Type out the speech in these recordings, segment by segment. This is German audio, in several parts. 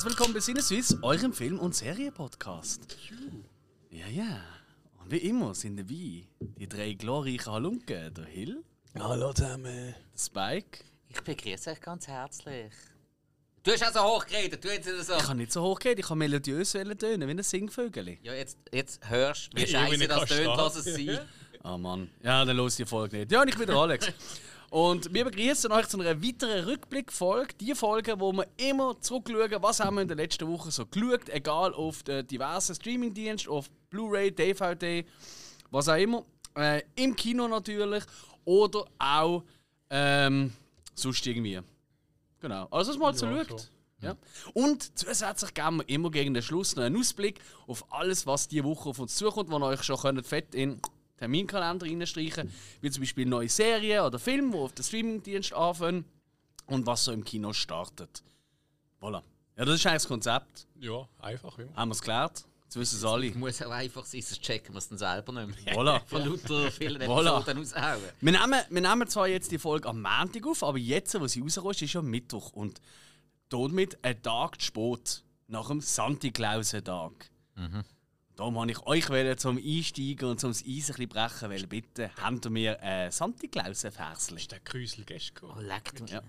Herzlich willkommen bei Sinneswiss, eurem Film- und Serienpodcast. Ja, ja. Und wie immer sind dabei die drei glorreichen Halunken, der Hill, Hallo zusammen. der Spike. Ich begrüße euch ganz herzlich. Du hast auch so hoch geredet, du jetzt nicht so. Ich kann nicht so hoch gehen, ich kann melodiös tönen, wie ein Singvögel. Ja, jetzt, jetzt hörst du, wie scheiße das tönt, lass es sein. Ah Mann. Ja, dann los die Folge nicht. Ja, und ich bin der Alex. Und wir begrüßen euch zu einer weiteren Rückblickfolge. Die Folge, wo wir immer zurückschauen, was haben wir in der letzten Woche so geschaut, egal auf den diversen Streamingdiensten, auf Blu-ray, DVD, was auch immer. Äh, Im Kino natürlich oder auch ähm, sonst irgendwie. Genau. Also, dass man mal so Ja, schaut. schon. Ja. Und zusätzlich geben wir immer gegen den Schluss noch einen Ausblick auf alles, was diese Woche auf uns zukommt, wo ihr euch schon könnt fett in Terminkalender reinstreichen Wie zum Beispiel neue Serien oder Filme, die auf den Streamingdienst anfangen und was so im Kino startet. Voilà. Ja, das ist eigentlich das Konzept. Ja, einfach. Ja. Haben wir es geklärt? Jetzt wissen es alle. Muss auch einfach sein, sonst checken wir es dann selber nicht mehr. Voilà. Von lauter vielen Voilà. Episoden aushauen. Wir nehmen, wir nehmen zwar jetzt die Folge am Montag auf, aber jetzt, wo sie rauskommt, ist ja Mittwoch. Und damit ein Tag zu spät. Nach dem Santi Clausen-Tag. Darum wollte ich euch wollen, zum Einsteigen und zum Eis ein bisschen brechen, weil bitte habt ihr mir ein Santi Clausen-Versli. Ist der Grüsel gestern Oh, gekommen? leck mich. Ja.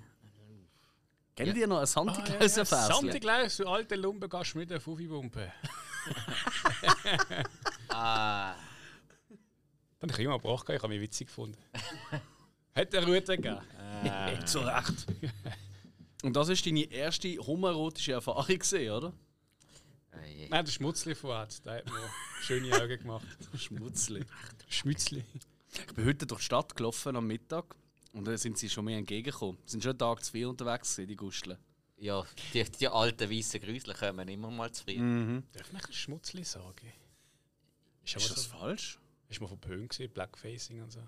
Kennt ihr noch ein Santi Ah, ja, ja. Clausen-Versli? Santi Klaus, du alte Lumpe, gehst mit der Fuffi-Wumpe. Ah, Dann habe ich immer gebracht, ich habe mich witzig gefunden. Hat der Rute gegeben? Zu Recht. Und das war deine erste homoerotische Erfahrung, oder? Oh je. Nein, der Schmutzli von Ed, der hat mir schöne Augen gemacht. Schmutzli. Schmutzli. Ich bin heute durch die Stadt gelaufen am Mittag und da sind sie schon mir entgegengekommen. Sie sind schon Tag zu viel unterwegs, gewesen, die Gusteln. Ja, die, die alten weißen Grüsel kommen immer mal zufrieden. Darf man ein Schmutzli sagen? Ist, Ist aber das so, falsch? ist mal verpönt gewesen, Blackfacing und so.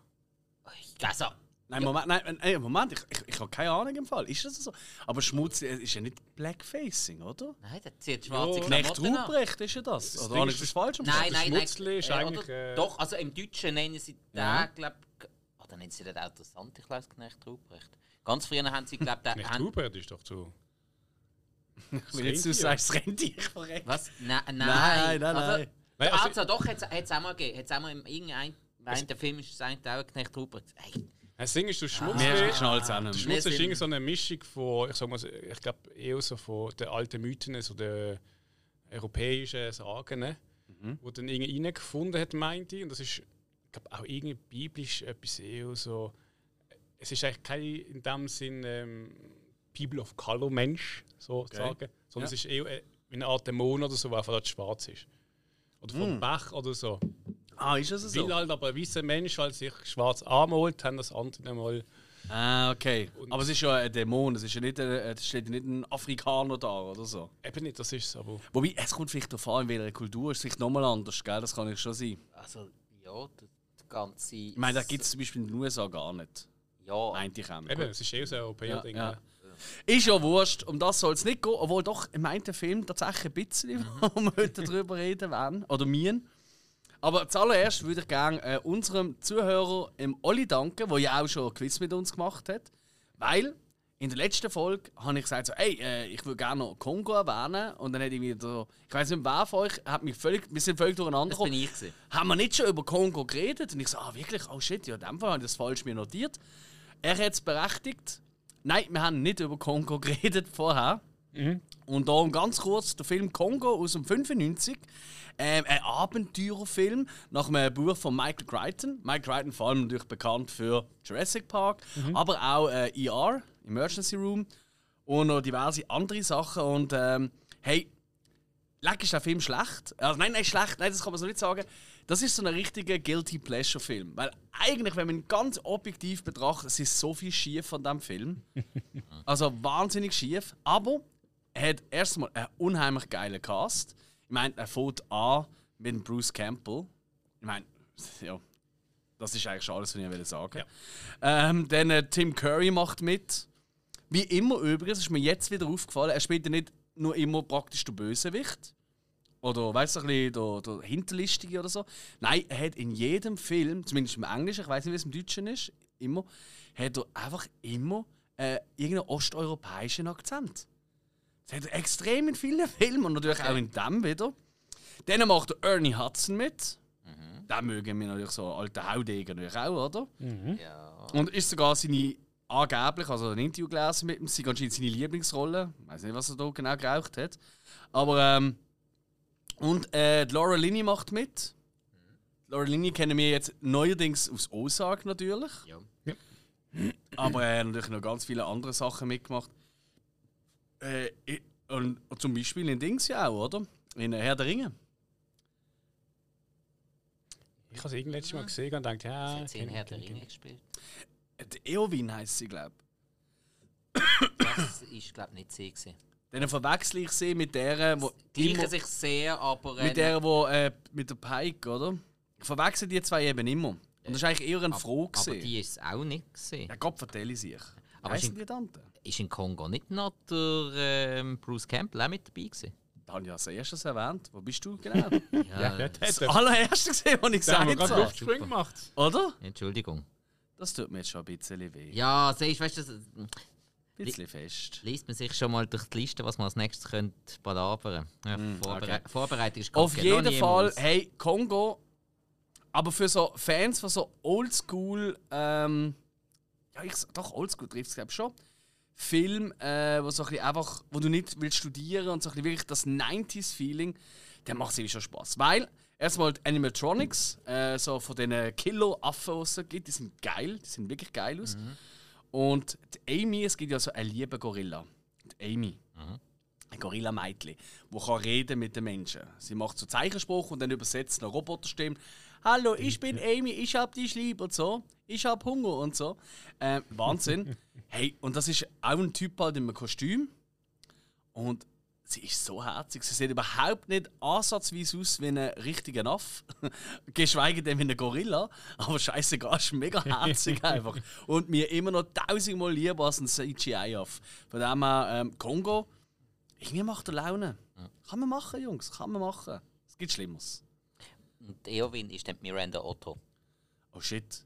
Also, Nein, Moment, nein, nein, Moment, ich, ich, ich habe keine Ahnung im Fall. Ist das so? Aber Schmutz ist ja nicht Blackfacing, oder? nein, der zieht schwarze Ja. Knecht. Ruprecht ist ja das. Das Oder habe ich ist, das falsch Nein, nein, nein. Schmutzli ist äh, eigentlich, oder? äh, Doch, also im Deutschen nennen sie den, Ja. glaub Oder nennen sie den auch der Santikleisknecht Ruprecht. Ganz früher haben sie, glaube ich, haben- Hubert ist doch so. Wenn jetzt du sagst, Rentier korrekt. Was? Nein, nein, Nein, nein, also, nein. Nein, Also, also- doch, hat es auch mal gegeben. Hat es auch mal im irgendein Während der Film ist es eigentlich auch Knecht Ruprecht. Hey, Das Ding ist, du Schmutzli. Mir ist schnell zusammen. Der Wir Schmutz ist irgendwie so eine Mischung von, ich sag mal, so- ich glaube eher so von den alten Mythen, so den europäischen Sagen, ne? wo dann irgendwie reingefunden hat, meinte ich. Und das ist, ich glaube, auch irgendwie biblisch etwas eher so. Es ist eigentlich kein in dem Sinn ähm, People of Color Mensch, sozusagen, sondern Ja. es ist eher äh, wie eine Art Dämon oder so, der einfach schwarz ist. Oder vom Bach oder so. Ah, ist das so? Weil halt aber ein weißer Mensch halt sich schwarz anmalt, haben das andere mal. Ah, okay. Aber es ist ja ein Dämon, es ist ja nicht, ein, es steht ja nicht ein Afrikaner da oder so. Eben nicht, das ist es aber. Wobei, es kommt vielleicht darauf an, in welcher Kultur es ist vielleicht nochmal anders, gell? Das kann ich schon sein. also, ja, der ganze. Ich meine, das gibt es zum Beispiel in den USA gar nicht. Ja, Meinte ich auch. Eben, es ist eher so ein Europäer-Ding. Ja, ja. Ist ja wurscht, um das soll es nicht gehen, obwohl doch im einen Film tatsächlich ein bisschen, wo wir heute darüber reden werden, oder mir. Aber zuallererst würde ich gerne äh, unserem Zuhörer, im Olli, danken, der ja auch schon ein Quiz mit uns gemacht hat. Weil in der letzten Folge habe ich gesagt, so, ey, äh, ich würde gerne noch Kongo erwähnen. Und dann hat irgendwie der, ich weiß nicht, wer von euch, hat mich völlig, wir sind völlig durcheinander das gekommen bin ich. Gewesen. haben wir nicht schon über Kongo geredet? Und ich so, ah wirklich, oh shit, ja, in dem Fall habe ich das falsch mir notiert. Er hat es berechtigt. Nein, wir haben nicht über Kongo geredet vorher. Und darum ganz kurz der Film Kongo aus dem 95. Ähm, ein Abenteurerfilm nach einem Buch von Michael Crichton. Michael Crichton vor allem natürlich bekannt für Jurassic Park, aber auch äh, ER, Emergency Room und noch diverse andere Sachen. Und ähm, hey, Leck ist der Film schlecht. Also, nein, nein, schlecht, nein, das kann man so nicht sagen. Das ist so ein richtiger Guilty Pleasure-Film. Weil eigentlich, wenn man ihn ganz objektiv betrachtet, es ist so viel schief an diesem Film. also wahnsinnig schief. Aber er hat erstmal einen unheimlich geilen Cast. Ich meine, er fängt an mit Bruce Campbell. Ich meine, ja, das ist eigentlich schon alles, was ich will sagen Ja. ähm, Dann äh, Tim Curry macht mit. Wie immer übrigens, ist mir jetzt wieder aufgefallen, er spielt ja nicht nur immer praktisch der Bösewicht. Oder weißt du, ein bisschen der, der Hinterlistige oder so. Nein, er hat in jedem Film, zumindest im Englischen, ich weiß nicht, wie es im Deutschen ist, immer, hat er einfach immer äh, irgendeinen osteuropäischen Akzent. Das hat er extrem in vielen Filmen und natürlich auch in dem wieder. Dann macht der Ernie Hudson mit. Mhm. Den mögen wir natürlich so alte Haudegen natürlich auch, oder? Ja. Und ist sogar seine angeblich, also ein Interview gelesen mit ihm, sie anscheinend seine Lieblingsrolle. Ich weiß nicht, was er da genau geraucht hat. Aber ähm, und äh, Laura Linney macht mit. Laura Linney kennen wir jetzt neuerdings aus Ozark natürlich. ja. Aber er hat natürlich noch ganz viele andere Sachen mitgemacht. Äh, und, und zum Beispiel in Dings ja auch, oder? In äh, Herr der Ringe. Ich habe es irgendwann letztes Mal gesehen und dachte, ja. Hat sie in Herr der Ringe gespielt? Äh, Die Eowyn heisst sie, glaube Das ist, glaube ich, nicht sie. gewesen. ich. Dann verwechsel ich sie mit der, wo Gleichen immer, sich sehr, aber. mit der, wo äh, mit der Pike, oder? Ich verwechsel die zwei eben immer. Und das ist eigentlich eher ein Froh aber die ist es auch nicht gesehen. Ja, Gott vertelle ich sich. Aber heißen die Tante? Ist in Kongo nicht noch der ähm, Bruce Campbell auch mit dabei gewesen? Da habe ich ja als erstes erwähnt. Wo bist du genau? Ja, der das er. allererste gesehen, was ich Da haben wir gesagt gerade habe. Luftsprung gemacht. Oder? Entschuldigung. Das tut mir jetzt schon ein bisschen weh. Ja, siehst du, weißt du, das Ein bisschen fest. liest man sich schon mal durch die Liste, was man als nächstes könnte balabern. Ja, Vorbere okay. Vorbereitung ist Auf jeden Fall, muss. hey, Kongo. Aber für so Fans von so Oldschool, ähm, ja, ich, sag- doch, Oldschool trifft es, glaube ich, schon. Film, äh, wo, so ein bisschen einfach, wo du nicht willst studieren und so ein bisschen wirklich das 90s-Feeling, der macht irgendwie schon Spaß. Weil, erstmal die Animatronics, äh, so von diesen Kilo-Affen, die es so gibt, die sind geil, die sehen wirklich geil aus. Und die Amy, es gibt ja so einen lieben Gorilla. Die Amy. Ein Gorilla-Mädchen, die kann reden mit den Menschen. Sie macht so Zeichenspruch und dann übersetzt eine Roboterstimme. Hallo, ich bin Amy, ich hab dich lieb und so. Ich hab Hunger und so. Ähm, Wahnsinn. hey, und das ist auch ein Typ halt in einem Kostüm. Und sie ist so herzig. Sie sieht überhaupt nicht ansatzweise aus wie ein richtiger Aff. Geschweige denn wie ein Gorilla. Aber scheißegal, ist mega herzig einfach. Und mir immer noch tausendmal lieber als ein CGI-Aff. Von dem her, ähm, Kongo, irgendwie macht er Laune. Kann man machen, Jungs, kann man machen. Es gibt Schlimmeres. Und Eowyn ist dann Miranda Otto. Oh shit.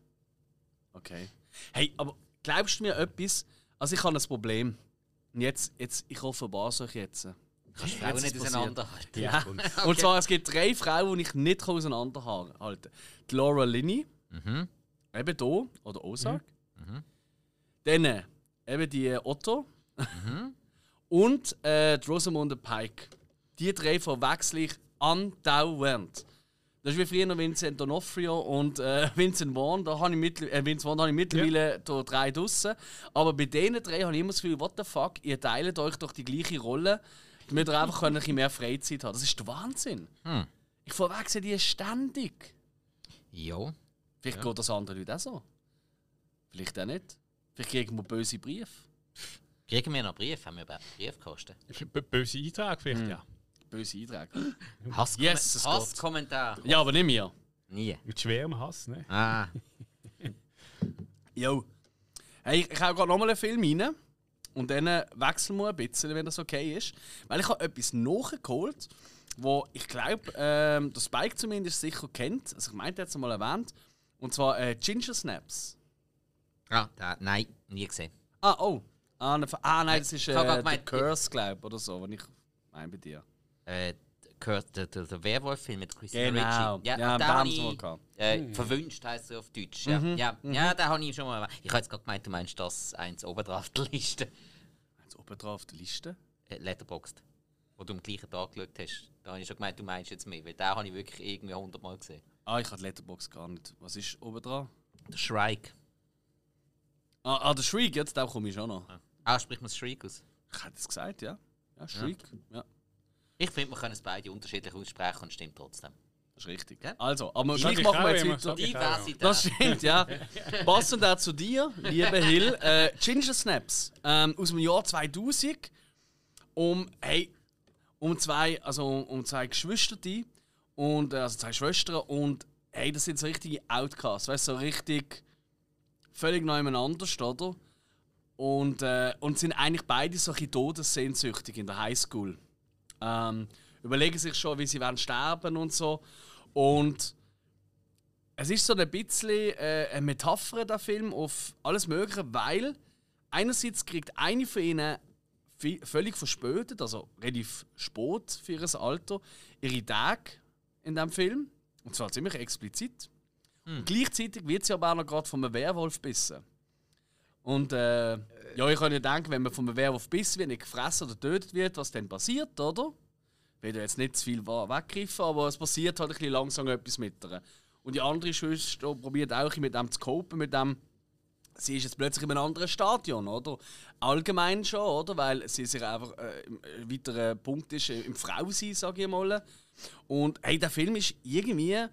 Okay. Hey, aber glaubst du mir etwas? Also ich habe ein Problem. Und jetzt, jetzt ich offenbare es euch jetzt. Kannst du Frauen nicht auseinanderhalten? Ja. Und zwar, es gibt drei Frauen, die ich nicht auseinanderhalten kann. Die Laura Linney, Mhm. eben hier, oder Ozark. Dann äh, eben die äh, Otto. Und äh, die Rosamunde Pike. Die drei verwechsel ich andauernd. Das ist wie früher noch Vincent D'Onofrio und äh, Vincent Vaughn. Da habe ich, mittler äh, Vince Vaughn habe ich mittlerweile da drei draussen. Aber bei diesen drei habe ich immer das Gefühl, what the fuck, ihr teilt euch doch die gleiche Rolle, damit ihr einfach ein bisschen mehr Freizeit habt. Das ist der Wahnsinn. Hm. Ich verwechsel die ständig. Ja. Vielleicht geht das anderen Leuten auch so. Vielleicht auch nicht. Vielleicht kriegen wir böse Briefe. Kriegen wir noch Brief? Haben wir überhaupt Briefkosten? B- Böse Eintrag vielleicht, Hm. ja. Böse Einträge. Hass Yes, es. Hasskommentar. Ja, aber nicht mir. Nie. Mit schwerem Hass, ne? Ah. Jo. Hey, ich, ich habe gerade nochmal einen Film rein. Und dann äh, wechseln wir ein bisschen, wenn das okay ist. Weil ich habe etwas nachgeholt, wo ich glaube, ähm, der Spike zumindest sicher kennt. Also ich meinte jetzt mal erwähnt. Und zwar äh, Ginger Snaps. ah da, nein, nie gesehen. Ah, oh. Ah, ne, ah nein, das ist Ich äh, gemeint, Curse, glaube oder so, wenn ich meine bei dir. Äh, gehört der, der, der Werwolf-Film mit Christina Genau. Ricci. Ja, Ja, den habe ich. Äh, Verwünscht heisst er auf Deutsch. Ja, ja, ja den habe ich schon mal. Ich habe jetzt gerade gemeint, du meinst das eins oben drauf der Liste. Jetzt oben drauf auf der Liste. Äh, Letterboxd. Wo du am gleichen Tag geschaut hast. Da habe ich schon gemeint, du meinst jetzt mehr. Weil den habe ich wirklich irgendwie hundertmal gesehen. Ah, ich habe die Letterbox gar nicht. Was ist oben dran? Der Shrike. Ah, ah der Shriek, jetzt da komme ich schon noch. Ah, spricht man das Shriek aus? Ich hätte es gesagt, ja. Ja, Shriek. Ja. Ich finde, wir können es beide unterschiedlich aussprechen und stimmt trotzdem. das ist richtig. Gell? Also, aber gleich ich machen wir jetzt weiter. Diversität. Das stimmt, ja. Passend auch zu dir, lieber Hill. Äh, Ginger Snaps ähm, aus dem Jahr 2000. Um, hey, um zwei, also um, um zwei Geschwister, und, äh, also zwei Schwestern. Und hey, das sind so richtige Outcasts, weißt du, so richtig völlig nebeneinander, oder? Und, äh, und sind eigentlich beide so ein bisschen todessehnsüchtig in der Highschool. Ähm, überlegen sich schon, wie sie werden sterben und so. Und es ist so ein bisschen äh, eine Metapher, der Film, auf alles Mögliche, weil einerseits kriegt eine von ihnen völlig verspätet, also relativ spät für ihr Alter, ihre Tage in diesem Film. Und zwar ziemlich explizit. Und gleichzeitig wird sie aber auch noch gerade von einem Werwolf bissen. Und äh, ja, ich kann ja denken, wenn man einem Werwolf bissen wird, nicht gefressen oder getötet wird, was dann passiert, oder? Ich will jetzt nicht zu viel weggreifen, aber es passiert halt ein bisschen langsam etwas mit ihr. Und die andere Schwester probiert auch mit dem zu copen, mit dem. Sie ist jetzt plötzlich in einem anderen Stadion, oder? Allgemein schon, oder? Weil sie sich einfach äh, ein weiterer Punkt ist äh, im Frausein, sage ich mal. Und hey, der Film ist irgendwie er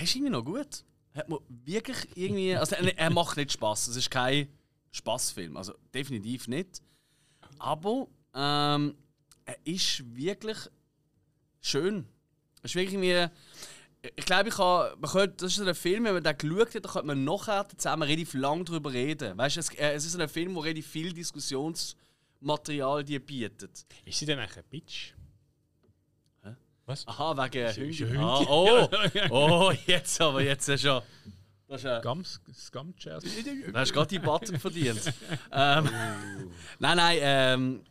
ist irgendwie noch gut. Hat mir wirklich irgendwie. Also, er, macht nicht Spaß. Es ist kein Spaßfilm. Also, definitiv nicht. Aber ähm, er ist wirklich schön. Es ist wirklich irgendwie. Ich glaube, ich kann, man könnte, das ist ein Film, wenn man den geschaut hat, dann könnte man nachher zusammen relativ lang darüber reden. Weißt du, es, äh, es ist ein Film, der relativ viel Diskussionsmaterial dir bietet. Ist sie denn eigentlich ein Bitch? Was? Aha, wegen Hündchen. Ah, oh, oh, jetzt aber, jetzt ist schon. Das ist ja. Gums. Da hast du gerade die Button verdient. ähm, nein, nein, ähm,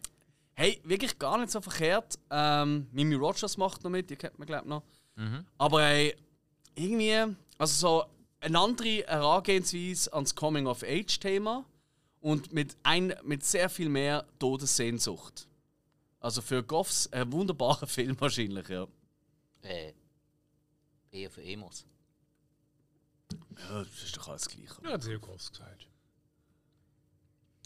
hey, wirklich gar nicht so verkehrt. Ähm, Mimi Rogers macht noch mit, die kennt man, glaube ich, noch. Mhm. Aber hey, irgendwie, also so eine andere Herangehensweise ans Coming-of-Age-Thema und mit, ein, mit sehr viel mehr Todessehnsucht. Also für Goffs ein wunderbarer Film wahrscheinlich, ja. Äh, eher für Emos. Ja, das ist doch alles gleich. Ja, hat sehr Goffs gesagt.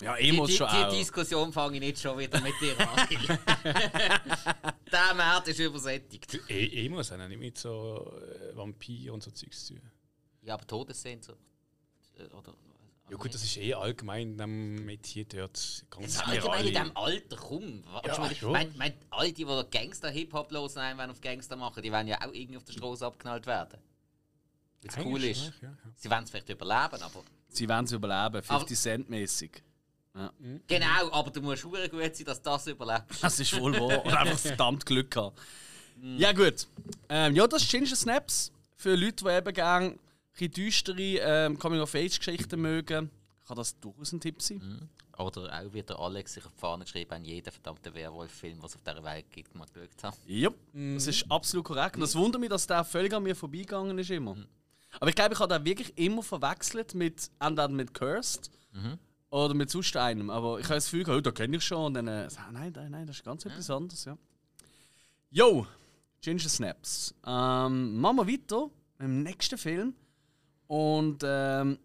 Ja, Emos die, die, schon die, auch. Die Diskussion fange ich nicht schon wieder mit dir an. Der Markt ist übersättigt. E Emos haben ja nicht mit so äh, Vampir und so Zeugs zu tun. Ja, aber Todessehnsucht. Äh, oder ja gut, das ist eh allgemein in diesem Metier dort ganz Allgemein in diesem Alter, komm. Ja, ich meine, mein, all die, die Gangster-Hip-Hop los wollen auf Gangster machen, die werden ja auch irgendwie auf der Straße abknallt werden. Weil es cool ist. Ja, ja. Sie werden es vielleicht überleben, aber... Sie werden es überleben, 50 Cent mäßig. Ja. Genau, aber du musst schon gut sein, dass das überlebt. Das ist wohl wahr. Und einfach verdammt Glück haben. Mm. Ja gut. Ähm, ja, das ist Ginger Snaps. Für Leute, die eben gerne ein düstere ähm, Coming-of-Age-Geschichten mögen, kann das durchaus ein Tipp sein. Mhm. Oder auch der Alex sich auf die Fahne geschrieben hat, jeden verdammten Werwolf-Film, was es auf dieser Welt gibt, mal geschaut haben. Ja, mhm. das ist absolut korrekt. Und das wundert mich, dass der völlig an mir vorbeigegangen ist immer. Mhm. Aber ich glaube, ich habe den wirklich immer verwechselt mit entweder mit Cursed mhm. oder mit sonst einem. Aber ich habe das Gefühl, oh, da kenne ich schon. Und dann, äh, nein, nein, nein, das ist ganz ja. etwas anderes. Ja. Yo, Ginger Snaps. Ähm, machen wir weiter mit dem nächsten Film. Und ähm,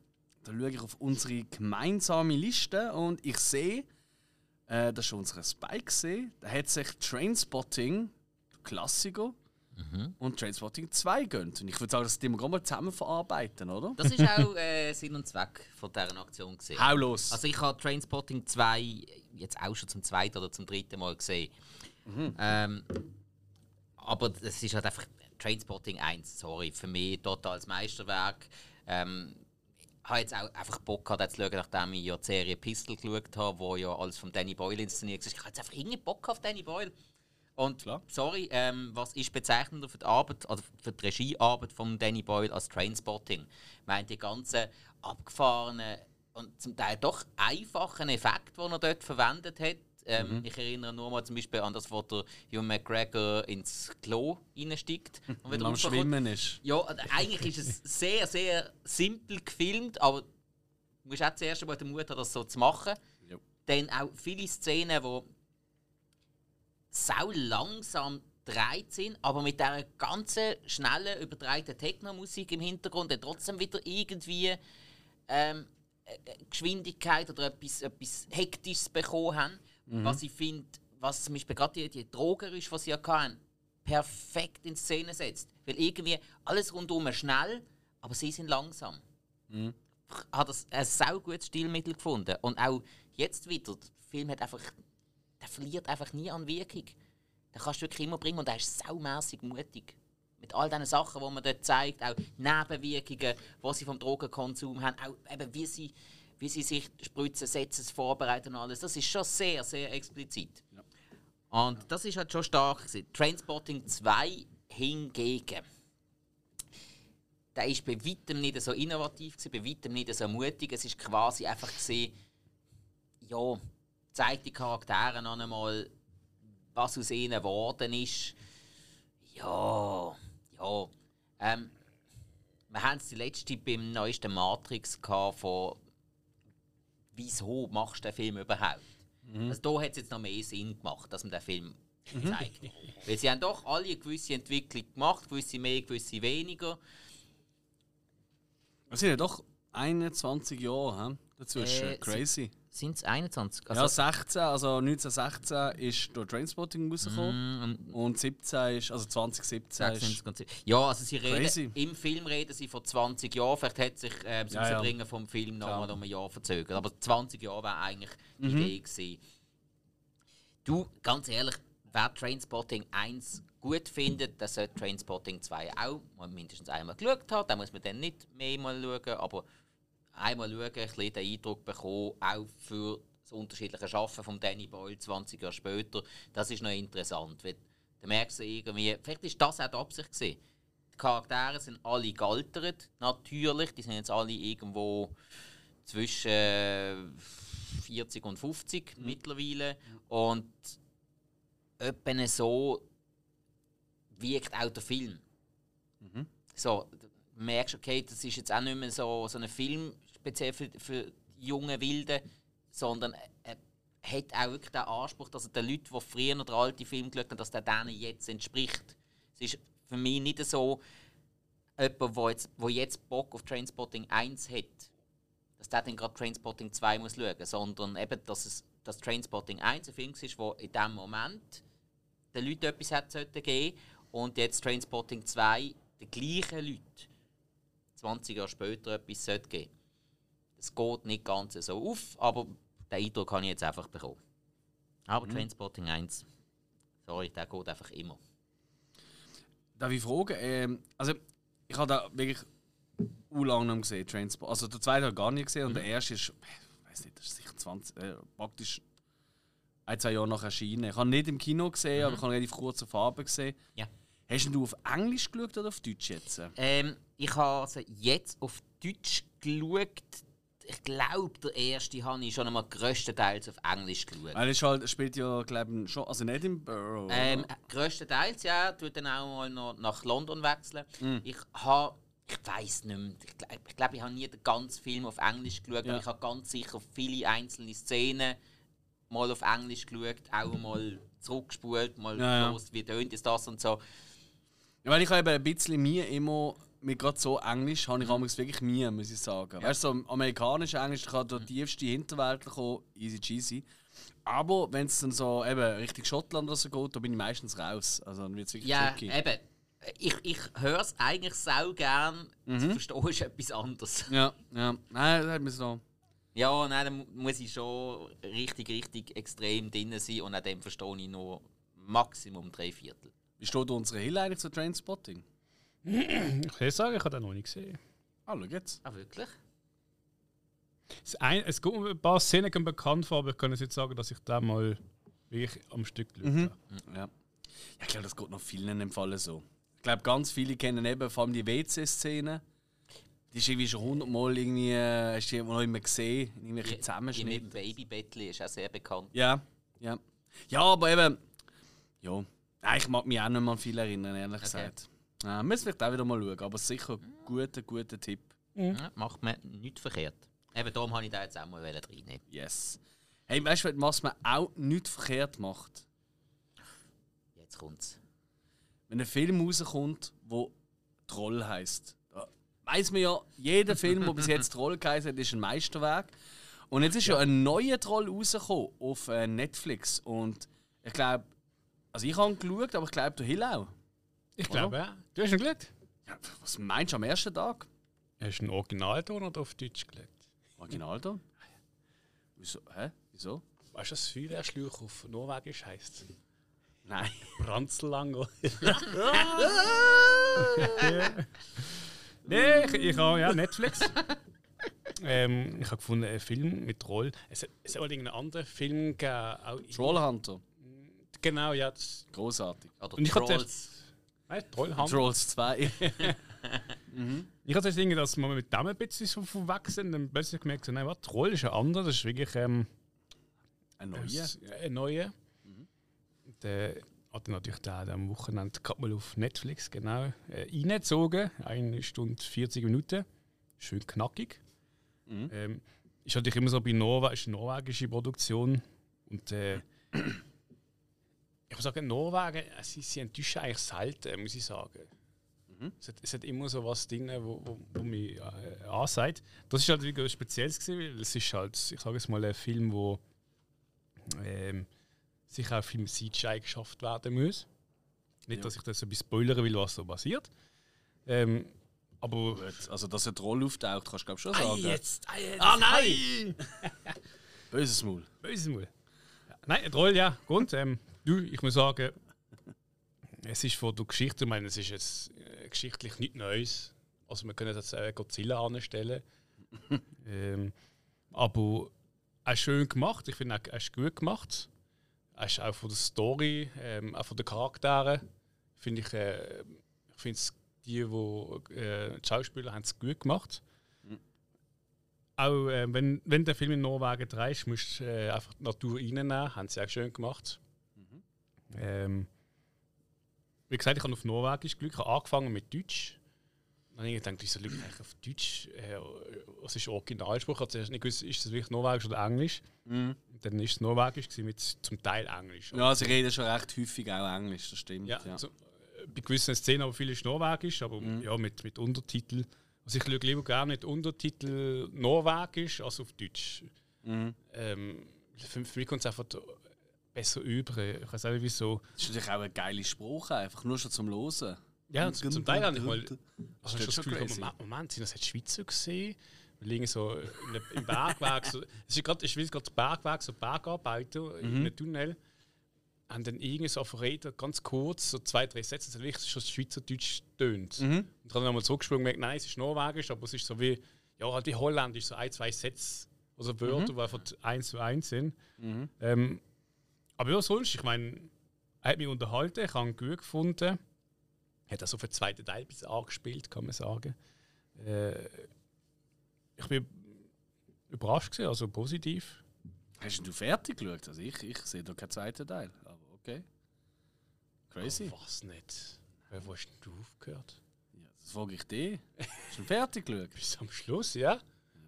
da schaue ich auf unsere gemeinsame Liste und ich sehe, äh, das ist schon unsere Spike gesehen, da hat sich Trainspotting, Klassiker, mhm. und Trainspotting 2 gönnt. Und ich würde sagen, das müssen wir mal zusammen verarbeiten, oder? Das ist auch äh, Sinn und Zweck von dieser Aktion gesehen. Hau los! Also ich habe Trainspotting 2 jetzt auch schon zum zweiten oder zum dritten Mal gesehen. Mhm. Ähm, aber es ist halt einfach Trainspotting 1, sorry, für mich totales Meisterwerk. Ähm, habe jetzt auch einfach Bock gehabt, zu schauen, nachdem ich ja die Serie Pistol geschaut habe, wo ja alles von Danny Boyle inszeniert ist. Ich habe jetzt einfach irgendwie Bock auf Danny Boyle. Und Klar. sorry, ähm, was ist bezeichnender für die Arbeit, also für die Regiearbeit von Danny Boyle als Trainspotting? Ich meine, die ganzen abgefahrenen und zum Teil doch einfachen Effekte, die er dort verwendet hat, ähm, mhm. Ich erinnere nur mal zum Beispiel an das, wo der Hugh McGregor ins Klo reinsteigt. Und wieder am Schwimmen ist. Ja, eigentlich ist es sehr, sehr simpel gefilmt, aber du musst auch zuerst einmal den Mut haben, das so zu machen. Ja. Dann auch viele Szenen, die sau langsam gedreht sind, aber mit dieser ganzen schnellen, übertreibten Techno-Musik im Hintergrund dann trotzdem wieder irgendwie ähm, äh, Geschwindigkeit oder etwas, etwas Hektisches bekommen haben. Mhm. Was ich finde, was zum Beispiel gerade die, die Drogen ist, was sie ja hatten, perfekt in Szene setzt. Weil irgendwie alles rundum schnell, aber sie sind langsam. Mhm. Hat das ein sau gutes Stilmittel gefunden. Und auch jetzt wieder, der Film hat einfach, der verliert einfach nie an Wirkung. Den kannst du wirklich immer bringen und er ist saumässig mutig. Mit all diesen Sachen, die man dort zeigt, auch Nebenwirkungen, die sie vom Drogenkonsum haben, auch eben wie sie wie sie sich spritzen, setzen, vorbereiten und alles. Das ist schon sehr, sehr explizit. Ja. Und das ist halt schon stark. Gewesen. Trainspotting 2 hingegen. Der ist bei weitem nicht so innovativ, gewesen, bei weitem nicht so mutig. Es ist quasi einfach gesehen, ja, zeigt die Charaktere noch einmal, was aus ihnen geworden ist. Ja, ja. Ähm, wir haben es die letzte beim neuesten Matrix von wieso machst du den Film überhaupt? Mhm. Also da hat es jetzt noch mehr Sinn gemacht, dass man den Film mhm. zeigt. Weil sie haben doch alle eine gewisse Entwicklung gemacht, gewisse mehr, gewisse weniger. Es sind ja doch 21 Jahre? Dazwischen. Äh, Crazy. Sind es 21? Also ja, 16. Also 1916 ist durch Trainspotting rausgekommen. Mm, und 17 ist, also 2017 ist. Ja, also sie reden, im Film reden sie von 20 Jahren. Vielleicht hat sich äh, das ja, Rausbringen ja. vom Film noch mal um ein Jahr verzögert. Aber 20 Jahre war eigentlich die mhm. Idee gewesen. Du, ganz ehrlich, wer Trainspotting 1 gut findet, der sollte Trainspotting 2 auch mindestens einmal geschaut haben. Da muss man dann nicht mehrmal schauen, aber einmal schauen, ein bisschen den Eindruck bekommen, auch für das unterschiedliche Arbeiten von Danny Boyle 20 Jahre später. Das ist noch interessant. Weil, da merkst du irgendwie, vielleicht ist das auch die Absicht gewesen. Die Charaktere sind alle gealtert, natürlich. Die sind jetzt alle irgendwo zwischen 40 und 50 mhm. mittlerweile. Und etwa so wirkt auch der Film. Mhm. So, du merkst, okay, das ist jetzt auch nicht mehr so, so ein Film speziell für, für junge Wilde, sondern er hat auch wirklich den Anspruch, dass er den Leuten, die früher oder alte Filme geschaut haben, dass der denen jetzt entspricht. Es ist für mich nicht so, jemand, der jetzt, wo jetzt Bock auf Trainspotting 1 hat, dass der dann gerade Trainspotting 2 muss schauen muss, sondern eben, dass, es, dass Trainspotting 1 ein Film ist, der in diesem Moment den Leuten etwas hat geben und jetzt Trainspotting 2 den gleichen Leuten 20 Jahre später etwas geben sollte. Es geht nicht ganz so auf, aber den Eindruck habe ich jetzt einfach bekommen. Aber mhm. Trainspotting 1, sorry, der geht einfach immer. Darf ich fragen? Ähm, also, ich habe da wirklich u lang gesehen, Trainspotting. Also, der zweite habe ich gar nicht gesehen und mhm. der erste ist, ich weiß nicht, das ist sicher 20, äh, praktisch ein, zwei Jahre nach erschienen. Ich habe nicht im Kino gesehen, mhm. aber ich habe relativ kurz auf Farbe gesehen. Ja. Hast du auf Englisch geschaut oder auf Deutsch jetzt? Ähm, ich habe also jetzt auf Deutsch geschaut ich glaube, der erste habe ich schon einmal größtenteils auf Englisch geschaut. Er ist halt, spielt ja, glaube ich, schon, also im Borough. Ähm, größtenteils, ja. Tut dann auch mal noch nach London wechseln. Mm. Ich habe, ich weiß nicht mehr, ich glaube, ich, glaub, ich habe nie den ganzen Film auf Englisch geschaut, ja. aber ich habe ganz sicher viele einzelne Szenen mal auf Englisch geschaut, auch mal zurückgespult, mal ja, los, wie tönt es das und so. Ja, weil ich habe ein bisschen mir immer mit gerade so Englisch habe ich mhm. wirklich Mühe, muss ich sagen. Ja. Weißt du, so amerikanisch Englisch kann der mhm. tiefste Hinterwäldler kommen, easy cheesy. Aber wenn es dann so eben Richtung Schottland oder so geht, da bin ich meistens raus. Also dann wird es wirklich Ja, tricky. eben. Ich, ich höre es eigentlich sau gern, mhm. zu verstehen ist etwas anderes. Ja, ja. Nein, das hat mir so. Ja, nein, dann muss ich schon richtig, richtig extrem drin sein und auch dem verstehe ich nur Maximum drei Viertel. Wie steht unsere Hill eigentlich zu Trainspotting? Ich kann sagen, ich habe den noch nicht gesehen. Ah, schau jetzt. Ah, wirklich? Es, ein, es gibt ein paar Szenen bekannt vor, aber ich kann jetzt sagen, dass ich da mal wirklich am Stück geschaut mhm. habe. Ja. ja, ich glaube, das geht noch vielen in dem Fall so. Ich glaube, ganz viele kennen eben vor allem die WC-Szene. Die ist irgendwie schon hundertmal irgendwie, äh, hast du noch immer gesehen, in irgendwelchen Zusammenschnitten. Die mit Babybettli ist auch sehr bekannt. Ja, ja. Ja, aber eben, ja, ich mag mich auch nicht mehr an viel erinnern, ehrlich okay. gesagt. Ja, müssen vielleicht auch wieder mal schauen, aber sicher ein guter, guter Tipp. Mhm. Ja, macht man nichts verkehrt. Eben darum habe ich da jetzt auch mal reinnehmen. Yes. Hey, weißt du, was man auch nichts verkehrt macht? Jetzt kommt's. Wenn ein Film rauskommt, der Troll heisst. Weiss man ja, jeder Film, der bis jetzt Troll geheißen hat, ist ein Meisterwerk. Und jetzt ist ja, ja ein neuer Troll rausgekommen auf äh, Netflix. Und ich glaube, also ich habe ihn geschaut, aber ich glaube, du Hill auch. Ich glaube, ja. Du hast ihn geschaut? Ja, was meinst du am ersten Tag? Hast du einen Originalton oder auf Deutsch geschaut? Originalton? Wieso? Hä? Wieso? Weißt du, was Feuerschluch auf Norwegisch heisst? Nein. Branzelango. Nein, ich, ich habe ja Netflix. ähm, ich habe gefunden, einen Film mit Troll. Es, es soll irgendeinen anderen Film geben. Trollhunter. Genau, ja. Das Großartig. Oder Und ich Trolls. Nein, Trollhammer. Trolls 2. mhm. Ich hatte das Ding, dass wir mit dem ein bisschen so verwechseln und dann plötzlich gemerkt, nein, was, Troll ist ein anderer, das ist wirklich ähm, Ein neuer? Das- Ein neuer. Der hat natürlich da am Wochenende gerade mal auf Netflix genau äh, reingezogen. Eine Stunde 40 Minuten. Schön knackig. Mhm. Ähm, ist natürlich immer so bei Norwegen, ist eine norwegische Produktion. Und äh, ich muss sagen, Norwegen, äh, sie, sie enttäuschen eigentlich selten, muss ich sagen. Es, hat, es hat immer so was drin, wo, wo, wo mich äh, ansagt. Das ist halt etwas Spezielles gewesen, weil es ist halt, ich sage jetzt mal, ein Film, wo ähm, sicher auch viel mit CGI geschafft werden muss. Nicht, Ja. dass ich das so ein bisschen spoilern will, was so passiert. Ähm, aber Gut, also dass er Troll auftaucht, kannst du glaube schon sagen. jetzt, ei, jetzt, Ah nein! Böses Maul. Böses Maul. Ja. Nein, ein Troll, ja. Grund, ähm, du, ich muss sagen, es ist von der Geschichte, ich meine, es ist jetzt äh, geschichtlich nichts Neues. Also wir können jetzt äh, Godzilla anstellen. ähm, aber er ist schön gemacht, ich finde, er er ist gut gemacht. Er ist auch von der Story, ähm, auch von den Charakteren, finde ich, äh, ich finde es, die, die, äh, die Schauspieler haben es gut gemacht. Auch äh, wenn, wenn der Film in Norwegen dreist, musst du äh, einfach die Natur reinnehmen. Haben sie auch schön gemacht. Ähm, wie gesagt, ich habe auf Norwegisch Glück. Ich habe angefangen mit Deutsch. Dann habe ich gedacht, wieso ich eigentlich auf Deutsch? Äh, was ist der Originalspruch? Ich habe zuerst nicht gewusst, ist das wirklich Norwegisch oder Englisch? Mhm. Dann ist es Norwegisch mit zum Teil Englisch. Ja, sie reden schon recht häufig auch Englisch, das stimmt. Ja, Ja, So, äh, bei gewissen Szenen aber viel ist Norwegisch, aber ja, mit, mit Untertitel. Also ich schaue lieber gerne mit Untertitel Norwegisch als auf Deutsch. Mhm. Ähm, für mich kommt es einfach besser über. Ich weiß auch nicht wieso. Das ist natürlich auch ein geiler Spruch, einfach nur schon zum Losen. Ja, zum, zum Teil habe ich mal. Also Das ich ist das schon Gefühl, crazy. Moment, Moment, sind das jetzt Schweizer gesehen? Wir liegen so im Bergweg. So, es ist gerade, ich will gerade Bergweg, so Bergarbeiter in einem Tunnel. Haben dann irgendwie so verraten, ganz kurz, so zwei, drei Sätze, dass wirklich schon Schweizerdeutsch tönt. Und dann haben wir zurückgesprungen und gemerkt, nein, es ist Norwegisch, aber es ist so wie, ja, halt wie Holländisch, so ein, zwei Sätze, also Wörter, die einfach eins zu eins sind. Ähm, aber ja, sonst, ich meine, er hat mich unterhalten, ich habe ihn gut gefunden. Hat also für den zweiten Teil bis angespielt, kann man sagen. Äh, ich bin überrascht gewesen, also positiv. Hast du fertig geschaut? Also ich, ich sehe da keinen zweiten Teil. Aber okay. Crazy. Oh, was nicht? Wer wo hast denn du aufgehört? Ja, das frage ich dich. Hast du fertig geschaut? Bis am Schluss, ja?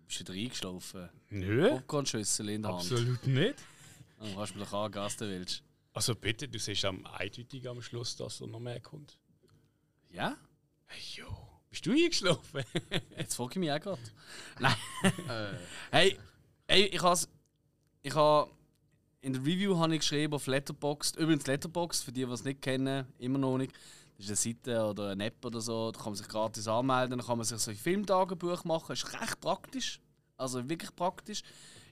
Bist du wieder eingeschlafen? Nö, Popcornschüssel in der Hand. absolut nicht. Dann kannst du mir doch angehen, du willst. Also bitte, du siehst am eindeutig am Schluss, dass er noch mehr kommt. Ja? Hey, jo, bist du eingeschlafen? Jetzt frage ich mich auch gerade. Nein. hey, hey, ich has, ich habe in der Review habe ich geschrieben auf Letterboxd. Übrigens Letterboxd für die, die es nicht kennen, immer noch nicht. Das ist eine Seite oder eine App oder so. Da kann man sich gratis anmelden, dann kann man sich so ein Filmtagebuch machen. Ist recht praktisch. Also wirklich praktisch.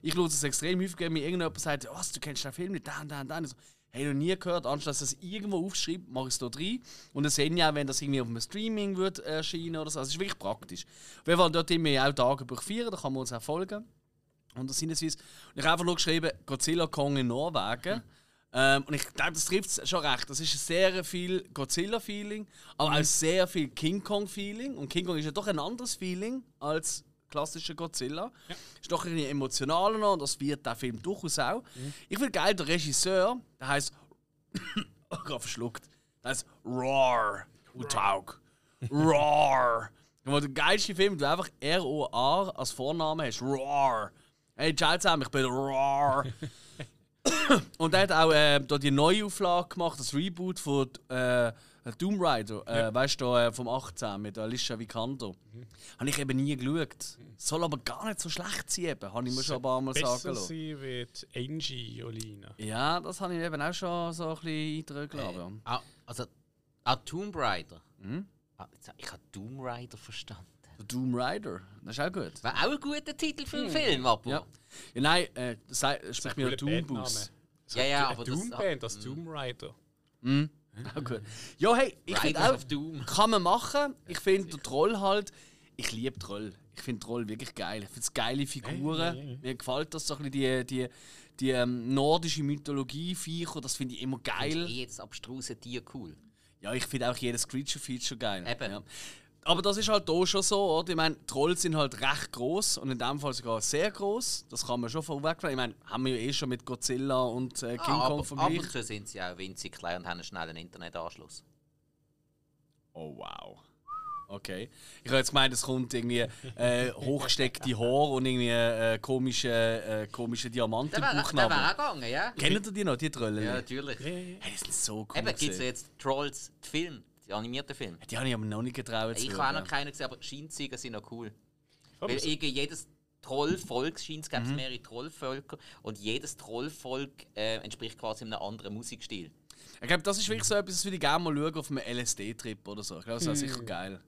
Ich schaue es extrem häufig, wenn mir irgendjemand sagt, was, du kennst den Film nicht, den, den, den. Ich so, hey, noch nie gehört. Anstatt dass es irgendwo aufschreibt, mache ich es dort rein. Und dann sehen ja auch, wenn das irgendwie auf einem Streaming wird erscheinen oder so. Also es ist wirklich praktisch. Jeden Fall dort immer auch Tagebuch feiern, da kann man uns auch folgen. Und das sinnesweise. Und ich habe einfach nur geschrieben, Godzilla Kong in Norwegen. Ähm, und ich glaube, das trifft es schon recht. Das ist sehr viel Godzilla-Feeling, aber auch sehr viel King Kong-Feeling. Und King Kong ist ja doch ein anderes Feeling als klassischer Godzilla. Ist doch ein bisschen emotionaler noch und das wird der Film durchaus auch. Ich finde geil, der Regisseur, der heißt. oh, gerade verschluckt. Der heißt Roar. Utaug. Roar. Und der geilste Film, du einfach R-O-R als Vorname hast. Roar. Hey, zusammen, ich bin Roar. Und er hat auch äh, da die Neuauflage gemacht, das Reboot von äh, Tomb Raider, äh, weißt du, äh, vom 18 mit Alicia Vikander. Habe ich eben nie geschaut. Soll aber gar nicht so schlecht sein, eben, habe ich mir schon ein paar Mal sagen lassen. sein wie die Angie Jolina. Ja, das habe ich eben auch schon so ein bisschen eindrücken lassen. Ah, also, ah, Tomb Raider. Ah, jetzt, ich habe Tomb Raider verstanden. Doom Rider, das ist auch gut. War auch ein guter Titel für einen Film, aber. Ja. ja nein, äh, das spricht mir Doom. Boost. Ja, ja, aber das- Doom-Band, das Tomb Raider. Auch gut. Ja, hey, ich finde auch, kann man machen. Ich finde der Troll halt, ich liebe Troll. Ich finde Troll wirklich geil. Ich finde es geile Figuren. Hey, hey, hey. Mir gefällt das so ein bisschen, die, die, die ähm, nordische Mythologie, Viecher, das finde ich immer Eh geil. jetzt abstruse Tier cool. Ja, ich finde auch jedes Creature-Feature geil. Eben. Ja. Aber das ist halt hier schon so, oder? Ich meine, Trolls sind halt recht groß und in dem Fall sogar sehr groß. Das kann man schon vorwegnehmen. Ich meine, haben wir ja eh schon mit Godzilla und äh, King Ah, Kong aber ab verglichen. und zu sind sie auch winzig klein und haben einen schnellen Internetanschluss. Oh wow. Okay. Ich habe jetzt gemeint, es kommt irgendwie äh, hochgesteckte Haare und irgendwie äh, komische, äh, komische Diamanten Der im wäre wär auch gegangen, ja? Kennt ihr die noch, die Tröllen? Ja, natürlich. Hey, die sind so cool. Eben, gibt es jetzt Trolls, die Film, die animierten Film. Die habe ich aber noch nicht getraut zu Ich habe auch noch keinen gesehen, aber Scheinzeiger sind noch cool. Weil irgendwie jedes Trollvolk, scheint es Mhm. gäbe mehrere Trollvölker und jedes Trollvolk äh, entspricht quasi einem anderen Musikstil. Ich glaube, das ist wirklich so etwas, das würde ich gerne mal schauen auf einem LSD-Trip oder so. Ich glaube, das wäre sicher geil.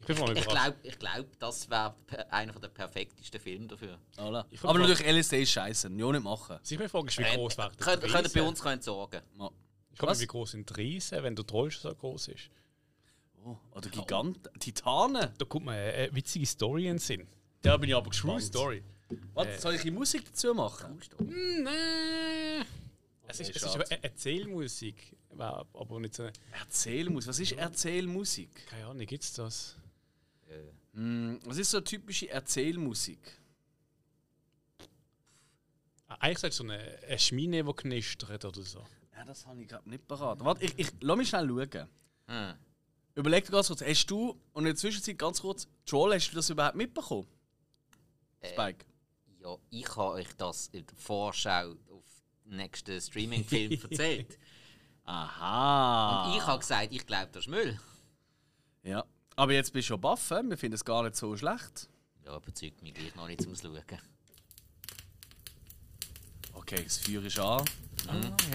Ich Ich glaube, ich glaub, das wäre einer der perfektesten Filme dafür. Ich Aber natürlich LSD ist scheiße. Ja, nicht machen. Was ich mich frage, ist, wie Ähm, groß wäre der könnt, könnt ihr bei uns können sorgen. Ja. Ich frage mich, wie groß sind die Riesen, wenn der Troll schon so groß ist? Oh, oder Giganten. Titanen. Da kommt mir eine, eine witzige Story in den Sinn. Da bin ich aber True gespannt. Story. Was, soll ich die Musik dazu machen? Nein. Es ist, es ist eine Erzählmusik, war aber nicht so. eine- Erzählmusik. Was ist Erzählmusik? Keine Ahnung, gibt's das? Hm, was ist so typische Erzählmusik? Ah, Eigentlich sagt so eine, eine Schmine, die knistert oder so. Ja, das habe ich gerade nicht parat. Warte, ich, ich lass mich schnell schauen. Hm. Überleg dir ganz kurz, hast du, und in der Zwischenzeit ganz kurz, Joel, hast du das überhaupt mitbekommen? Spike. Ja, ich habe euch das in der Vorschau auf den nächsten Streaming-Film erzählt. Aha. Und ich habe gesagt, ich glaube, das ist Müll. Ja. Aber jetzt bist du schon baff, wir finden es gar nicht so schlecht. Ja, überzeugt mich gleich noch nicht zum Schauen. Okay, das Feuer ist an.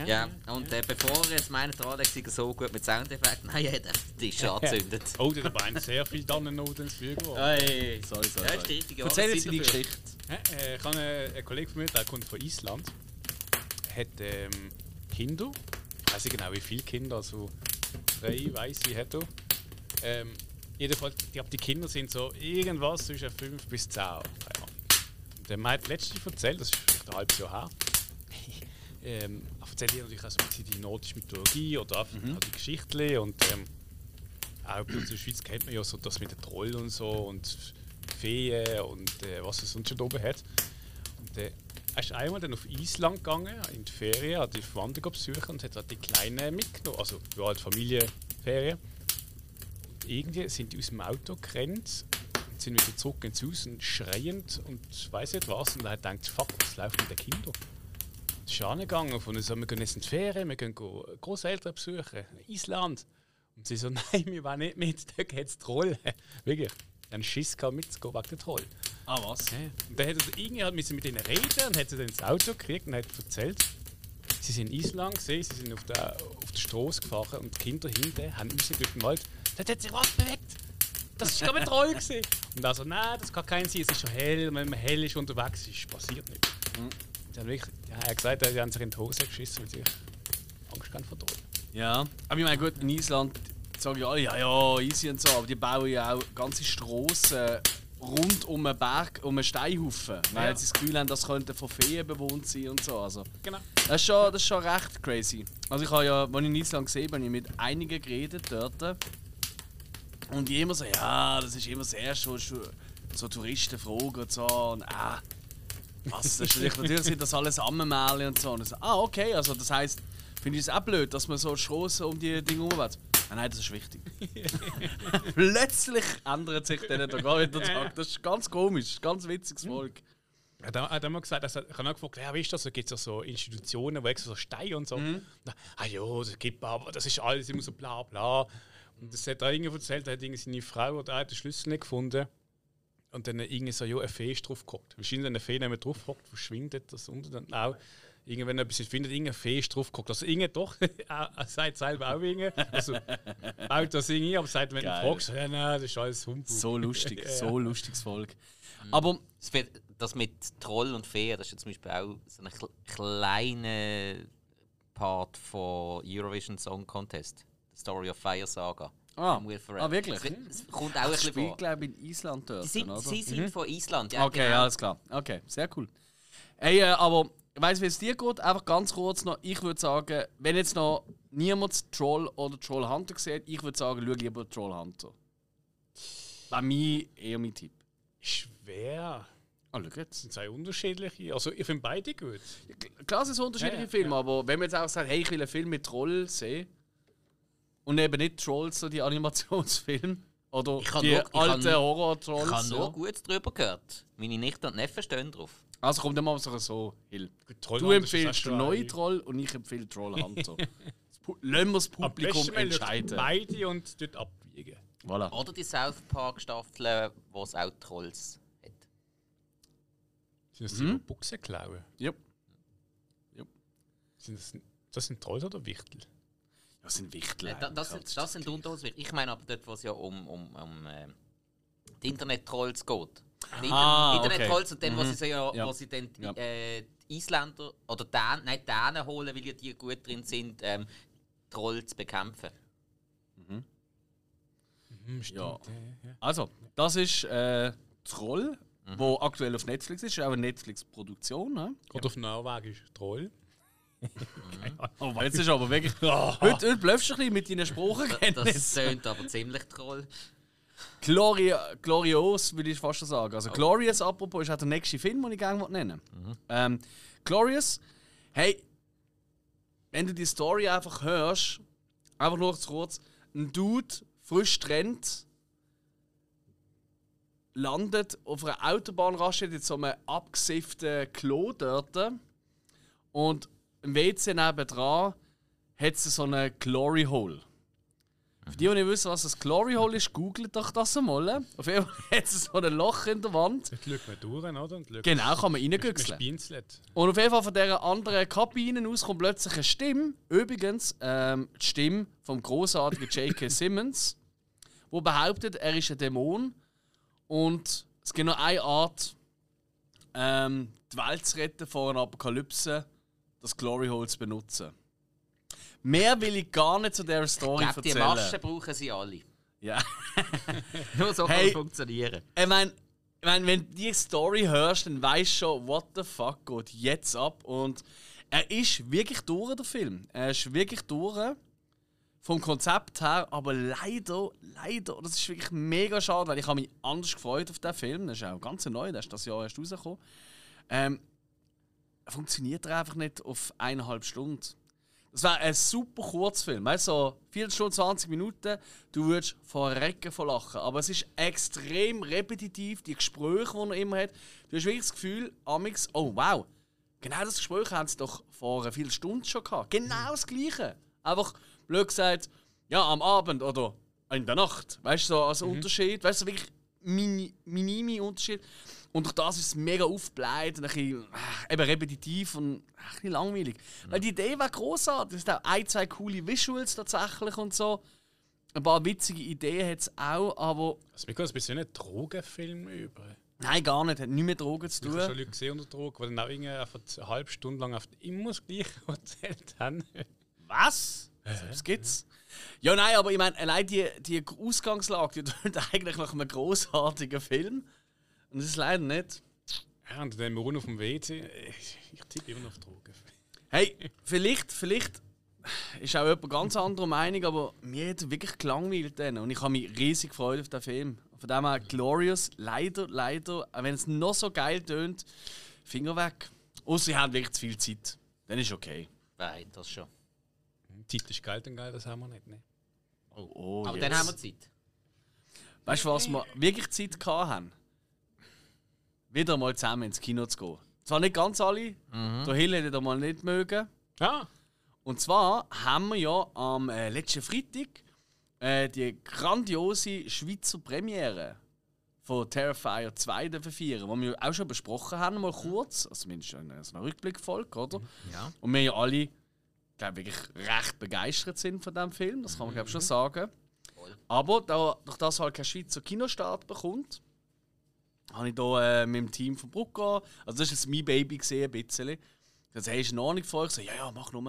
Ja, und äh, bevor ihr jetzt meint, der Alex sei so gut mit Soundeffekten, nein, er hat den Tisch angezündet. Oh, da dabei sehr viel Tannennoten ins Feuer geworfen. Hey. Sorry, sorry. Ja, ist die richtige Erzähl jetzt dafür. Geschichte. Äh, Ich habe einen, einen Kollegen von mir, der kommt von Island, hat ähm, Kinder. Ich weiß nicht genau, wie viele Kinder, also drei, weiß ich, hat er. Ähm, jedenfalls, ich glaube, die Kinder sind so irgendwas zwischen 5 bis 10. Keine Ahnung. Und ähm, hat letztens erzählt, das ist vielleicht ein halbes Jahr her, ähm, er erzählt hier natürlich auch so ein bisschen die nordische Mythologie oder einfach auch die Geschichte und ähm, auch bei uns in der Schweiz kennt man ja so das mit den Trollen und so und Feen und äh, was es sonst schon oben hat. Und äh, er ist einmal dann auf Island gegangen, in die Ferien, hat die Verwandte besuchen und hat halt die Kleinen mitgenommen, also ja, halt Familienferien. Und irgendwie sind die aus dem Auto gerannt und sind wieder zurück ins Haus und schreiend und weiß nicht was. Und er hat gedacht, fuck, was läuft mit den Kindern? Es ist angegangen von so, wir gehen jetzt in die Ferien, wir gehen Großeltern besuchen, Island. Und sie so, nein, wir wollen nicht mit, da geht's Troll. Wirklich. Dann Schiss gehabt mitzugehen wegen der Troll. Ah, was? Und dann hat er irgendwie halt mit ihnen reden und hat sie dann ins Auto gekriegt und hat erzählt, sie sind in Island gesehen, sie sind auf der, auf der Straße gefahren und die Kinder hinten haben raus durch den Wald. Dort hat sich was bewegt. Das ist gerade Troll gesehen. Und also nein, das kann kein sein, es ist schon hell, wenn man hell ist unterwegs, ist passiert nicht. Haben wirklich, ja, er hat gesagt, sie haben sich in die Hose geschissen, weil sie Angst haben vor Trollen. Ja. Aber ich meine, gut, in Island sagen ja alle, ja, ja, easy und so, aber die bauen ja auch ganze Straßen rund um einen Berg, um einen Steinhaufen, weil Ja. sie das Gefühl haben, das könnte von Feen bewohnt sein und so. Also, Genau. das, ist schon, das ist schon recht crazy. Also ich habe ja, als ich in Island gesehen habe, habe ich mit einigen geredet dort. Und die immer so, ja, das ist immer das Erste, was schon so Touristen fragen und so. Und ah, was, das ist natürlich, sind das alles Ammenmärchen und so. Und so, ah, okay, also das heisst, finde ich es auch blöd, dass man so Strassen um die Dinge herum Nein, nein, das ist wichtig. Plötzlich ändert sich dann da gar nicht der Tag. Das ist ganz komisch, ganz witziges Volk. Er hat er hat immer gesagt, er, ich habe auch gefragt, ja, wie ist das? Da gibt es ja so Institutionen, wo extra so Steine und so. Na, ah ja, das gibt aber, das ist alles immer so bla bla. Und das hat er irgendwie erzählt, er hat irgendwie seine Frau oder er den Schlüssel nicht gefunden. Und dann irgendwie so, ja, eine Fee ist drauf gehockt. Wahrscheinlich, wenn eine Fee nicht mehr drauf hockt, verschwindet das unter dann auch. Er etwas findet, irgendeine Fee ist drauf gehockt. Also, irgendwie doch, sagt selber auch irgendwie. Also, baut das irgendwie, aber sagt, wenn Geil. du fragst, ja, nein, das ist alles Humbug. So lustig, Ja. so lustiges Volk. Aber Das, mit Troll und Fee, das ist ja zum Beispiel auch so ein kle- kleiner Part von Eurovision Song Contest. The Story of Fire Saga. Ah. Von Will Ferrell. Ah, wirklich? Es, es kommt auch ein das bisschen vor. glaube ich, in Island dort, Die sind, oder? sie sind von Island, ja. Okay, genau. alles klar. Okay, sehr cool. Hey, äh, aber weißt du, wie es dir geht? Einfach ganz kurz noch. Ich würde sagen, wenn jetzt noch niemand Troll oder Troll Hunter sieht, ich würde sagen, schau lieber Troll Hunter. bei mir eher mein Tipp. Schwer. Ah, schau jetzt. Das sind zwei unterschiedliche. Also, ich finde beide gut. Klar, es sind unterschiedliche Ja, ja, Filme, aber wenn man jetzt auch sagt, hey, ich will einen Film mit Troll sehen und eben nicht Trolls, so die Animationsfilme oder Ich kann die nur- alten Horror-Trolls. Ich habe ja. nur Gutes darüber gehört. Meine Nichte und Neffen stehen drauf. Also kommt immer so, so Hill. Troll Du empfiehlst den neuen Troll und ich empfehle Troll Hunter. Lassen wir das Publikum besten entscheiden. beide und dort abwiegen. Voilà. Oder die South Park Staffeln, wo es auch Trolls hat. Sind das die, die Buchsen klauen? Ja. Sind das, das sind Trolls oder Wichtel? Das sind Wichtel. Äh, da- das, sind, das sind Unterschiede. Ich meine aber dort, wo es ja um, um, um äh, die Internet-Trolls geht. Die Inter Ah, okay. Internet-Trolls und dann, wo sie, so ja, Ja. wo sie dann die, Ja. äh, die Isländer oder Dänen, nein, Dänen holen, weil ja die gut drin sind, ähm, Trolls zu bekämpfen. Hm, stimmt. Ja. ja. Also, das ist äh, Troll, wo aktuell auf Netflix ist. Ist auch eine Netflix-Produktion. Ne? Geht auf Norwegisch. Troll. Oh, jetzt ist aber wirklich. heute, heute bluffst du ein bisschen mit deinen Das Sprachenkenntnissen. tönt aber ziemlich Troll. Gloria, Glorious, würde ich fast schon sagen. Also, Glorious, apropos, ist auch der nächste Film, den ich gerne nennen will. Ähm, Glorious, hey, wenn du die Story einfach hörst, einfach nur zu kurz, ein Dude, frisch trennt, landet auf einer Autobahnraststätte in so einem abgesifften Klo dort und im WC nebendran hat es so einen Glory Hole. Für die, die nicht wissen, was ein Glory Hole ist, googelt doch das einmal. Auf jeden Fall hat es so ein Loch in der Wand. Dort schaut man durch, oder? Und Genau, kann man reingüchseln. Und auf jeden Fall von dieser anderen Kabine aus kommt plötzlich eine Stimme. Übrigens, ähm, die Stimme vom großartigen J.K. Simmons, wo behauptet, er ist ein Dämon und es gibt nur eine Art, ähm, die Welt zu retten vor einer Apokalypse, das Glory Hole zu benutzen. Mehr will ich gar nicht zu dieser Ich Story glaube, die erzählen. Maschen brauchen sie alle. Ja. Nur so Hey. kann es funktionieren. Ich meine, ich mein, wenn du die Story hörst, dann weißt du schon, what the fuck geht jetzt ab. Und er ist wirklich durch, der Film. Er ist wirklich durch. Vom Konzept her, aber leider, leider, das ist wirklich mega schade, weil ich habe mich anders gefreut auf den Film. Das ist auch ganz neu, der ist das Jahr erst rausgekommen. Ähm, funktioniert er einfach nicht auf eineinhalb Stunden. Das wäre ein super Kurzfilm. Weißt du, so 4 Stunden, 20 Minuten, du würdest vor Recken von lachen. Aber es ist extrem repetitiv, die Gespräche, die er immer hat. Du hast wirklich das Gefühl, Amix, oh wow, genau das Gespräch haben sie doch vor einer Viertelstunde schon gehabt. Genau das Gleiche. Einfach blöd gesagt, ja, am Abend oder in der Nacht. Weißt du, so als Unterschied. Weißt du, wirklich mini, minime Unterschied. Und durch das ist es mega aufgebläht und ein bisschen, äh, eben repetitiv und ein bisschen langweilig. Weil die Idee war großartig. Es hat auch ein, zwei coole Visuals tatsächlich und so. Ein paar witzige Ideen hat es auch, aber Also, mir ein bisschen ein Drogenfilm über. nein, gar nicht. Hat nichts mit Drogen zu Ich habe schon tun. Leute gesehen unter Drogen, die dann auch irgendwie einfach eine halbe Stunde lang auf immer das gleiche erzählt haben. Was? Das gibt's. Ja, nein, aber ich meine, allein die, die Ausgangslage, die tut eigentlich nach einem großartigen Film. Und das ist leider nicht. Ja, und dann rund auf dem WC. Ich, ich tippe immer noch auf Drogen. Hey, vielleicht, vielleicht ist auch jemand ganz anderer Meinung, aber mir hat wirklich gelangweilt dann. Und ich habe mich riesig gefreut auf den Film. Von dem her, Glorious, leider, leider, auch wenn es noch so geil tönt, Finger weg. Außer sie haben wirklich zu viel Zeit. Dann ist okay. Nein, das schon. Zeit ist Geld und Geld, das haben wir nicht. Ne? Oh, oh, Aber yes. dann haben wir Zeit. Weißt du, was wir wirklich Zeit haben? Wieder mal zusammen ins Kino zu gehen. Zwar nicht ganz alle, der Hill hätte da mal nicht mögen. Ja, Und zwar haben wir ja am äh, letzten Freitag äh, die grandiose Schweizer Premiere von Terrifier 2 dürfen feiern, die wir auch schon besprochen haben, mal kurz, also zumindest in so einer Rückblickfolge, oder? Ja. Und wir ja alle, glaube wirklich recht begeistert sind von diesem Film, das kann man glaube schon sagen. Voll. Aber da, durch das halt kein Schweizer Kinostart bekommt, habe ich hier äh, mit dem Team von Brucka, also das ist jetzt mein Baby gesehen, ein bisschen. Ich habe hey, ist in Ordnung für euch? Ich so, ja, ja, mach nur.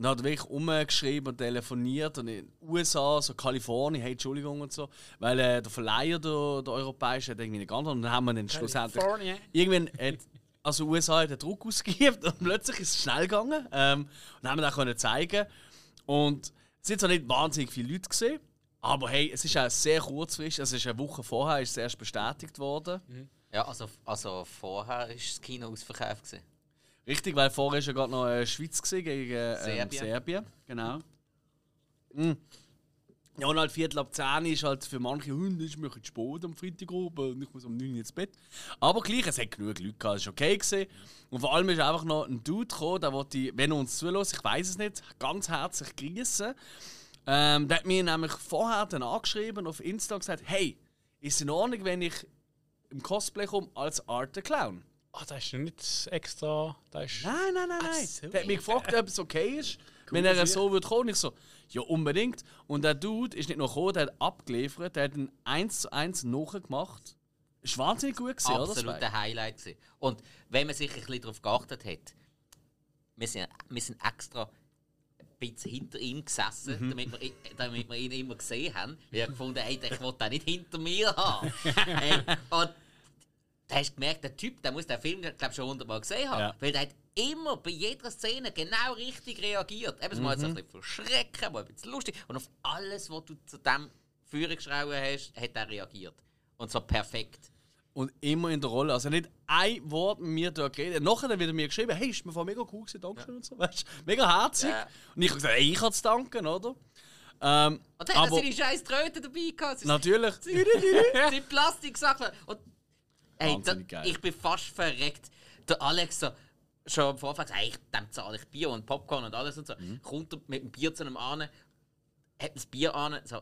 Und dann hat wirklich umgeschrieben und telefoniert und in den USA, so Kalifornien, hey, Entschuldigung und so, weil äh, der Verleiher, der, der europäische, hat irgendwie nicht geantwortet und dann haben wir dann schlussendlich irgendwann hat, also USA hat den Druck ausgeübt und plötzlich ist es schnell gegangen ähm, und haben wir das können zeigen und es sind zwar nicht wahnsinnig viele Leute gesehen, Aber hey, es ist auch sehr kurzfristig. Also es ist eine Woche vorher ist es erst bestätigt worden. Ja, also, also vorher war das Kino ausverkauft. Gewesen. Richtig, weil vorher ist ja gerade noch äh, Schweiz gegen ähm, Serbien. Serbien. Genau. Mhm. Ja, und halt Viertel ab 10 ist halt für manche Hunde ist mir ein bisschen spät am Freitag oben und ich muss um 9 Uhr ins Bett. Aber gleich, es hat genug Leute gehabt, es war okay. Gewesen. Und vor allem ist einfach noch ein Dude gekommen, der wollte, ich, wenn er uns zulässt, ich weiß es nicht, ganz herzlich grüßen. Ähm, der hat mir nämlich vorher dann angeschrieben auf Insta und gesagt, hey, ist es in Ordnung, wenn ich im Cosplay komme als Art the Clown? Ah, da ist ja nicht extra. Da ist Nein, nein, nein, nein. so. Der hat mich gefragt, ob es okay ist, wenn er so würde kommen. Ich so, ja, unbedingt. Und der Dude ist nicht noch gekommen, der hat abgeliefert, der hat ein 1 zu 1 nachgemacht. Ist wahnsinnig gut gewesen, oder? Absoluter Highlight. Gewesen. Und wenn man sich ein bisschen darauf geachtet hat, wir sind, wir sind extra ein bisschen hinter ihm gesessen, Mhm. damit, wir, damit wir ihn immer gesehen haben. Wir haben gefunden, hey, ich will den nicht hinter mir haben. hey, und da hast du gemerkt, der Typ, der muss den Film glaub, schon hundertmal gesehen haben. Ja. Weil der hat immer bei jeder Szene genau richtig reagiert. Eben mal Mhm. so ein bisschen verschrecken, mal ein bisschen lustig. Und auf alles, was du zu dem Führer geschrauben hast, hat er reagiert. Und zwar perfekt. Und immer in der Rolle. Also nicht ein Wort mit mir dort geredet. Nachher er wieder mir geschrieben, hey, ist mir voll mega cool gewesen, danke schön und so. Weißt, mega herzig. Ja. Und ich habe gesagt, hey, ich kann es danken, oder? Ähm, Und dann hat er seine scheiß Tröte dabei gehabt. Natürlich. Die Plastiksachen. Und hey, da, geil. ich bin fast verreckt. Der Alex so, schon am Vorfang gesagt, hey, ich, dem zahle ich Bier und Popcorn und alles und so. Mhm. Kommt er mit dem Bier zu einem an, hat das Bier an, so,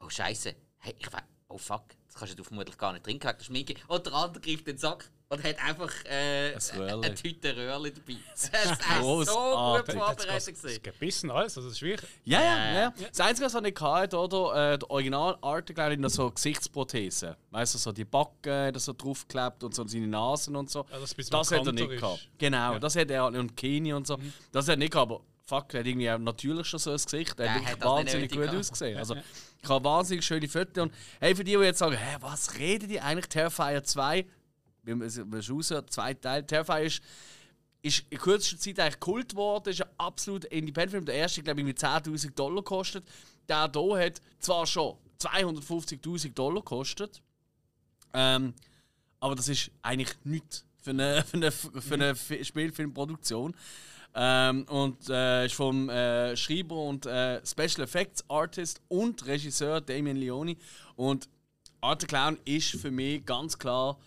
oh Scheiße, hey, ich weiß, oh fuck, das kannst du vermutlich gar nicht trinken der Schminke. Und der andere greift den Sack und hat einfach äh, Ein eine Tüte Röhrli dabei. Das ist echt so gut vorbereitet. es gewesen. gebissen alles, also das ist wirklich. Ja, ja, Ja. ja. Das Einzige, was er nicht hatte, oder? Äh, der Original Art, glaube ich, noch so Gesichtsprothesen. Weißt du, so die Backen, das so draufgeklebt und so seine Nasen und so. Ja, das hat er nicht ist. gehabt. Genau, das hat er und Kini und so. Das hat er nicht gehabt, aber fuck, er hat irgendwie auch natürlich schon so ein Gesicht. Er Ja, hat hat wirklich das nicht wahnsinnig gut gehabt. ausgesehen. Also, ich habe wahnsinnig schöne Fotos. Und hey, für die, die jetzt sagen, hä, was reden die eigentlich? Terrifier 2, wie man es wie es aussieht, zwei Teile. Terrifier ist ist in kürzester Zeit eigentlich Kult geworden, ist ein absolut Independent-Film. Der erste, glaube ich, mit 10.000 Dollar gekostet. Der hier hat zwar schon 250.000 Dollar gekostet, ähm, aber das ist eigentlich nichts für eine, für eine, für eine Fi- Spielfilmproduktion. Ähm, und äh, ist vom äh, Schreiber und äh, Special Effects Artist und Regisseur Damien Leone. Und Art the Clown ist für mich ganz klar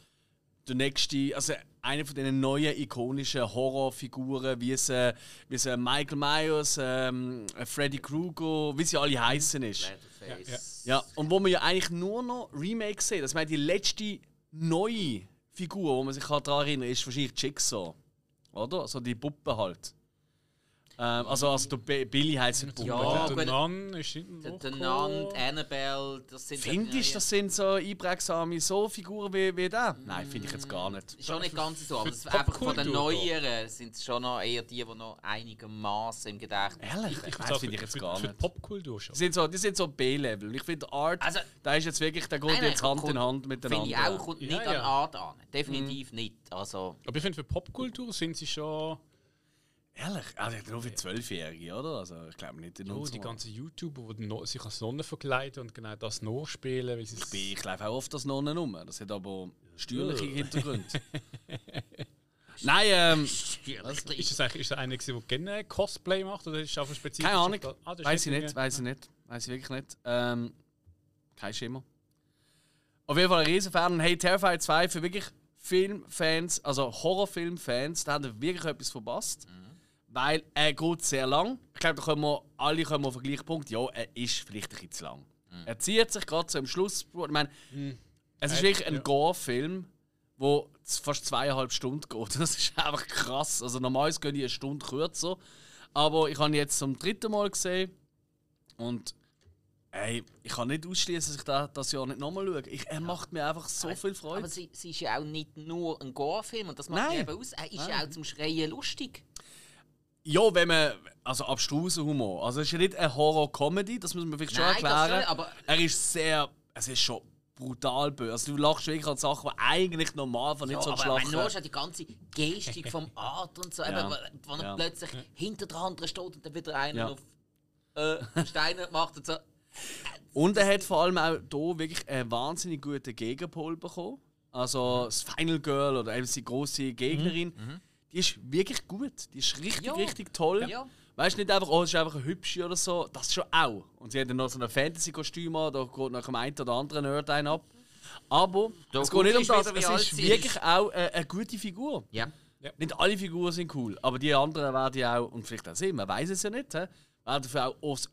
der nächste, also eine von den neuen ikonischen Horrorfiguren, wie es, wie es Michael Myers, ähm, äh, Freddy Krueger, wie sie alle heißen ist. Leatherface. Ja, und wo man ja eigentlich nur noch Remakes sieht. Das meint die letzte neue Figur, wo man sich daran erinnern kann, ist wahrscheinlich Jigsaw. Oder? Also die Puppe halt. Ähm, also, also der Bi- Billy heisst die Puppe. Ja, der. Nun ist nicht Der, der die Annabelle, das sind Findest du, das sind so einprägsame so Figuren wie, wie der? Nein, finde ich jetzt gar nicht. Ist schon nicht ganz so, aber das die einfach von den neueren sind es schon noch eher die, die noch einigermaßen im Gedächtnis Ehrlich? Ich Nein, finde ich jetzt für, gar für nicht. Popkultur schon. Die sind so, die sind so B-Level. Ich finde, Art, Also- der ist jetzt wirklich, der geht Nein, nein, jetzt Hand kommt- in Hand miteinander. Finde ich auch, kommt nicht Ja, an ja. Art an. Definitiv nicht. Also, Aber ich finde, für Popkultur sind sie schon. Ehrlich? Also nur für Zwölfjährige, oder? Also ich glaube nicht in Oh, die ganzen YouTuber, die no sich als Nonnen verkleiden und genau das nachspielen, weil. Ich, bin, ich laufe auch oft als Nonnen rum. Das hat aber steuerliche Hintergründe. Nein, ähm, Ist das eigentlich ist das einer, der gerne Cosplay macht oder ist es einfach spezifisch? keine Ahnung. Ah, weiß ich nicht, weiß ich nicht. Weiß ich wirklich nicht. Ähm, kein Schimmer. Auf jeden Fall ein Riesenfan. Hey, Terrifier 2 für wirklich Filmfans, also Horrorfilmfans, da haben wir wirklich etwas verpasst. Weil er geht sehr lang. Ich glaube, da können wir alle kommen auf den gleichen Punkt. Ja, er ist vielleicht ein bisschen zu lang. Er zieht sich gerade so im Schluss. Ich meine, es ist Äh, wirklich ein ja. Gore-Film, der fast zweieinhalb Stunden geht. Das ist einfach krass. Also normalerweise gehen die eine Stunde kürzer. Aber ich habe ihn jetzt zum dritten Mal gesehen. Und ey, ich kann nicht ausschließen, dass ich da, das Jahr nicht nochmal schaue. Ich, er macht mir einfach so viel Freude. aber sie, sie ist ja auch nicht nur ein Gore-Film und das macht Nein. eben aus. Er ist ja auch zum Schreien lustig. Ja, wenn man. Also abstruser Humor. Also es ist ja nicht eine Horror-Comedy, das muss man vielleicht schon Nein, das erklären. schon, aber- er ist sehr. Es ist schon brutal böse. Also du lachst wirklich an Sachen, die eigentlich normal von nicht Ja, so aber lachen. wenn schon die ganze Gestik vom Art und so, Ja. eben, wo er Ja. plötzlich hinter der anderen steht und dann wieder einer Ja. auf äh, Steine macht und so. Und er hat vor allem auch hier wirklich einen wahnsinnig guten Gegenpol bekommen. Also das Final Girl oder eben die große Gegnerin, die ist wirklich gut. Die ist richtig, Ja. richtig toll. Ja. Weißt du, nicht einfach, oh, es ist einfach eine hübsche oder so. Das schon auch. Und sie hat dann noch so ein Fantasy-Kostüm an, da geht nach dem einen oder anderen Nerd ein ab. Aber Da es geht nicht um das, es ist wirklich ist. auch eine, eine gute Figur. Ja. Nicht alle Figuren sind cool, aber die anderen werden ja auch, und vielleicht auch sie, man weiß es ja nicht, he, werden dafür auch aufs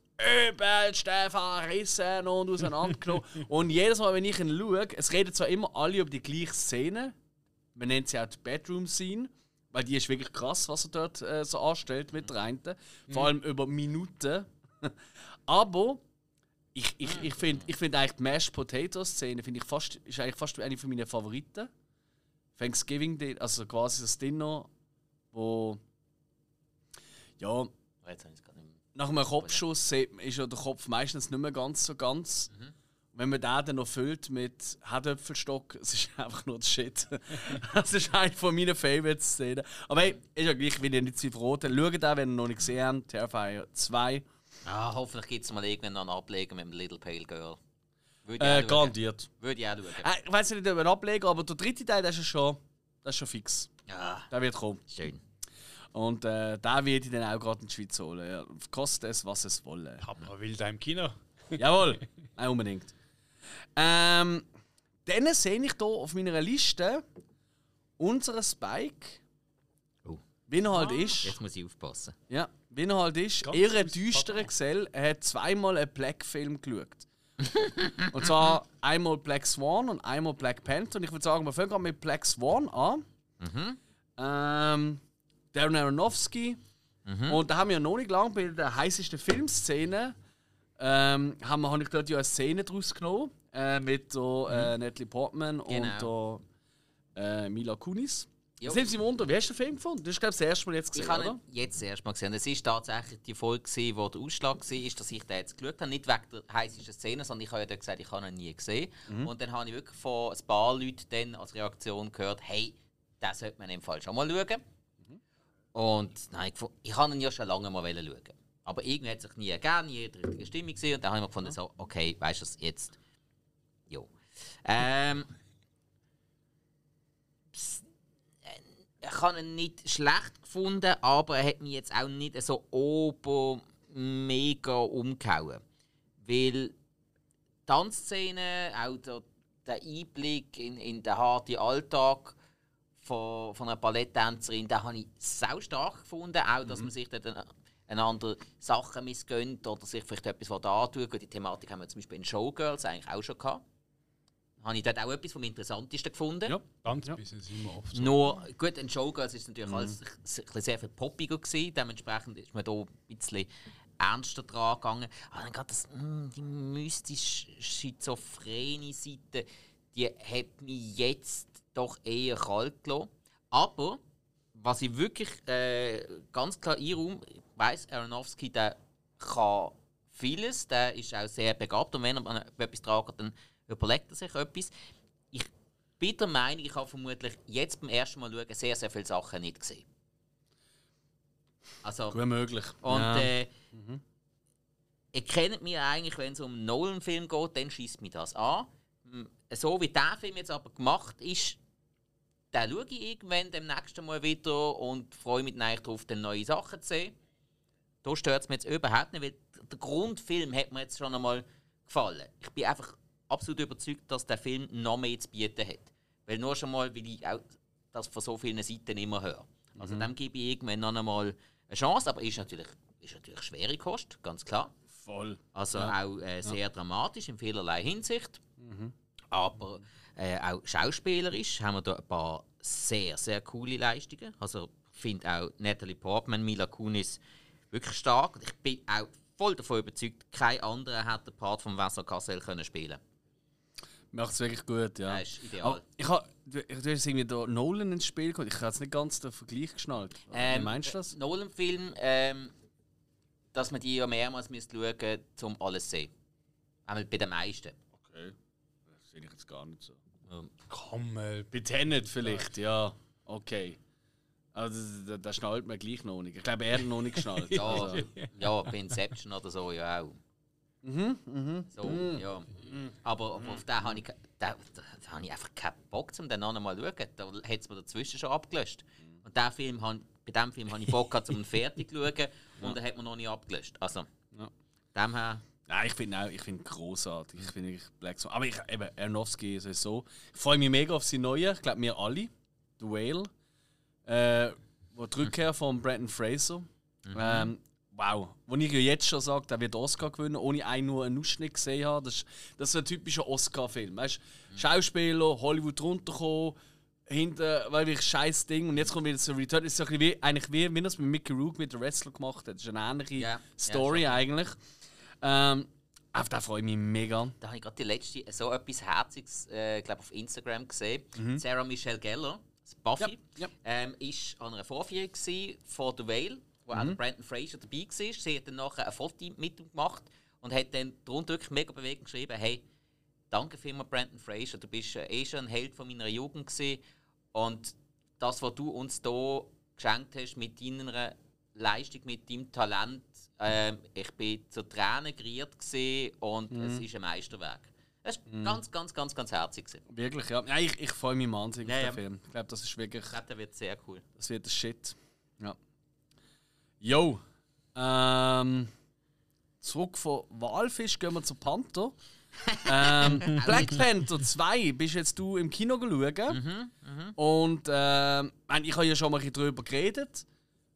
übelste verrissen und auseinandergenommen. und jedes Mal, wenn ich ihn schaue, es reden zwar immer alle über die gleiche Szene, man nennt sie auch die Bedroom-Scene, weil die ist wirklich krass, was er dort äh, so anstellt mit der einen. Vor allem über Minuten. aber ich, ich, ich finde ich find eigentlich die Mashed Potato-Szene finde ich fast, ist eigentlich fast eine von meinen Favoriten. Thanksgiving, Din- also quasi das Dinner, wo ja, Oh, nach einem Kopfschuss ist ja der Kopf meistens nicht mehr ganz so ganz. Wenn man den dann noch füllt mit Herdöpfelstock, es ist einfach nur das Shit. das ist eine von meinen Favorite-Szenen. Aber hey, ist ja gleich, wie ihr nicht zu verraten. Schaut auch, wenn ihr noch nicht gesehen habt, Terrifier 2. Ah, hoffentlich gibt es mal irgendwann noch einen Ableger mit dem Little Pale Girl. Würde Äh, ich auch schauen. garantiert. Würde ich auch schauen. Äh, ich weiß nicht, ob wir ihn ablegen, aber der dritte Teil, der ist ja schon, das ist schon fix. Ja, Der wird kommen. schön. Und äh, den werde ich dann auch gerade in die Schweiz holen. Ja. Kostet es, was es wolle. Papa will da im Kino. Jawohl, auch unbedingt. Ähm, dann sehe ich hier auf meiner Liste unseren Spike. Oh. Wie er halt ist. Jetzt muss ich aufpassen. Ja, wie er halt ist. Ganz düsterer Pardon. Gesell. Er hat zweimal einen Black-Film geschaut. und zwar einmal Black Swan und einmal Black Panther. Und ich würde sagen, wir fangen gerade mit Black Swan an. Ähm, Darren Aronofsky. Und da haben wir ja noch nicht lange bei der heißesten Filmszene. Ähm, haben wir, habe ich dort ja eine Szene draus genommen. Äh, mit der, äh, Natalie Portman Genau. und äh, Mila Kunis. Jo. Nimmt sie Wunder, wie hast du den Film gefunden? Du hast, glaube ich, das erste Mal jetzt gesehen, Ich oder? jetzt das erste Mal gesehen. Es ist tatsächlich die Folge, gewesen, wo der Ausschlag war, dass ich den jetzt geschaut habe. Nicht wegen der heißesten Szene, sondern ich habe ja gesagt, ich habe ihn nie gesehen. Und dann habe ich wirklich von ein paar Leuten dann als Reaktion gehört, hey, das sollte man im Fall schon mal schauen. Und nein, ich, ich habe ihn ja schon lange mal schauen. Aber irgendwie hat es sich nie ergeben, nie in der richtigen Stimmung gesehen. Und dann habe ich mir gefunden, so, okay, weißt du was, jetzt. Ähm, ich habe ihn nicht schlecht gefunden, aber er hat mich jetzt auch nicht so ober mega umgehauen. Weil die Tanzszene, auch der, der Einblick in, in den harten Alltag von, von einer Balletttänzerin, den habe ich sau stark gefunden. Auch, dass man sich dann einander Sachen missgönnt oder sich vielleicht etwas antut. Die Thematik haben wir zum Beispiel in Showgirls eigentlich auch schon gehabt. Habe ich dort auch etwas vom Interessantesten gefunden. Ja. Tanzbusiness ist immer oft so. Nur, gut, in Showgirls ist es natürlich alles ein bisschen sehr viel poppiger gewesen. Dementsprechend ist man da ein bisschen ernster dran gegangen. Aber dann gerade das, mm, die mystisch-schizophrene Seite, die hat mich jetzt doch eher kalt gelassen. Aber, was ich wirklich äh, ganz klar einräume, ich weiss, Aronofsky, der kann vieles, der ist auch sehr begabt und wenn er an etwas tragt, dann überlegt er sich etwas. Ich bin der Meinung, ich habe vermutlich jetzt beim ersten Mal schauen sehr, sehr viele Sachen nicht gesehen. Also, Gut möglich. und ja. äh, ihr kennt mich eigentlich, wenn es um einen Nolan-Film geht, dann schießt mich das an. So wie der Film jetzt aber gemacht ist, den schaue ich irgendwann dem nächsten Mal wieder und freue mich eigentlich darauf, dann neue Sachen zu sehen. Da stört es mir jetzt überhaupt nicht, weil der Grundfilm hat mir jetzt schon einmal gefallen. Ich bin einfach absolut überzeugt, dass der Film noch mehr zu bieten hat. Weil nur schon mal, weil ich auch das von so vielen Seiten immer höre. Also dem gebe ich irgendwann noch einmal eine Chance, aber ist natürlich, ist natürlich schwere Kost, ganz klar. Voll. Also auch äh, sehr dramatisch in vielerlei Hinsicht. Aber äh, auch schauspielerisch haben wir da ein paar sehr, sehr coole Leistungen. Also ich finde auch Natalie Portman, Mila Kunis wirklich stark. Ich bin auch voll davon überzeugt, kein anderer hätte den Part von Vincent Cassel können spielen Macht es wirklich gut, ja. Das ist ideal. Aber ich habe, du, du hast irgendwie da Nolan ins Spiel gekommen. Ich habe jetzt nicht ganz den Vergleich geschnallt. Wie Ähm, meinst du das? Nolan-Film, ähm, dass man die ja mehrmals müsst schauen müsste, um alles zu sehen. Einmal bei den meisten. Okay. Das sehe ich jetzt gar nicht so. Komm mal. Bei Tenet vielleicht, ja. Okay. Also, da, da schnallt man gleich noch nicht. Ich glaube, er hat noch nicht geschnallt. Ja, Also, ja, bei Inception oder so ja auch. So, ja. Aber, aber auf den habe ich, da, da habe ich einfach keinen Bock, um den noch mal zu schauen. Da hat es mir dazwischen schon abgelöscht. Und den Film bei dem Film habe ich Bock, gehabt, um ihn fertig zu schauen. Und er hat mir noch nicht abgelöscht. Also, Ja. dem her, Nein, ich finde auch, ich finde großartig. Ich finde Black Swan. Aber ich, eben, Aronofsky ist es so. Ich freue mich mega auf seine neue. Ich glaube, wir alle. The Whale. Äh, wo die Rückkehr von Brandon Fraser. Ähm, wow. Wo ich ja jetzt schon sage, der wird Oscar gewinnen, ohne einen nur einen Ausschnitt gesehen habe. Das ist, das ist ein typischer Oscar-Film. Weißt Schauspieler, Hollywood runterkommen, hinten, weil wirklich scheiß Ding. Und jetzt kommt wieder so Return. Das ist so ein bisschen wie, eigentlich wie, wie das mit Mickey Rourke mit der Wrestler gemacht hat. Das ist eine ähnliche ja, Story schon. eigentlich. Ähm, auf den freue ich mich mega. da habe ich gerade die letzte so etwas Herziges, äh, glaube auf Instagram gesehen. Sarah Michelle Gellar, das Buffy, Ja, ja. Ähm, ist an einer Vorführung von The Whale, wo auch der Brandon Fraser dabei war. Sie hat dann nachher ein Foto mit ihm gemacht und hat dann darunter wirklich mega bewegend geschrieben, hey, danke vielmals Brandon Fraser, du bist äh, eh schon ein Held von meiner Jugend gewesen. und das, was du uns hier geschenkt hast mit deiner Leistung, mit deinem Talent, ähm, ich bin zur Tränen gerührt gewesen und es ist ein Meisterwerk. Das war ganz, ganz, ganz, ganz herzig. Wirklich, ja. ja ich, ich freue mich wahnsinnig Ja, auf den ja. Film. Ich glaube, das ist wirklich. Ich glaube, der wird sehr cool. Das wird der Shit. Ja. Yo. Ähm, zurück von Walfisch gehen wir zu Panther. ähm, Black Panther 2 bist jetzt du im Kino geschaut. Und ähm, ich habe ja schon mal ein bisschen drüber geredet.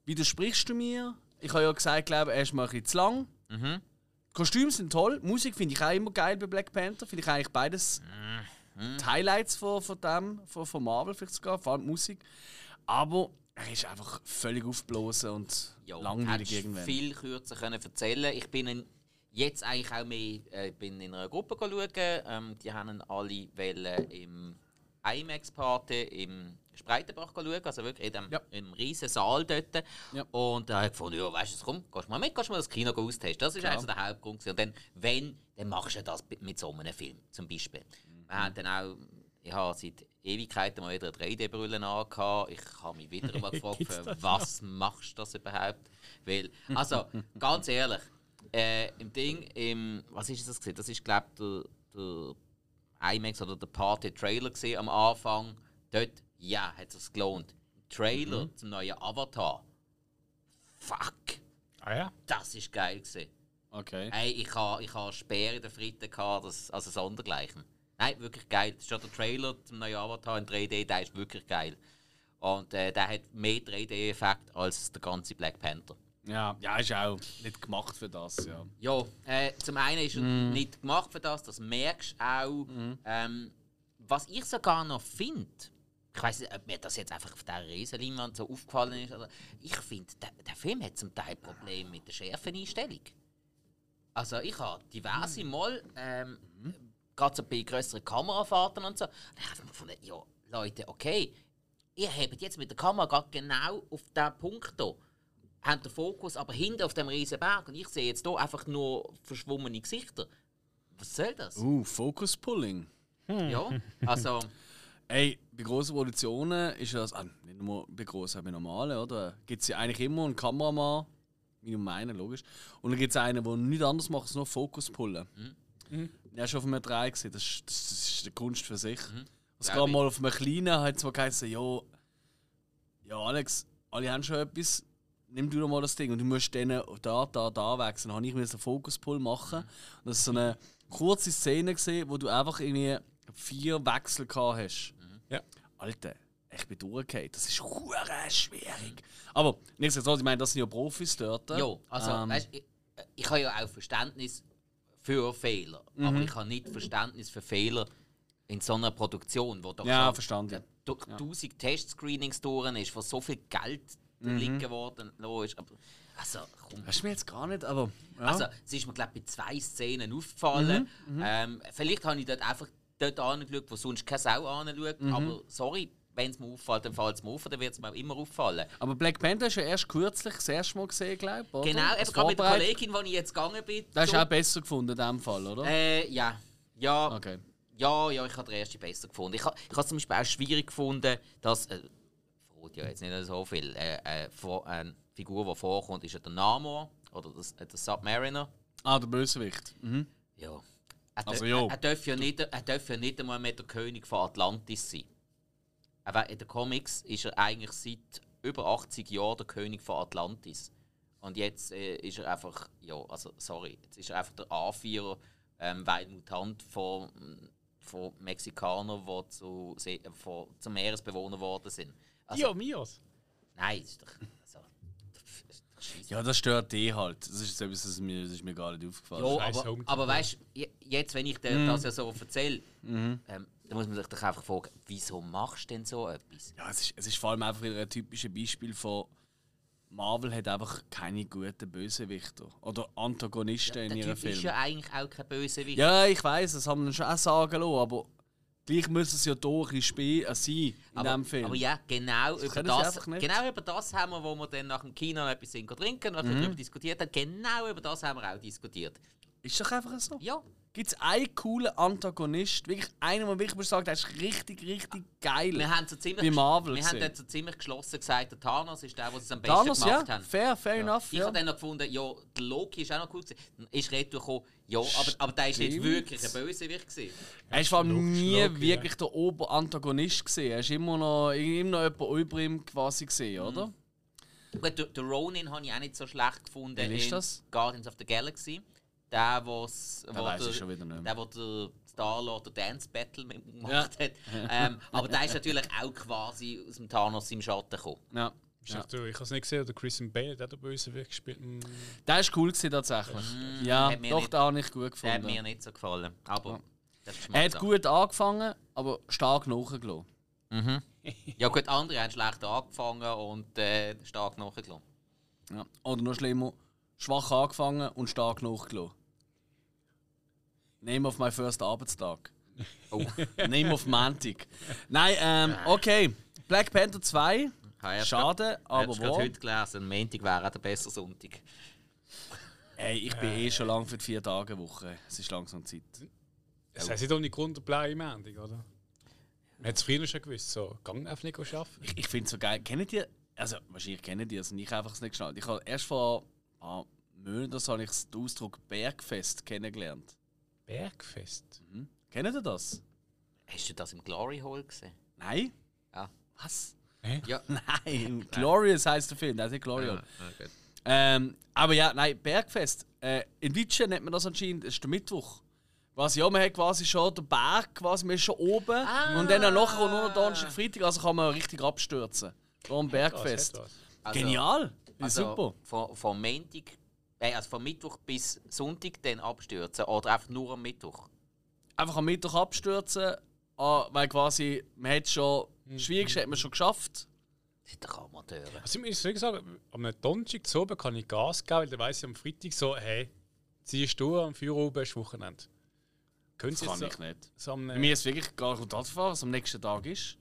Widersprichst du mir? Ich habe ja gesagt, glaube er ist mal ein bisschen zu lang. Die Kostüme sind toll, Musik finde ich auch immer geil bei Black Panther. Finde ich eigentlich beides die Highlights von, von dem, von, von Marvel vielleicht sogar, vor allem die Musik. Aber er ist einfach völlig aufgeblasen und Ja, langweilig irgendwann. viel kürzer können erzählen Ich bin in, jetzt eigentlich auch mehr äh, bin in einer Gruppe schauen. Ähm, die haben alle wollen im IMAX-Party im Spreitenbach schauen, also wirklich in dem, Ja. im riesen Saal dort. Ja. Und da habe ich gefunden, ja, weißt du, komm, gehst du mal mit, gehst du mal das Kino austesten. Das ist Klar. eigentlich so der Hauptgrund. gewesen. Und dann, wenn, dann machst du das mit so einem Film, zum Beispiel. Wir haben dann auch, ich habe seit Ewigkeiten mal wieder eine 3D-Brille angehabt. Ich habe mich wieder mal gefragt, was machst du das überhaupt? Weil, also, ganz ehrlich, äh, im Ding, im, was ist das gewesen? Das ist, glaube ich, der, der IMAX oder der Party-Trailer gesehen am Anfang. Dort, ja, hat es gelohnt. Trailer zum neuen Avatar. Fuck, Ah ja? das ist geil gewesen. Okay. Ey, ich habe ich ha Speer in der Fritte gehabt, das, also sondergleichen. Nein, wirklich geil. Das ist schon der Trailer zum neuen Avatar in 3D, der ist wirklich geil. Und äh, der hat mehr 3D-Effekt als der ganze Black Panther. Ja, ja, ist auch nicht gemacht für das, ja. Ja, äh, zum einen ist er nicht gemacht für das, das merkst du auch. Ähm, was ich sogar noch finde, ich weiß nicht, ob mir das jetzt einfach auf dieser Riesenleinwand so aufgefallen ist, aber ich finde, der, der Film hat zum Teil Probleme mit der Schärfeneinstellung. Also ich habe diverse Mal, ähm, gerade so bei größeren Kamerafahrten und so, da habe ich mir gefunden, ja, Leute, okay, ihr habt jetzt mit der Kamera gerade genau auf diesen Punkt hier haben den Fokus aber hinten auf dem riesen Berg und ich sehe jetzt hier einfach nur verschwommene Gesichter. Was soll das? Uh, Focus Pulling. Ja, also Ey, bei grossen Produktionen ist das, ah, nicht nur bei grossen, auch bei normalen, oder? Gibt es ja eigentlich immer einen Kameramann, wie um einen, logisch. Und dann gibt es einen, der nichts anderes macht, als nur Fokus pullen. Mhm. Ja, schon auf einem 3 gesehen, das, ist- das, das ist eine Kunst für sich. Mhm. Es Glaub gab mal auf einem kleinen, hat zwar geheißen, ja, ja, Alex, alle haben schon etwas, nimm du doch mal das Ding und du musst dann da, da, da wechseln. Dann habe ich mir einen Fokuspull machen. Und das ist so eine kurze Szene gesehen, wo du einfach irgendwie vier Wechsel gehabt hast. Ja. Alter, ich bin durchgefallen. Das ist hure schwierig. Aber nichtsdestotrotz, ich meine, das sind ja Profis dort. ja, also Ähm, weißt, ich, ich habe ja auch Verständnis für Fehler, Mhm. aber ich habe nicht Verständnis für Fehler in so einer Produktion, wo doch Ja, verstanden. durch tausend Testscreenings durch ist, wo so viel Geld Mhm. liegen geworden ist. Aber, also, komm, Das ist mir jetzt gar nicht, aber. Ja. Also, es ist mir, glaube bei zwei Szenen aufgefallen. Ähm, vielleicht habe ich dort einfach dort angeschaut, wo sonst keine Sau anschaut. Aber sorry, wenn es mir auffällt, dann fällt es mir auf, dann wird es mir immer auffallen. aber Black Panther ist ja erst kürzlich das erste Mal gesehen, glaube ich. Genau, eben gerade mit der. Kollegin, wo ich jetzt gegangen bin. Das ist so- auch besser gefunden in dem Fall, oder? äh, ja. Ja, Okay. ja, ja, ich habe den ersten besser gefunden. Ich habe ich habe zum Beispiel auch schwierig gefunden, dass. Äh, verrät ja jetzt nicht so viel. Äh, äh, vor- eine Figur, die vorkommt, ist ja der Namor oder das, äh, der Submariner. Ah, der Bösewicht. Mhm. Ja. Er, Also, ja. er, er, darf ja nicht, er darf ja nicht einmal mehr der König von Atlantis sein. Aber in den Comics ist er eigentlich seit über 80 Jahren der König von Atlantis. Und jetzt äh, ist er einfach, ja, also sorry, jetzt ist er einfach der Anführer, ähm, weil Mutant von, von Mexikanern, die zu, See- äh, von, zu Meeresbewohnern geworden sind. Also, Ja, Mios. Nein, das ist doch. Also, das ist doch. Ja, das stört dich halt. Das ist jetzt etwas, das, mir, das ist mir gar nicht aufgefallen. Ja, aber, aber weißt du, jetzt, wenn ich dir Mhm. das ja so erzähle, ähm, dann muss man sich doch einfach fragen, wieso machst du denn so etwas? Ja, es ist, es ist vor allem einfach wieder ein typisches Beispiel von Marvel hat einfach keine guten Bösewichter oder Antagonisten in Der ihren Typ ist Filmen. ja eigentlich auch kein Bösewicht. Ja, ich weiß, das haben wir schon auch sagen lassen, aber gleich müssen sie ja hier ein äh, sein in aber, diesem Film. aber ja, genau über, das, einfach nicht. genau über das haben wir, wo wir dann nach dem Kino noch etwas trinken und Mhm. darüber diskutiert haben. Genau über das haben wir auch diskutiert. Ist doch einfach so. Ja, Gibt es einen coolen Antagonist, wirklich einen, wo wirklich muss sagen, der ist richtig, richtig geil. wir haben so ziemlich, Wie Marvel wir haben so ziemlich geschlossen gesagt, der Thanos ist der, der es am besten Thanos, ja, gemacht haben. fair, fair enough. Ich Ja. habe dann noch gefunden, ja, der Loki ist auch noch cool gewesen. Dann ist Reto gekommen, ja, aber, aber der ist nicht wirklich ein Bösewicht gewesen. Er war vor allem nie Loki, wirklich der Oberantagonist gesehen. Er ist immer noch, immer noch jemand über ihm quasi gesehen, oder? Gut, der, der Ronin habe ich auch nicht so schlecht gefunden Wer ist in das? Guardians of the Galaxy. Der, weiss der, ich schon wieder nicht mehr. der, der Star-Lord der Dance Battle gemacht hat. Ähm, aber der ist natürlich auch quasi aus dem Thanos im Schatten gekommen. Ja. Ist Ja. der- Ich habe es nicht gesehen, oder Christian Bale, der hat der Bösewicht gespielt. Mm. Der ist cool gewesen, tatsächlich. ja, hat mir doch, nicht- habe ich gut Der hat mir nicht so gefallen. Aber Er hat gut angefangen, aber stark nachgelassen. Ja gut, andere haben schlecht angefangen und äh, stark nachgelassen. Ja. Oder noch schlimmer, schwach angefangen und stark nachgelassen. Name of my first Arbeitstag. Oh, Name of Mantic. Nein, ähm, okay. Black Panther 2. habe erst Schade, grad- aber erst grad wo? heute gelesen, Montag wäre der bessere Sonntag. Ey, ich bin eh schon lang für die vier Tage Woche. Es ist langsam Zeit. Das heißt doch nicht Grund der blaue Mendung, oder? Man hat es früher schon gewusst, so, gang einfach nicht arbeiten. Ich, ich finde es so geil. Kennt ihr, also wahrscheinlich kennt ihr es und ich habe einfach es nicht geschnallt. Ich habe erst vor ein paar Monaten so habe ich den Ausdruck Bergfest kennengelernt. Bergfest. Hm? Kennt ihr das? Hast du das im Glory Hole gesehen? Nein? Ja. Was? Ja. Nein, Glorious heißt der Film, das ist nicht Glorious. Ähm, aber ja, nein, Bergfest. Äh, in Witschen nennt man das anscheinend, das ist der Mittwoch. Quasi, ja, man hat quasi schon den Berg, quasi, man ist schon oben und dann nachher nur noch Donnerstag, Freitag, also kann man richtig abstürzen. Darum Bergfest. Hat was. Also- Genial! Ist Also super. Von, von Montag, äh, also von Mittwoch bis Sonntag dann abstürzen oder einfach nur am Mittwoch? Einfach am Mittwoch abstürzen, ah, weil quasi, man hat schon, das Schwierigste hat man schon geschafft. Das sind doch Amateure. Also ich muss wirklich sagen, am Donnerstag zu oben kann ich Gas geben, weil dann weiss ich am Freitag so, hey, ziehst du am Feuer oben, ist Wochenende. Können Das Sie kann jetzt ich nicht. so am, Bei mir ist es wirklich gar nicht anzufahren, was am nächsten Tag ist.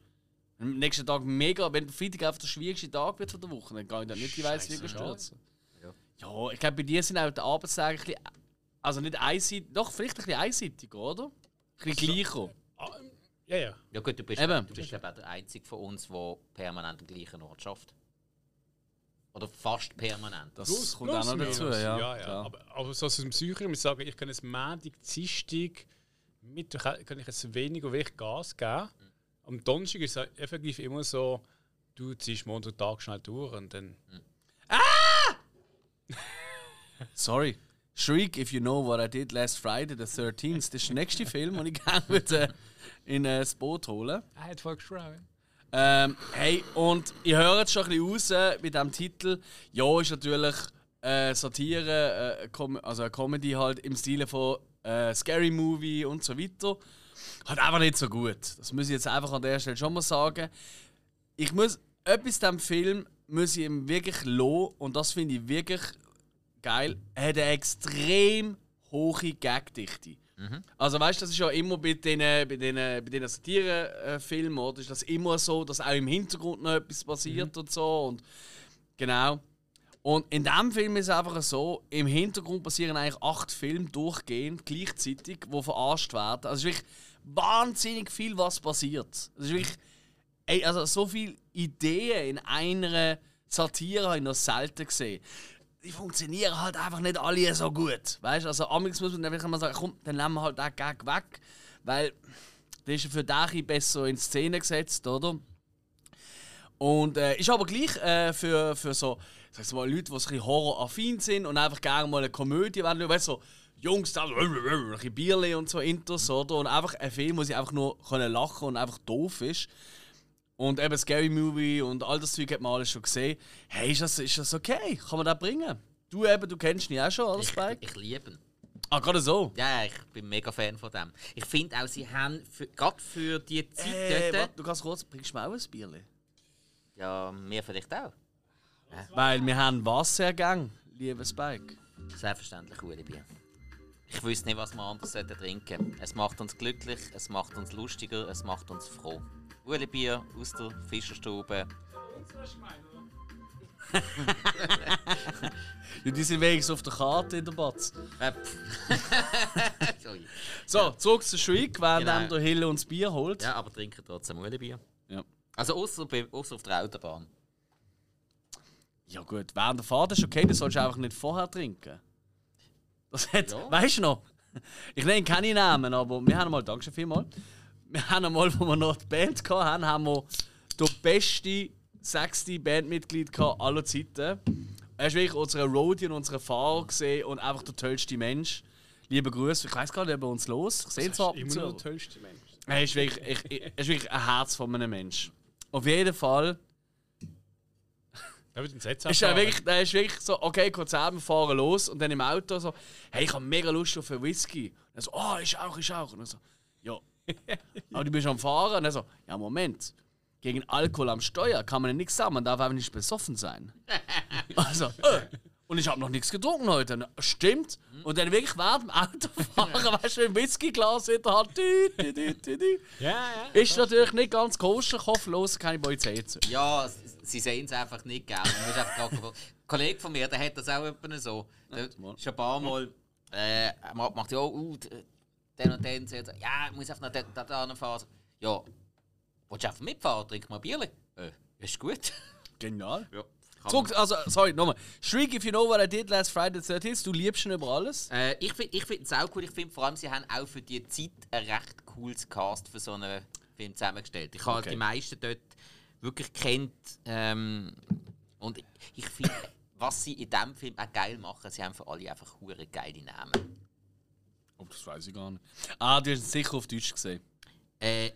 Am nächsten Tag mega, wenn der Freitag einfach der schwierigste Tag wird von der Woche, dann kann ich dann nicht die Weiße stürzen. Ja. ich glaube, bei dir sind auch die Arbeitstage ein bisschen, also nicht einseitig, doch vielleicht ein bisschen einseitiger, oder? Ein bisschen gleicher. Ah, ja, ja. Ja gut, du bist, Eben. du bist glaub, auch der Einzige von uns, der permanent am gleichen Ort schafft. Oder fast permanent. Das Plus- kommt auch noch plus dazu, minus. ja. ja, klar. Aber, aber so aus dem Psyche muss ich sagen, ich kann es Montag, Dienstag, Mittwoch kann ich jetzt weniger wirklich Gas geben. Am Donnerstag ist es effektiv immer so, du ziehst Montag Tag schnell durch und dann. Sorry. Shriek, if you know what I did last Friday, the 13th. Das ist der nächste Film, den ich gerne würde in äh, das Boot holen. Er hat voll geschrieben. Ähm, hey, und ich höre jetzt schon ein bisschen raus mit diesem Titel. Ja, ist natürlich äh, Satire, äh, Com also eine Comedy halt im Stile von äh, Scary Movie und so weiter. Hat einfach nicht so gut. Das muss ich jetzt einfach an der Stelle schon mal sagen. Ich muss etwas diesem Film muss ich ihm wirklich loben und das finde ich wirklich geil. Er hat eine extrem hohe Gagdichte. Also weißt du, das ist ja immer bei diesen, bei diesen, bei diesen Satire-Filmen, oder? Ist das immer so, dass auch im Hintergrund noch etwas passiert und so. Und genau. Und in diesem Film ist es einfach so, im Hintergrund passieren eigentlich acht Filme durchgehend, gleichzeitig, die verarscht werden. Also es ist wirklich wahnsinnig viel, was passiert. Es ist wirklich, ey, also so viele Ideen in einer Satire habe ich noch selten gesehen. die funktionieren halt einfach nicht alle so gut. Weißt also amigs muss man einfach mal sagen, komm, dann nehmen wir halt den Gag weg, weil der ist ja für dich besser in Szene gesetzt, oder? Und äh, ist aber gleich äh, für, für so, sag's mal, Leute, die ein bisschen horroraffin sind und einfach gerne mal eine Komödie wollen, weißt du, so, Jungs, da, ein bisschen Bierle und so Intros, oder? Und einfach ein Film, wo sie einfach nur können lachen und einfach doof ist. Und eben Scary Movie und all das Zeug hat man alles schon gesehen. Hey, ist das, ist das okay? Kann man das bringen? Du eben, du kennst ihn auch schon, oder Spike? Ich, ich liebe ihn. Ah, gerade so? Ja, ich bin mega Fan von dem. Ich finde auch, sie haben gerade für die Zeit Äh, dort... warte, du kannst kurz, bringst du mir auch ein Bierle? Ja, mir vielleicht auch. Weil wir haben Wasser gegangen, lieber Spike. Selbstverständlich Ueli Bier. Ich wüsste nicht, was wir anders sollten trinken Es macht uns glücklich, es macht uns lustiger, es macht uns froh. Ueli Bier aus der Fischerstube. Ja, die sind wenigstens auf der Karte in der Batz. So, zurück zu Schweig, während Genau. der Hille uns Bier holt. ja, aber trinken trotzdem Ueli Bier. Ja. Also außer auf der Autobahn. Ja gut, während der Fahrt ist okay, das sollst du einfach nicht vorher trinken. Das hat, Ja. weißt du noch? Ich nenne keine Namen, aber wir haben mal, danke schon vielmals, wir haben einmal, wo wir noch die Band hatten, haben wir das beste sechste Bandmitglied gehabt aller Zeiten. Er ist wirklich unsere Roadie und unsere Fahrer gesehen und einfach der tollste Mensch. Liebe Grüße, ich weiß gar nicht, ob er uns los. Ich sehe zwar immer zu, der tollste Mensch. Er ist wirklich, ich, er ist wirklich ein Herz von einem Mensch. Auf jeden Fall Da wird ein Setz ist er wirklich, ist wirklich so, okay, Konzert, wir fahren los. Und dann im Auto so, hey, ich habe mega Lust auf einen Whisky. Und er so, oh, ich auch, ich auch. Und so. Aber du bist am Fahren. Und er so, ja, Moment. Gegen Alkohol am Steuer kann man ja nichts sagen, man darf einfach nicht besoffen sein. Also, äh. Und ich habe noch nichts getrunken heute. Na, Stimmt. Und dann wirklich während dem Autofahren, weißt du, ein Whiskyglas in der Hand. Dü, dü, dü, dü, dü. Ja, ja. Ist natürlich nicht ganz koscher, ich hoffe, keine Polizei zu. Ja, s- sie sehen es einfach nicht, gell? Man muss einfach gar- Ein Kollege von mir, der hat das auch etwa so. Der schon ein paar Mal äh, macht ja, uh, d- den und den sagt, er, ja, ich muss einfach nach dort da fahren. Ja, willst du einfach mitfahren? Trink mal ein Bierchen. Äh, ist gut. Genial. ja. Zurück, also, sorry, nochmal. Shriek, if you know what I did last Friday the 13th, du liebst ihn über alles. Äh, ich finde ich find es auch cool. Ich finde vor allem, sie haben auch für die Zeit ein recht cooles Cast für so einen Film zusammengestellt. Ich habe Okay. die meisten dort wirklich kennt. Ähm, und ich, ich finde, was sie in diesem Film auch geil machen, sie haben für alle einfach hure geile Namen. Oh, das weiß ich gar nicht. Ah, du hast es sicher auf Deutsch gesehen. Äh,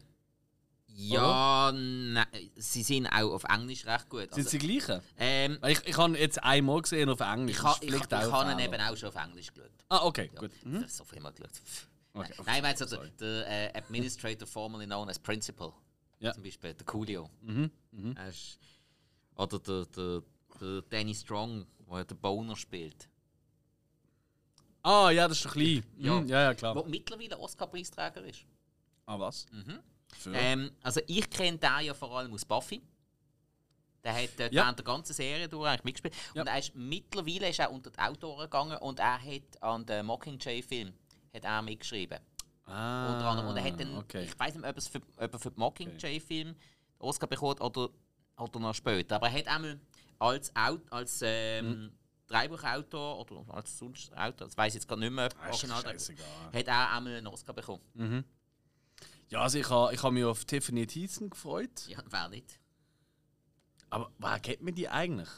ja, nein, sie sind auch auf Englisch recht gut. Sind Also, sie die gleichen? ähm, Ich, ich habe jetzt einmal gesehen auf Englisch. ich ha- Das ich, habe ihn eben auch schon auf Englisch geschaut. Ah, okay, Ja, gut. Ich habe so viel mal geschaut. Okay. Nein, ich meine so der, Sorry. der äh, Administrator formerly known as Principal. Ja. Zum Beispiel der Coolio. Mhm, mhm. Ist- Oder der, der, der Danny Strong, der den Boner spielt. Ah, ja, das ist doch klein. Ja. Mhm, ja, ja, klar. Der mittlerweile Oscar-Preisträger ist. Ah, was? Mhm. Ähm, also ich kenne den ja vor allem aus Buffy. Der hat äh, Ja. während der ganzen Serie durch eigentlich mitgespielt. Ja. Und er ist mittlerweile ist er unter die Autoren gegangen und er hat an den Mockingjay-Film mitgeschrieben. ah, Unter anderem. Und er hat dann, okay. ich weiß nicht, ob er es für, ob er für den Mockingjay-Film Oscar bekommen hat oder, oder noch später. Aber er hat einmal als, als ähm, Mhm. Drehbuchautor oder als sonst Autor, das weiß ich jetzt gar nicht mehr, Ah, ist original, scheißegal. hat er einmal einen Oscar bekommen. Mhm. Ja, also ich habe ich ha mich auf Tiffany Thiessen gefreut. Ja, wer nicht? Aber woher kennt man die eigentlich?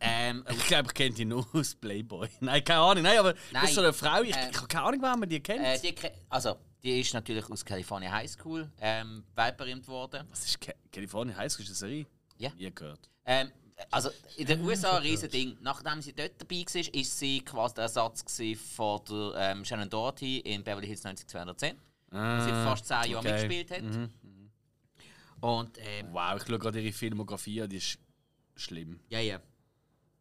Ähm, Ich glaube, ich kenne die nur aus Playboy. Nein, keine Ahnung. Nein, aber das Nein, ist so eine Frau. Ich, äh, ich habe keine Ahnung, wer man die kennt. äh, die, also, die ist natürlich aus California High School ähm, weltberühmt worden. Was ist Ca California High School? Ist das eine Serie? Ja. Nie gehört. Ähm, also in den USA ein riesen Ding. Nachdem sie dort dabei war, ist sie quasi der Ersatz von der ähm, Shannon Doherty in Beverly Hills 90210. Ah, sie fast zehn Jahre okay. mitgespielt hat. Mhm. Und ähm, Wow, ich schaue gerade ihre Filmografie an, die ist schlimm. ja, ja.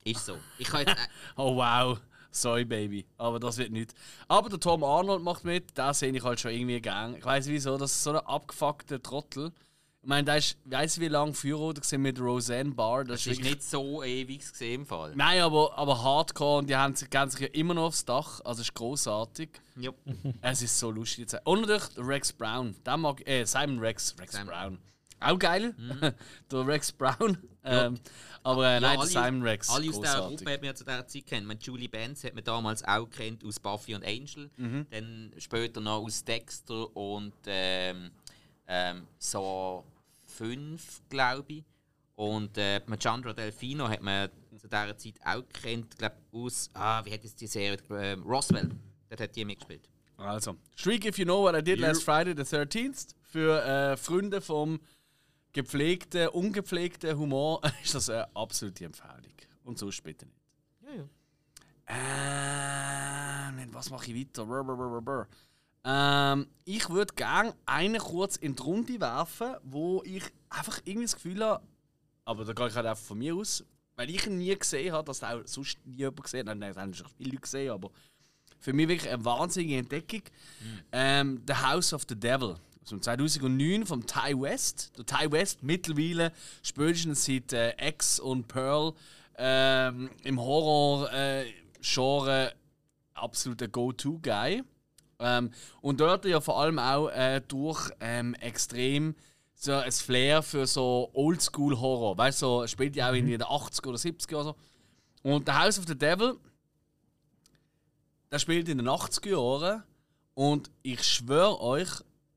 Ist so. Ich kann jetzt, äh, Oh wow, sorry Baby, aber das wird nicht. Aber der Tom Arnold macht mit, da sehe ich halt schon irgendwie gern. Ich weiß wieso, das ist so ein abgefuckter Trottel. Ich meine, da ist, du, wie lange Führer gesehen mit Roseanne Barr? das ist nicht so ewig gesehen im Fall. Nein, aber, aber Hardcore und die haben sich, gehen sich ja immer noch aufs Dach, also ist großartig. Ja. Es ist so lustig. Und natürlich der Rex Brown. Der mag, äh, Simon Rex. Rex Simon. Brown. Auch geil. der Rex Brown. Äh, Ähm, aber äh, Ja, nein, der alle- Simon Rex. Alle aus dieser großartig. Gruppe hat man ja zu dieser Zeit kennt. Man Julie Benz hat man damals auch kennt aus Buffy und Angel. Mhm. Dann später noch aus Dexter und ähm, ähm, so 5, glaube ich. Und äh, mit Chandra Delfino hat man zu dieser Zeit auch kennt, glaube aus, ah, wie hat jetzt die Serie, ähm, Roswell. Dort hat die mitgespielt. Also, Shriek If You Know What I Did Last Friday the 13th. Für äh, Freunde vom gepflegten, ungepflegten Humor ist das eine absolute Empfehlung. Und sonst bitte nicht. Ja, ja. Ähm, was mache ich weiter? Brr, brr, brr, brr. Ähm, ich würde gerne einen kurz in die Runde werfen, wo ich einfach irgendwie das Gefühl habe, aber da gehe ich halt einfach von mir aus, weil ich ihn nie gesehen habe, dass auch sonst nie jemand gesehen hat. Nein, das haben viele Leute gesehen, aber für mich wirklich eine wahnsinnige Entdeckung. Ähm, The House of the Devil. Aus dem 2009 vom Ty West. Der Ty West mittlerweile spätestens seit äh, X und Pearl ähm, im Horror-Genre absoluter Go-To-Guy. Ähm, und dort ja vor allem auch äh, durch ähm, extrem so ein Flair für so Oldschool-Horror. Weißt du, so, spielt ja auch in den 80er oder 70er oder so. Und The House of the Devil, der spielt in den 80er Jahren. Und ich schwöre euch,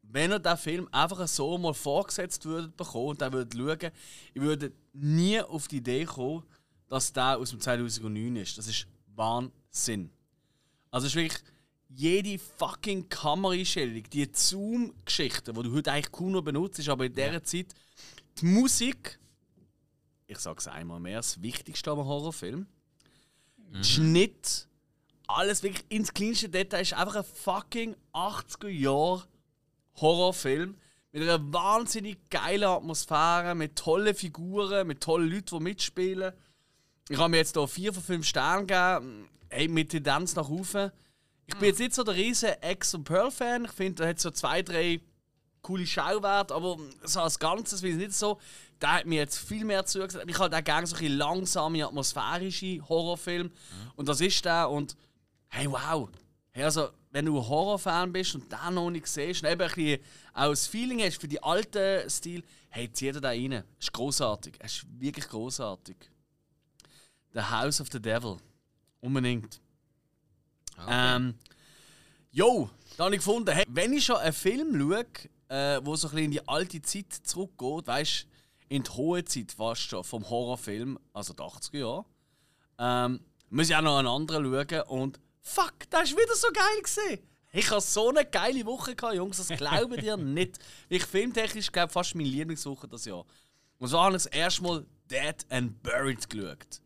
wenn ihr den Film einfach so mal vorgesetzt würdet bekommen und dann würdet schauen, ihr würdet nie auf die Idee kommen, dass der aus dem 2009 ist. Das ist Wahnsinn. Also es ist wirklich jede fucking Kameraeinstellung, die Zoom-Geschichten, die du heute eigentlich kaum noch benutzt, aber in dieser Zeit die Musik, ich sage es einmal mehr, das Wichtigste am Horrorfilm, der Schnitt, alles wirklich ins kleinste Detail ist einfach ein fucking 80er Jahre Horrorfilm mit einer wahnsinnig geilen Atmosphäre, mit tollen Figuren, mit tollen Leuten, die mitspielen. Ich habe mir jetzt hier vier von fünf Sternen gegeben, hey, mit Tendenz nach oben. Ich bin jetzt nicht so der riesen X- und Pearl-Fan. Ich finde, er hat so zwei, drei coole Schauwerte, aber so als Ganzes finde ich nicht so. Der hat mir jetzt viel mehr zugesagt. Ich habe auch gerne so ein langsame, atmosphärische Horrorfilme. Und das ist der. Und hey, wow. Hey, also, wenn du ein Horrorfan bist und den noch nicht siehst und eben ein bisschen auch das Feeling hast für die alten Stil, hey, zieh dir da rein. Ist großartig. Ist wirklich großartig. The House of the Devil. Unbedingt. Ähm, jo, da habe ich gefunden, hey, wenn ich schon einen Film schaue, äh, wo so ein bisschen in die alte Zeit zurückgeht, weißt in die hohe Zeit fast schon vom Horrorfilm, also die 80er Jahre, ähm, muss ich auch noch einen anderen schauen und fuck, das ist wieder so geil gesehen. Ich habe so eine geile Woche gehabt, Jungs, das glauben dir nicht. Ich filmtechnisch glaube fast meine Lieblingswoche das Jahr. Und so habe ich das erste Mal Dead and Buried geschaut.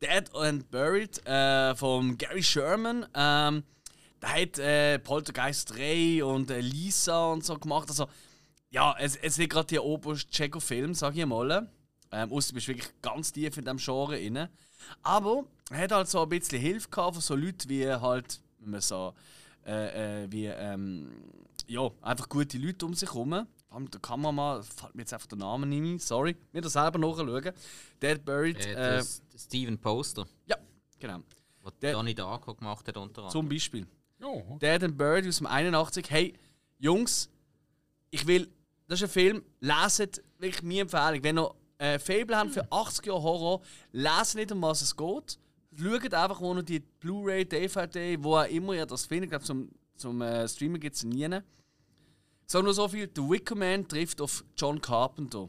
Dead and Buried äh, von Gary Sherman. Ähm, der hat äh, Poltergeist 3 und äh, Lisa und so gemacht. Also, ja, es, es ist gerade der oberste Checo-Film, sag ich mal. Ähm, ausser du bist wirklich ganz tief in diesem Genre inne. Aber er hat halt so ein bisschen Hilfe gehabt von so Leuten wie halt, wenn man so, äh, äh, wie, ähm, ja, einfach gute Leute um sich herum. Vor allem der Kameramann, fällt mir jetzt einfach der Name nicht ein, sorry. Mir das selber nachschauen. Dead Buried, Äh, äh, der der Steven Poster, ja, genau. was Der- Donnie Darko gemacht hat unter anderem. Zum Beispiel. Oh, Dead and Bird aus dem 81. Hey, Jungs, ich will, das ist ein Film, leset wirklich meine Empfehlung. Wenn ihr äh, Fable habt für 80 Jahre Horror, leset nicht, um was es geht. Schaut einfach, wo ihr die Blu-ray, DVD, wo auch immer ihr das findet. Ich glaube, zum, zum äh, Streamen gibt es nie. Sage nur so viel: The Wicker Man trifft auf John Carpenter.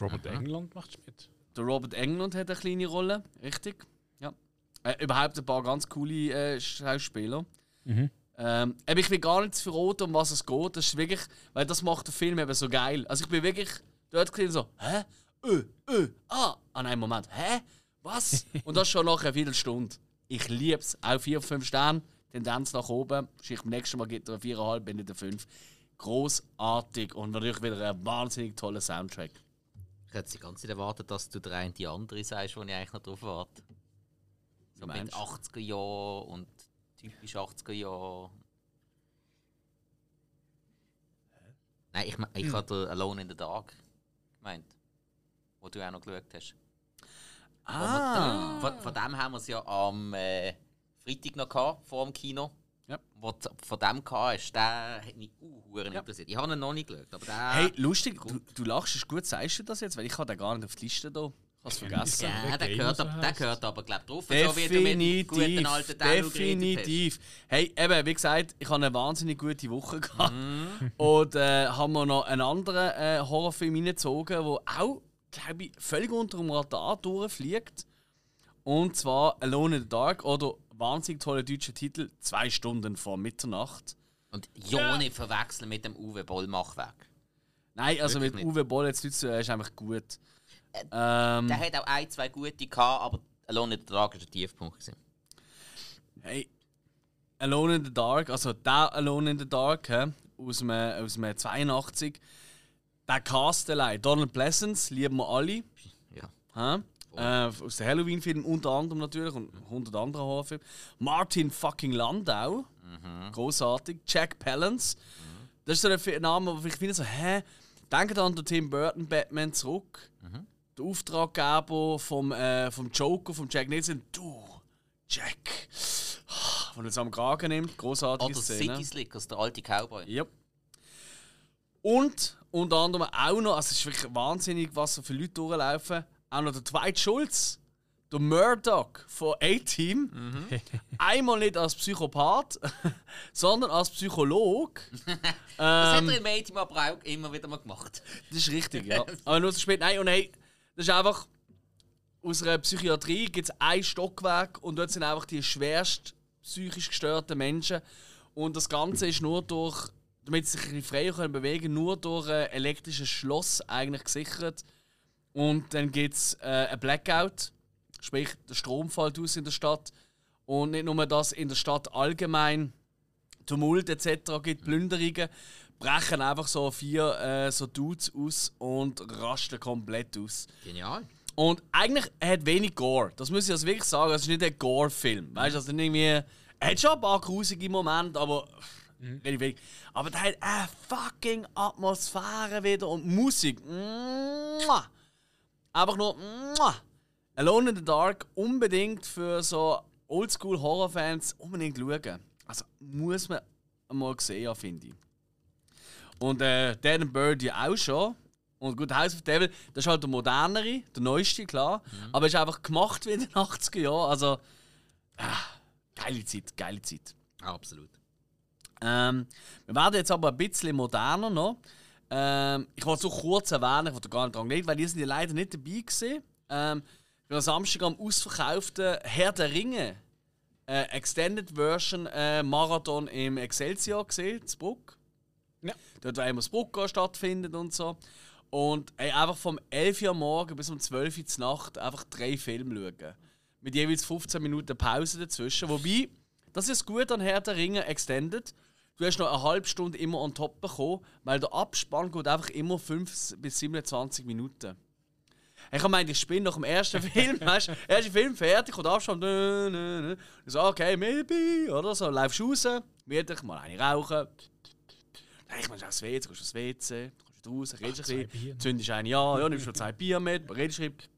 Robert England macht mit. Der Robert Englund hat eine kleine Rolle, richtig. Ja. Äh, überhaupt ein paar ganz coole äh, Schauspieler. Ähm, aber ich will gar nicht verraten, um was es geht. Das ist wirklich, weil das macht der Film eben so geil. Also ich bin wirklich dort gesehen so, hä? Ö, ö, ah, an einem Moment, hä? Was? Und das schon nach einer Viertelstunde. Ich liebe es. Auch 4 5 Sterne, Tendenz nach oben. Wahrscheinlich beim nächsten Mal gibt er eine 4,5, bin ich der 5. Großartig und natürlich wieder ein wahnsinnig toller Soundtrack. Ich hätte die ganze Zeit erwartet, dass du der eine die andere sagst, wo ich eigentlich noch drauf warte. So mit meinst du? 80er Jahren und typisch 80er Jahren. Nein, ich, ich Hm. hatte Alone in the Dark gemeint. Wo du auch noch geschaut hast. Ah! Von, von dem haben wir es ja am äh, Freitag noch gehabt, vor dem Kino. Ja. was du von dem hast, der hat mich uh, interessiert. Ich habe ihn noch nicht geschaut, aber der... Hey, lustig, du, du lachst, ist gut, sagst du das jetzt? Weil ich habe den gar nicht auf die Liste da. Ich habe es vergessen. ja, der gehört, so aber, der gehört aber, glaube ich, drauf. So wie du mit dem guten Definitiv, alten hast. definitiv. Hey, eben, wie gesagt, ich habe eine wahnsinnig gute Woche gehabt. Mhm. Und äh, haben wir noch einen anderen äh, Horrorfilm reingezogen, der auch, glaube ich, völlig unter dem Radar durchfliegt. Und zwar Alone in the Dark oder wahnsinnig toller deutscher Titel, Zwei Stunden vor Mitternacht. Und ja nicht verwechseln mit dem Uwe Boll-Machwerk. Nein, also Wirklich mit nicht. Uwe Boll jetzt er ist einfach gut. Äh, Ähm, Der hat auch ein, zwei gute gehabt, aber Alone in the Dark war der Tiefpunkt. Gewesen. Hey, Alone in the Dark, also der Alone in the Dark hä, aus dem, aus dem 82. Der Cast allein, Donald Pleasance, lieben wir alle. Ja. Hä? Äh, aus dem Halloween-Film unter anderem natürlich und 100 andere Horrorfilme. Martin fucking Landau, großartig. Jack Palance. Das ist so ein Name, wo ich finde so, hä? Denkt an den Tim Burton Batman zurück. Der Auftraggeber vom, äh, vom Joker, vom Jack Nicholson. Du, Jack. Wenn er es am Kragen nimmt, großartige Oder Szene. City Slickers, der alte Cowboy. Ja. Und unter anderem auch noch, also es ist wirklich wahnsinnig, was so viele Leute durchlaufen, auch noch der Dwight Schulz, der Murdoch von A-Team. Einmal nicht als Psychopath, sondern als Psychologe. Das Ähm, hat er im Mädchen aber auch immer wieder mal gemacht. Das ist richtig, ja. Aber nur so spät. Nein, und hey, das ist einfach. Aus einer Psychiatrie gibt es ein Stockwerk und dort sind einfach die schwerst psychisch gestörten Menschen. Und das Ganze ist nur durch, damit sie sich freier können bewegen nur durch ein elektrisches Schloss eigentlich gesichert. Und dann gibt es äh, ein Blackout, sprich der Strom fällt aus in der Stadt. Und nicht nur das, in der Stadt allgemein Tumult etc. gibt, Plünderungen, brechen einfach so vier äh, so Dudes aus und rasten komplett aus. Genial. Und eigentlich er hat wenig Gore. Das muss ich also wirklich sagen. Es ist nicht ein Gore-Film. Weißt du, also irgendwie. Er hat schon ein paar grusige Momente, aber. Relativ wenig. Aber der hat eine fucking Atmosphäre wieder und Musik. Mua. Einfach nur. Mua. Alone in the Dark unbedingt für so Oldschool-Horror-Fans unbedingt schauen. Also muss man mal haben, finde ich. Und äh, Dead and Bird ja auch schon. Und gut, House of Devil, das ist halt der modernere, der neueste, klar. Aber ist einfach gemacht wie in den 80er Jahren. Also, ah, geile Zeit, geile Zeit. Absolut. Ähm, wir werden jetzt aber ein bisschen moderner noch. Ähm, ich wollte so kurz erwähnen, ich wollte gar nicht dran gelegt, weil die sind ja leider nicht dabei gewesen. Ähm, ich bin am Samstag am ausverkauften Herr der Ringe äh, Extended Version äh, Marathon im Excelsior gesehen, in Bruck. Ja. Dort, wo immer das Bruck stattfindet und so. Und ey, einfach vom 11 Uhr am morgen bis um 12 Uhr Nacht einfach drei Filme schauen. Mit jeweils 15 Minuten Pause dazwischen. Wobei, das ist gut an Herr der Ringe Extended. Du hast noch eine halbe Stunde immer on top bekommen, weil der Abspann geht einfach immer 5 bis 27 Minuten. Ich gemeint, ich spinne nach dem ersten Film, weißt du, erster Film fertig und Abspann, nö, nö, nö. Ich so, okay, maybe, oder so, läufst raus, wieder mal eine rauchen. Dann ich mal aufs WC, gehst aufs WC, kommst du raus, redest ein bisschen, zündest eine an, ja, nimmst schon zwei Bier mit, redest ein bisschen.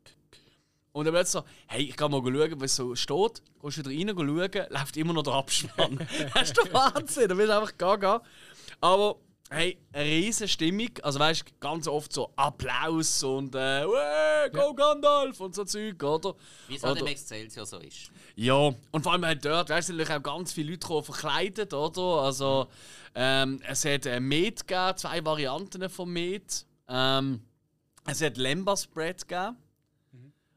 Und dann plötzlich so, hey, ich kann mal schauen, was so steht. Gehst wieder rein, schauen, läuft immer noch der Abspann. das ist der Wahnsinn, da bist du einfach gaga. Aber, hey, eine riesige Stimmung. Also weißt du, ganz oft so Applaus und äh, «Uäh, go Gandalf und so Zeug, oder? Wie es halt im Excelsior so ist. ja, und vor allem halt dort, weißt du, natürlich auch ganz viele Leute gekommen, verkleidet, oder? Also, ähm, es hat äh, Met gegeben, zwei Varianten von Met. Ähm, es hat Lembas Bread gegeben.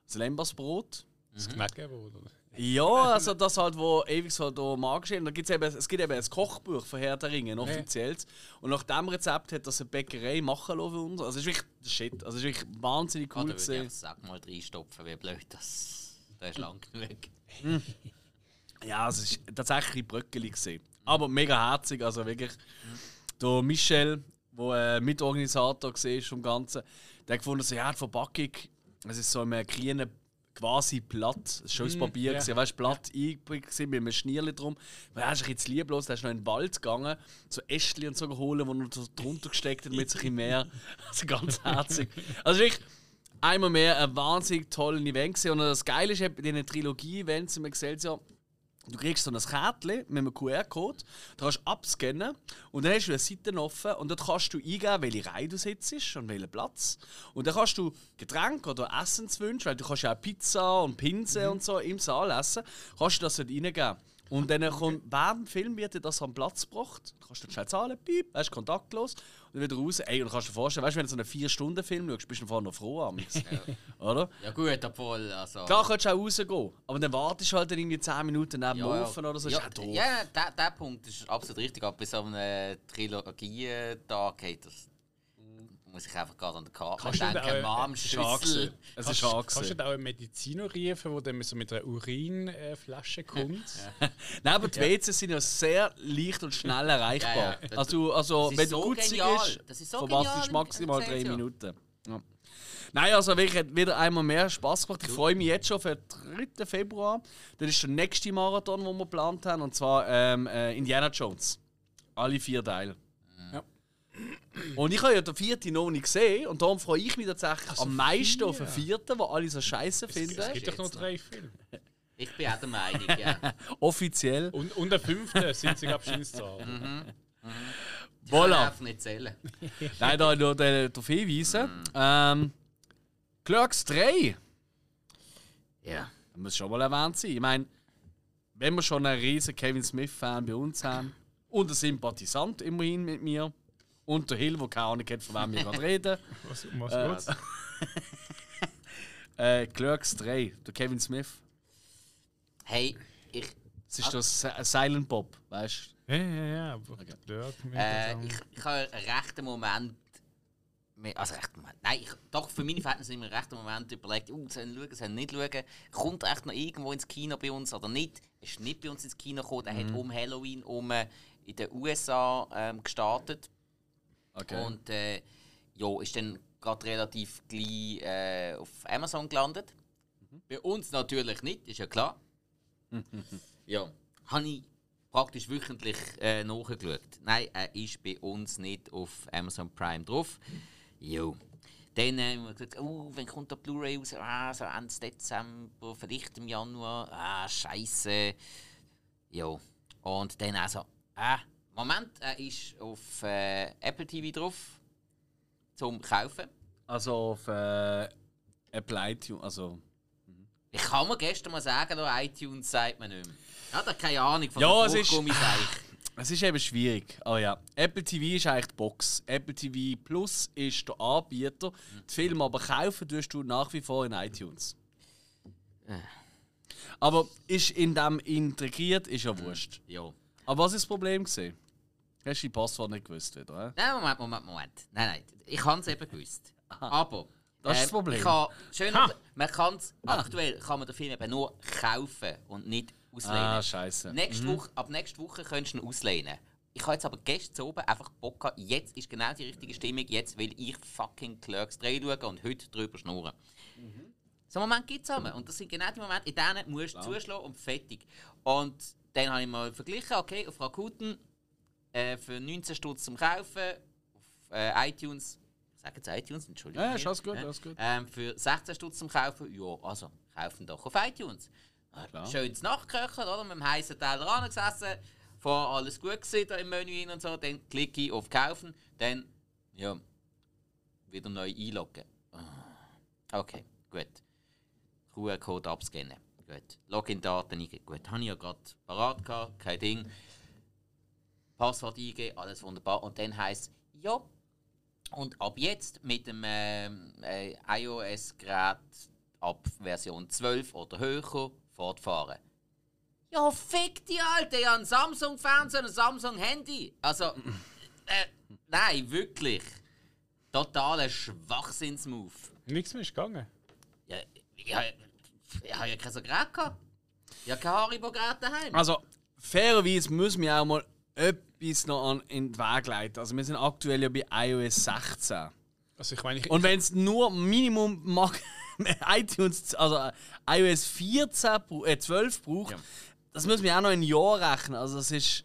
Also Lembas Brot. Das Knacken, oder? Ja, also das halt, wo ewig so da magisch ist. Und da gibt's eben, es gibt eben ein Kochbuch von Herr der Ringe, ein offizielles. Und nach dem Rezept hat das eine Bäckerei machen lassen für uns. Also es ist wirklich Shit. Also es ist wirklich wahnsinnig Cool Oder würde gesehen. ich sag mal reinstopfen, wie blöd das. Das ist lang genug. Ja, es ist tatsächlich ein Bröckeli gesehen. Aber mega herzig, also wirklich. Der Michel, der äh, Mitorganisator war vom Ganzen, der hat gefunden, so, ja, die Verpackung, es ist so ein grünen quasi Blatt, es war schönes Papier, ja. gewesen, weißt, Blatt eingeprägt gewesen, mit einem Schnierli drum. Weil er ist ein bisschen lieblos, der ist noch in den Wald gegangen, so Ästchen und so geholt, wo er so drunter gesteckt hat, mit sich im Meer. Also ganz herzig. Also wirklich, einmal mehr ein wahnsinnig tolles Event gewesen. Und das Geile ist, bei diesen Trilogie-Events im Excelsior, Du kriegst so ein Kärtchen mit einem QR-Code, da kannst du abscannen und dann hast du eine Seite offen und dort kannst du eingeben, welche Reihe du sitzt und welchen Platz. Und dann kannst du Getränke oder Essenswünsche, weil du kannst ja auch Pizza und Pinse und so im Saal essen, kannst du das dort reingeben. Und dann kommt, während dem Film wird dir das am Platz gebracht. Du kannst dann schnell zahlen, piep, hast kontaktlos und dann wieder raus. Ey, und du kannst dir vorstellen, weißt du, wenn du so einen 4-Stunden-Film schaust, bist du vorher noch froh am Oder? Ja gut, obwohl, also... Klar kannst du auch rausgehen, aber dann wartest du halt dann irgendwie 10 Minuten neben dem ja, Ofen oder so. Ja, ist doof. ja der, der Punkt ist absolut richtig, aber bei so einem Trilogie-Tag geht das... Muss ich einfach gerade an der Karte Kannst du denken, da auch- Mom, Es ist auch Schüssel... Es ist Kannst, kannst du auch einen Mediziner rufen, der dann so mit einer Urinflasche kommt? Nein, aber die WCs sind ja sehr leicht und schnell erreichbar. Ja, ja. Also, also wenn du so gut genial. bist, Das ist so verpasst du maximal drei ja. Minuten. Ja. Nein, also wirklich hat wieder einmal mehr Spaß gemacht. Ich freue mich jetzt schon für den 3. Februar. Das ist der nächste Marathon, den wir geplant haben, und zwar ähm, äh, Indiana Jones. Alle vier Teile. Und ich habe ja den vierten noch nicht gesehen und darum freue ich mich tatsächlich am meisten vier? auf den vierten, wo alle so scheiße Es finden. gibt doch noch drei Filme. Ich bin auch der Meinung, ja. Offiziell. Und, und der fünfte sind sie, glaube ich, kann Voilà. einfach nicht zählen. Nein, da nur darauf hinweisen. Ähm, Clerks 3. Ja. Das muss schon mal erwähnt sein. Ich meine, wenn wir schon einen riesen Kevin Smith-Fan bei uns haben und einen Sympathisant immerhin mit mir und der Hill, der keine Ahnung hat, von wem wir gerade reden. Was, um was geht's? Äh, Clerks 3, der Kevin Smith. Hey, ich, Das ist das Si- Silent Bob, weißt Ja, ja, ja. Aber mit äh, ich, ich habe einen rechten Moment. Also rechten Moment. Nein, ich, doch für meine Verhältnisse immer einen rechten Moment überlegt, uh, sollen wir schauen, sollen nicht schauen. Kommt er echt noch irgendwo ins Kino bei uns oder nicht? Er ist nicht bei uns ins Kino gekommen. Er hat um Halloween um äh, in den USA ähm, gestartet. Okay. Und äh, ja, ist dann gerade relativ gleich äh, auf Amazon gelandet. Bei uns natürlich nicht, ist ja klar. ja, habe ich praktisch wöchentlich äh, nachgeschaut. Nein, er ist bei uns nicht auf Amazon Prime drauf. Jo. Dann äh, haben wir gesagt, oh, wann kommt der Blu-ray raus? Ah, so Ende Dezember, vielleicht im Januar. Ah, scheiße. Ja. Und dann also, ah, Moment, er ist auf äh, Apple TV drauf zum Kaufen. Also auf äh, Apple iTunes, also... Ich kann mir gestern mal sagen, da iTunes sagt man nicht mehr. Ja, da keine Ahnung von Ja, es ist-. Es ist eben schwierig. Oh ja. Apple TV ist eigentlich die Box. Apple TV Plus ist der Anbieter. Die Filme aber kaufen tust du nach wie vor in iTunes. Aber ist in dem integriert, ist ja wurscht. Ja. Aber was ist das Problem gesehen? Hast du die Passwort nicht gewusst wieder? Äh? Nein, Moment, Moment, Moment. Nein, nein, ich habe es eben gewusst. Aber. Das ist ähm, das Problem. Ich habe, schön, man kann's, aktuell kann man den Film eben nur kaufen und nicht auslehnen. Ah, scheiße. Nächste Woche, ab nächster Woche könntest du ihn auslehnen. Ich habe jetzt aber gestern oben einfach Bock gehabt, jetzt ist genau die richtige Stimmung, jetzt will ich fucking Clerks 3 schauen und heute drüber schnurren. So einen Moment gibt es aber. Und das sind genau die Momente, in denen musst du zuschlagen und fertig. Und dann habe ich mal verglichen, okay, auf Rakuten äh, für 19 Stutz zum Kaufen, auf äh, iTunes, sagen Sie iTunes, Entschuldigung. Ja, ist alles gut, alles gut. Ähm, für 16 Stutz zum Kaufen, ja, also kaufen doch auf iTunes. klar. Schönes Nachköchen, oder? Mit dem heißen Teller angesessen, vorher alles gut gesehen im Menü und so, dann klicke ich auf Kaufen, dann, ja, wieder neu einloggen. Ah, Okay, gut. QR-Code abscannen. Gut. Login-Daten eingeben. Gut, habe ich ja gerade parat gehabt, kein Ding. Passwort eingeben, alles wunderbar. Und dann heisst ja. Und ab jetzt mit dem ähm, äh, iOS-Gerät ab Version 12 oder höher fortfahren. Ja, fick die Alte! Ja, ein Samsung-Fernseher, ein Samsung-Handy. Also, äh, nein, wirklich. Totaler Schwachsinnsmove. Nichts mehr ist gegangen. Ja, ich, ha- ich habe ja kein so Gerät gehabt. Ich habe kein Haribo-Gerät daheim. Also, fairerweise müssen wir auch mal etwas noch an, in den Weg leiten. Also, wir sind aktuell ja bei iOS 16. Also ich meine, ich, Und wenn es nur Minimum mag, iTunes, also iOS 14, bra- äh, 12 braucht, Ja. das müssen wir auch noch in Jahr rechnen. Also das ist,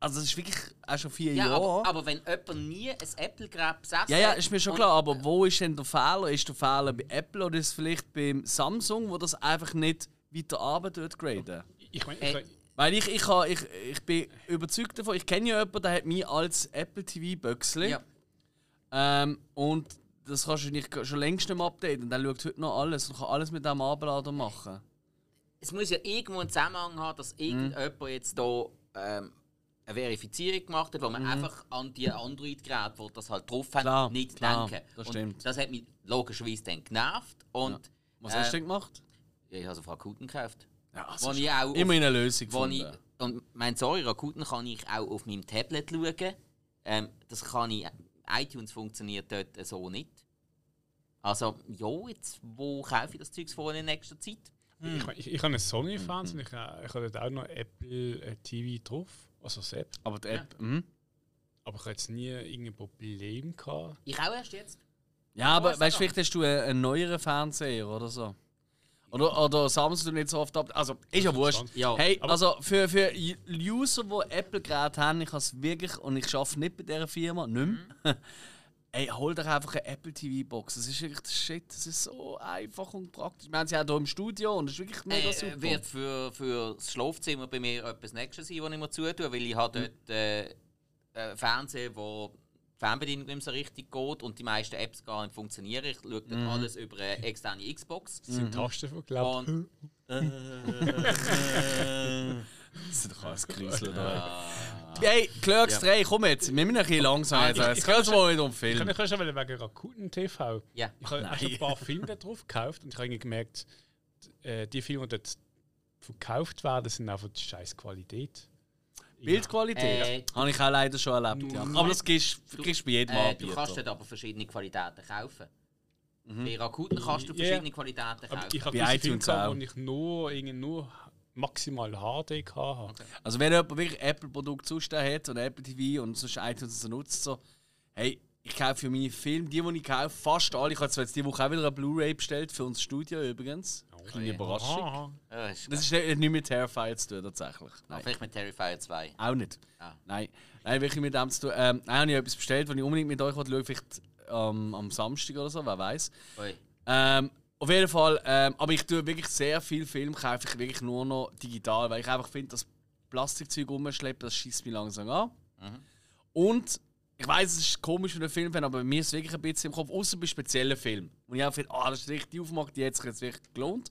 also das ist wirklich auch schon vier Ja, Jahre. aber, aber wenn jemand nie ein Apple-Gerät besessen ja, ja, ist mir schon klar. Aber wo ist denn der Fehler? Ist der Fehler bei Apple oder ist es vielleicht beim Samsung, wo das einfach nicht weiter tut graden? ich meine, Äh, ich, Weil ich, ich, ha, ich, ich bin überzeugt davon, ich kenne ja jemanden, der hat mich als Apple TV Böxli. Ja. Ähm, und das kannst du nicht schon längst nicht mehr updaten. Und der schaut heute noch alles und kann alles mit diesem Ablader machen. Es muss ja irgendwo einen Zusammenhang haben, dass irgendjemand jetzt hier ähm, eine Verifizierung gemacht hat, wo man einfach an die Android-Geräte, die das halt drauf haben, nicht klar, denken. das und stimmt. das hat mich logischerweise dann genervt. Und Was hast du denn gemacht? Ja, ich habe so Rakuten gekauft. Ja, Wo ich auch auf- immer eine Lösung Wo ich, gefunden. und mein sorry, Rakuten kann ich auch auf meinem Tablet schauen. Ähm, das kann ich. iTunes funktioniert dort so nicht. Also, ja, jetzt, wo kaufe ich das Zeug vor in nächster Zeit? Ich, ich, ich habe einen Sony-Fans und ich, äh, ich habe dort auch noch Apple äh, TV drauf, also das App. Aber die App, mhm. Aber ich habe jetzt nie irgendein Problem gehabt. Ich auch erst jetzt. Ja, aber ist weißt du, das? vielleicht hast du einen, einen neueren Fernseher oder so. Oder, oder sammelst du nicht so oft ab. Also, ist ja wurscht. Ja. Hey, Aber- also für, für User, die Apple-Geräte haben, ich habe es wirklich, und ich arbeite nicht bei dieser Firma, nicht mehr. Ey, hol dir einfach eine Apple TV-Box. Das ist wirklich der Shit. Das ist so einfach und praktisch. Wir haben sie auch hier im Studio und das ist wirklich mega Äh, super. wird für, für das Schlafzimmer bei mir etwas Nächstes sein, was ich mir zutue, weil ich habe dort äh, einen Fernseher, wo die Fernbedienung nicht so richtig geht und die meisten Apps gar nicht funktionieren. Ich schaue dann alles über eine externe Xbox. Das sind Tasten verglaubt. Und Das ist doch alles Grüßel da. Hey, Clerks 3, komm jetzt. Wir müssen ein bisschen langsam jetzt. Jetzt ich- geht es mal wieder um Ich Film. kann ich schon wegen Rakuten TV. ja, Ich habe ein paar Filme drauf gekauft und ich habe irgendwie gemerkt, äh, die Filme, die dort verkauft werden, sind einfach die scheiß Qualität. Bildqualität Äh, habe ich auch leider schon erlebt. Ja. Aber das kriegst du bei jedem äh, du kannst dort aber verschiedene Qualitäten kaufen. Bei Rakuten kannst du verschiedene Qualitäten Aber kaufen. ich habe Bei iTunes auch. wo ich nur, irgendwie nur maximal HD hatte. Also wenn jemand wirklich Apple-Produkte zustehen hat und Apple TV und sonst iTunes so nutzt, so, hey, ich kaufe für meine Filme, die, die ich kaufe, fast alle. Ich habe zwar jetzt diese Woche auch wieder eine Blu-ray bestellt, für unser Studio übrigens. Kleine. Überraschung. Aha. Ja, ist Das ist nicht, nicht mit Terrifier zu tun, tatsächlich. Nein, Vielleicht mit Terrifier 2. auch nicht. Ah. Nein, nein, wirklich mit dem zu tun. Ähm, nein, habe ich etwas bestellt, was ich unbedingt mit euch schaue, vielleicht ähm, am Samstag oder so, wer weiß. Ähm, auf jeden Fall, ähm, aber ich tue wirklich sehr viel Film, kaufe ich wirklich nur noch digital, weil ich einfach finde, das Plastikzeug rumschleppen, das schießt mich langsam an. Und ich weiß, es ist komisch für einen Filmfan, aber bei mir ist es wirklich ein bisschen im Kopf, außer bei speziellen Filmen. Und ich auch finde, ah, das ist richtig aufgemacht, die hat sich jetzt wirklich gelohnt.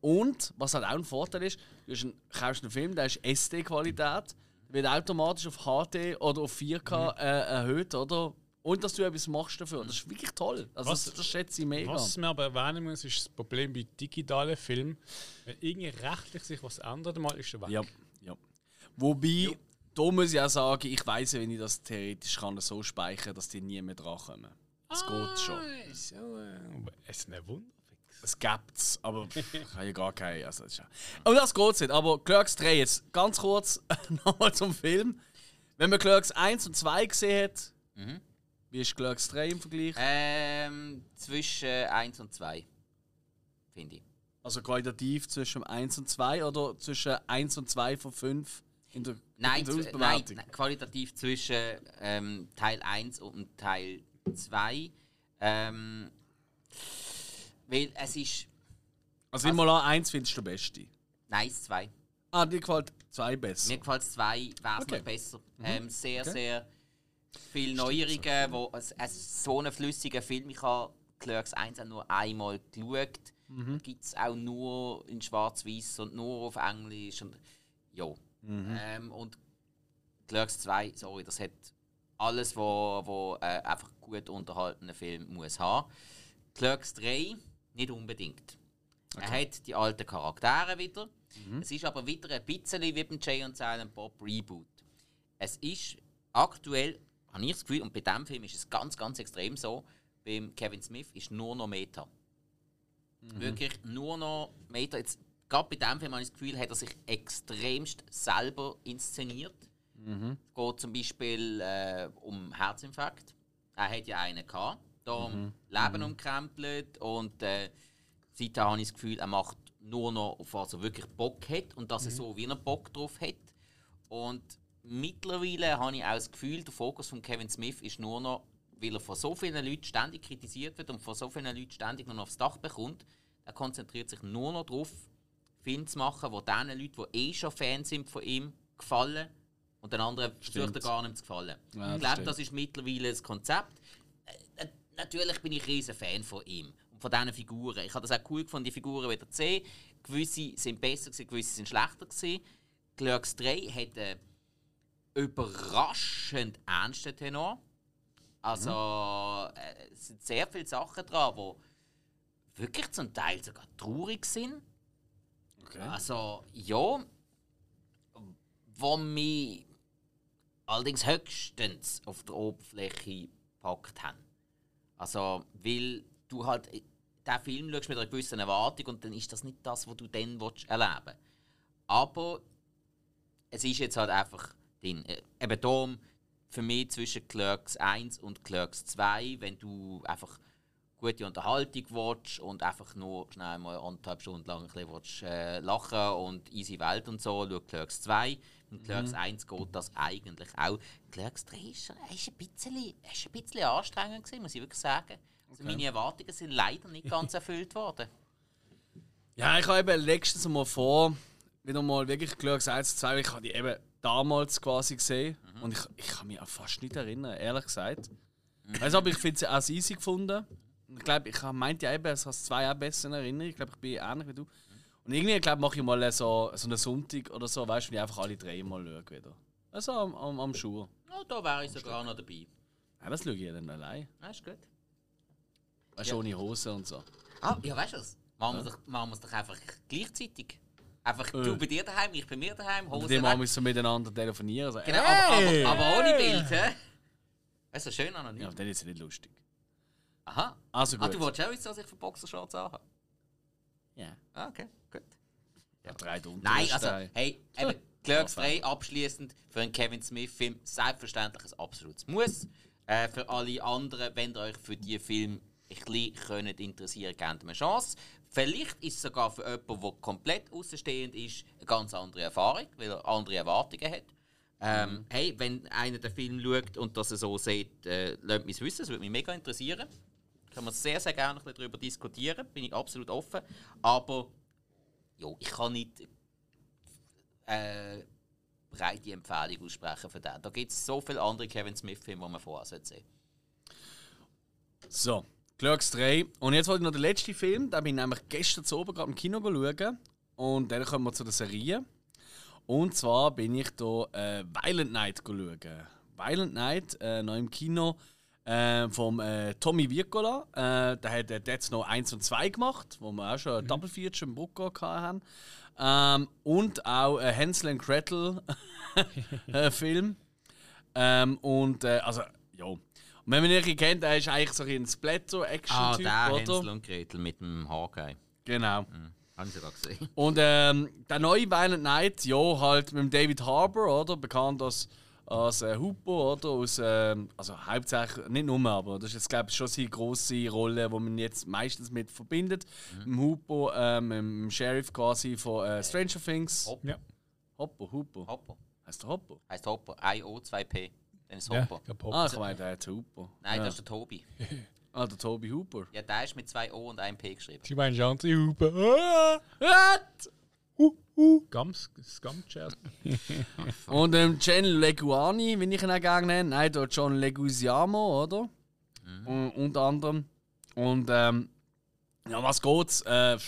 Und was halt auch ein Vorteil ist, du kaufst einen Film, der ist SD-Qualität, wird automatisch auf HD oder auf 4K äh, erhöht, oder? Und dass du etwas machst dafür. Das ist wirklich toll. Also Was- das, das schätze ich mega. Was man aber erwähnen muss, ist das Problem bei digitalen Filmen. Wenn irgendwie rechtlich sich was ändert, mal ist er weg. Ja, ja. Wobei, da muss ich auch sagen, ich weiß ja, wenn ich das theoretisch kann, so speichern, dass die nie mehr drankommen. Das geht schon. Ah, So, äh, aber es ist ein Wunder. Es gibt's, aber pff, ich habe ja gar keine. Also, das ist ja. Aber das geht's nicht. Aber Clerks 3 jetzt ganz kurz nochmal zum Film. Wenn man Clerks 1 und 2 gesehen hat, wie ist Clerks 3 im Vergleich? Ähm, zwischen 1 und 2. Finde ich. Also qualitativ zwischen 1 und 2 oder zwischen 1 und 2 von 5 in der, Nein, nein, nein, qualitativ zwischen ähm, Teil 1 und Teil 2. Ähm, weil es ist. Also immer an 1 findest du der beste. Nice 2. Ah, dir gefällt 2 besser. Mir gefällt 2 wesentlich Okay. Mhm. besser. Ähm, sehr, sehr viele Neuerungen, wo es, es ist so ein flüssiger Film. Ich habe Clerks 1 auch nur einmal geschaut. Mhm. Gibt es auch nur in Schwarz-Weiß und nur auf Englisch. Und, ja. Mhm. Ähm, und Clerks 2, sorry, das hat alles, wo, wo äh, einfach gut unterhaltener Film muss haben. Clerks 3 nicht unbedingt. Er hat die alten Charaktere wieder. Es ist aber wieder ein bisschen wie beim Jay und Silent Bob Reboot. Es ist aktuell, habe ich das Gefühl, und bei diesem Film ist es ganz, ganz extrem so, beim Kevin Smith ist nur noch Meta. Wirklich nur noch Meta. Jetzt, gerade bei diesem Film habe ich das Gefühl, hat er sich extremst selber inszeniert. Es geht zum Beispiel äh, um Herzinfarkt. Er hat ja einen gehabt, da am Leben umkrempelt und äh, seitdem habe ich das Gefühl, er macht nur noch, auf was er wirklich Bock hat und dass er so wie er Bock drauf hat. Und mittlerweile habe ich auch das Gefühl, der Fokus von Kevin Smith ist nur noch, weil er von so vielen Leuten ständig kritisiert wird und von so vielen Leuten ständig nur noch aufs Dach bekommt, er konzentriert sich nur noch darauf, Film zu machen, wo den Leuten, die eh schon Fans sind von ihm, gefallen und den anderen versucht er gar nicht zu gefallen. Ja, ich glaube, das ist mittlerweile das Konzept. Äh, natürlich bin ich ein riesen Fan von ihm und von diesen Figuren. Ich habe das auch cool gefunden, die Figuren wieder zu sehen. Gewisse sind besser, gewesen, gewisse sind schlechter. Gewesen. Clerks 3 hat einen überraschend ernsten Tenor. Also, äh, es sind sehr viele Sachen dran, die wirklich zum Teil sogar traurig sind. Okay. Also, ja, wo mich allerdings höchstens auf der Oberfläche gepackt haben. Also, weil du halt diesen Film schaust mit einer gewissen Erwartung und dann ist das nicht das, was du dann erleben willst. Aber es ist jetzt halt einfach drin. Äh, eben darum, für mich zwischen Clerks 1 und Clerks 2, wenn du einfach gute Unterhaltung willst und einfach nur schnell mal anderthalb Stunden lang ein bisschen willst, äh, lachen und easy Welt und so, schau Clerks 2. Und Clerks Mhm. 1 geht das eigentlich auch. Clerks 3 ist, schon- ist, ein, bisschen, ist ein bisschen anstrengend gewesen, muss ich wirklich sagen. Also meine Erwartungen sind leider nicht ganz erfüllt worden. Ja, ich habe eben letztens mal vor, wieder mal wirklich Clerks 1 2, ich habe die eben damals quasi gesehen und ich, ich kann mich auch fast nicht erinnern, ehrlich gesagt. Also, aber ich finde sie auch easy gefunden. Und Ich glaube, ich habe- meinte ja eben, es hat zwei auch besser in Erinnerung. Ich glaube, ich bin ähnlich wie du. Und irgendwie, glaube mache ich mal so, so einen Sonntag oder so, weißt du, wenn ich einfach alle drei mal schaue wieder. Also am, am, am Schuh. Ja, da wäre ich sogar noch dabei. Ja, das schaue ich dann allein. Ja, ist gut. Weißt du, ohne Hose und so. Ah, ja, weißt du was? Machen wir, doch, machen wir es doch einfach gleichzeitig. Einfach du bei dir daheim, ich bei mir daheim, Und Hose dem weg. haben wir so miteinander telefonieren. So, Genau, hey! aber, aber, aber ohne Bild, hä? Du, schön anonym. Ja, dann ist es nicht lustig. Aha. Also Ah, gut. du wolltest auch wissen, was ich für Boxershorts anhabe? Ja. Ah, okay, gut. Ja, drei drunter. Nein, also, hey, eben, Clerks Ja, 3 abschließend für einen Kevin Smith-Film selbstverständlich ein absolutes Muss. Äh, für alle anderen, wenn ihr euch für diesen Film ein bisschen könnt interessieren könnt ihr eine Chance. Vielleicht ist es sogar für jemanden, der komplett außenstehend ist, eine ganz andere Erfahrung, weil er andere Erwartungen hat. Ähm, Hey, wenn einer den Film schaut und das so sieht, äh, lasst mich wissen, das würde mich mega interessieren. Können wir sehr, sehr gerne darüber diskutieren, bin ich absolut offen. Aber jo, ich kann nicht äh, breite Empfehlung aussprechen für den. Da gibt es so viele andere Kevin Smith-Filme, die man vorher sehen sollte. So, Clerks 3. Und jetzt wollte ich noch den letzten Film, den bin ich nämlich gestern zu oben gerade im Kino schauen. Und dann kommen wir zu der Serie. Und zwar bin ich hier äh, Violent Night schauen. Violent Night, äh, noch im Kino äh, vom äh, Tommy Wirkola. Äh, der hat äh, Dead Snow 1 und 2 gemacht, wo wir auch schon ein Double Feature im Brucko hatten. Ähm, und auch äh, Hansel and Gretel äh, Film. Ähm, und äh, also, ja. Und wenn man ihn kennt, er ist eigentlich so ein Splatter-Action-Typ, Ah, der oder? Hänsel und Gretel mit dem Hawkeye. Genau. Hm, haben Sie da gesehen? Und ähm, der neue Violent Night, ja, halt mit David Harbour, oder? Bekannt als, als äh, Hupo, oder? Aus, ähm, also hauptsächlich, nicht nur, aber das ist jetzt, glaube ich, schon seine grosse Rolle, die man jetzt meistens mit verbindet. Mit dem Hupo, ähm, dem Sheriff quasi von äh, Stranger Things. Hoppo. Ja. Hoppo, Hupo. Hoppo. Heißt der Hoppo? Heißt Hoppo. I-O-2-P. Dann ist Ja, Hoppo. ich glaub, Ah, ich meine, der heißt Hupo. Nein, ja. das ist der Tobi. Ah, der Toby Hooper. Ja, der ist mit zwei O und einem P geschrieben. Sie meinen andere Hupe. Ah! What? Gums, Scumchat. Und ähm, Jen Leguani, wenn ich ihn auch gerne nenne. Nein, der John Leguizamo, oder? Un- unter anderem. Und ähm, ja, was geht's? Äh,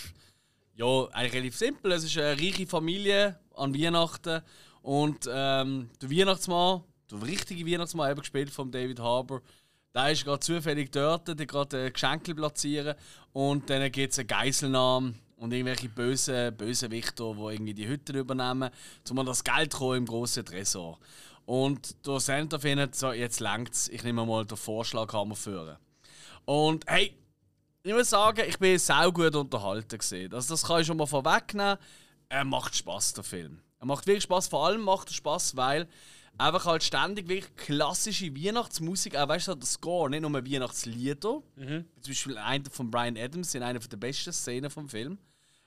ja, eigentlich relativ simpel. Es ist eine reiche Familie an Weihnachten. Und ähm, der Weihnachtsmann, der richtige Weihnachtsmann, eben gespielt von David Harbour, der ist gerade zufällig dort, der gerade ein Geschenk platzieren. Und dann gibt es eine Geiselnahme und irgendwelche bösen Bösewichter, die irgendwie die Hütten übernehmen, um an das Geld im grossen Tresor. Und der Santa findet, so, jetzt längt's, ich nehme mal den Vorschlaghammer führen. Und hey, ich muss sagen, ich bin sehr gut unterhalten gesehen. Also das kann ich schon mal vorwegnehmen. Er macht Spaß der Film. Er macht wirklich Spaß. Vor allem macht er Spaß, weil einfach halt ständig wirklich klassische Weihnachtsmusik, auch weißt du, der Score, nicht nur Weihnachtslieder, zum Beispiel einer von Brian Adams in einer der besten Szenen vom Film,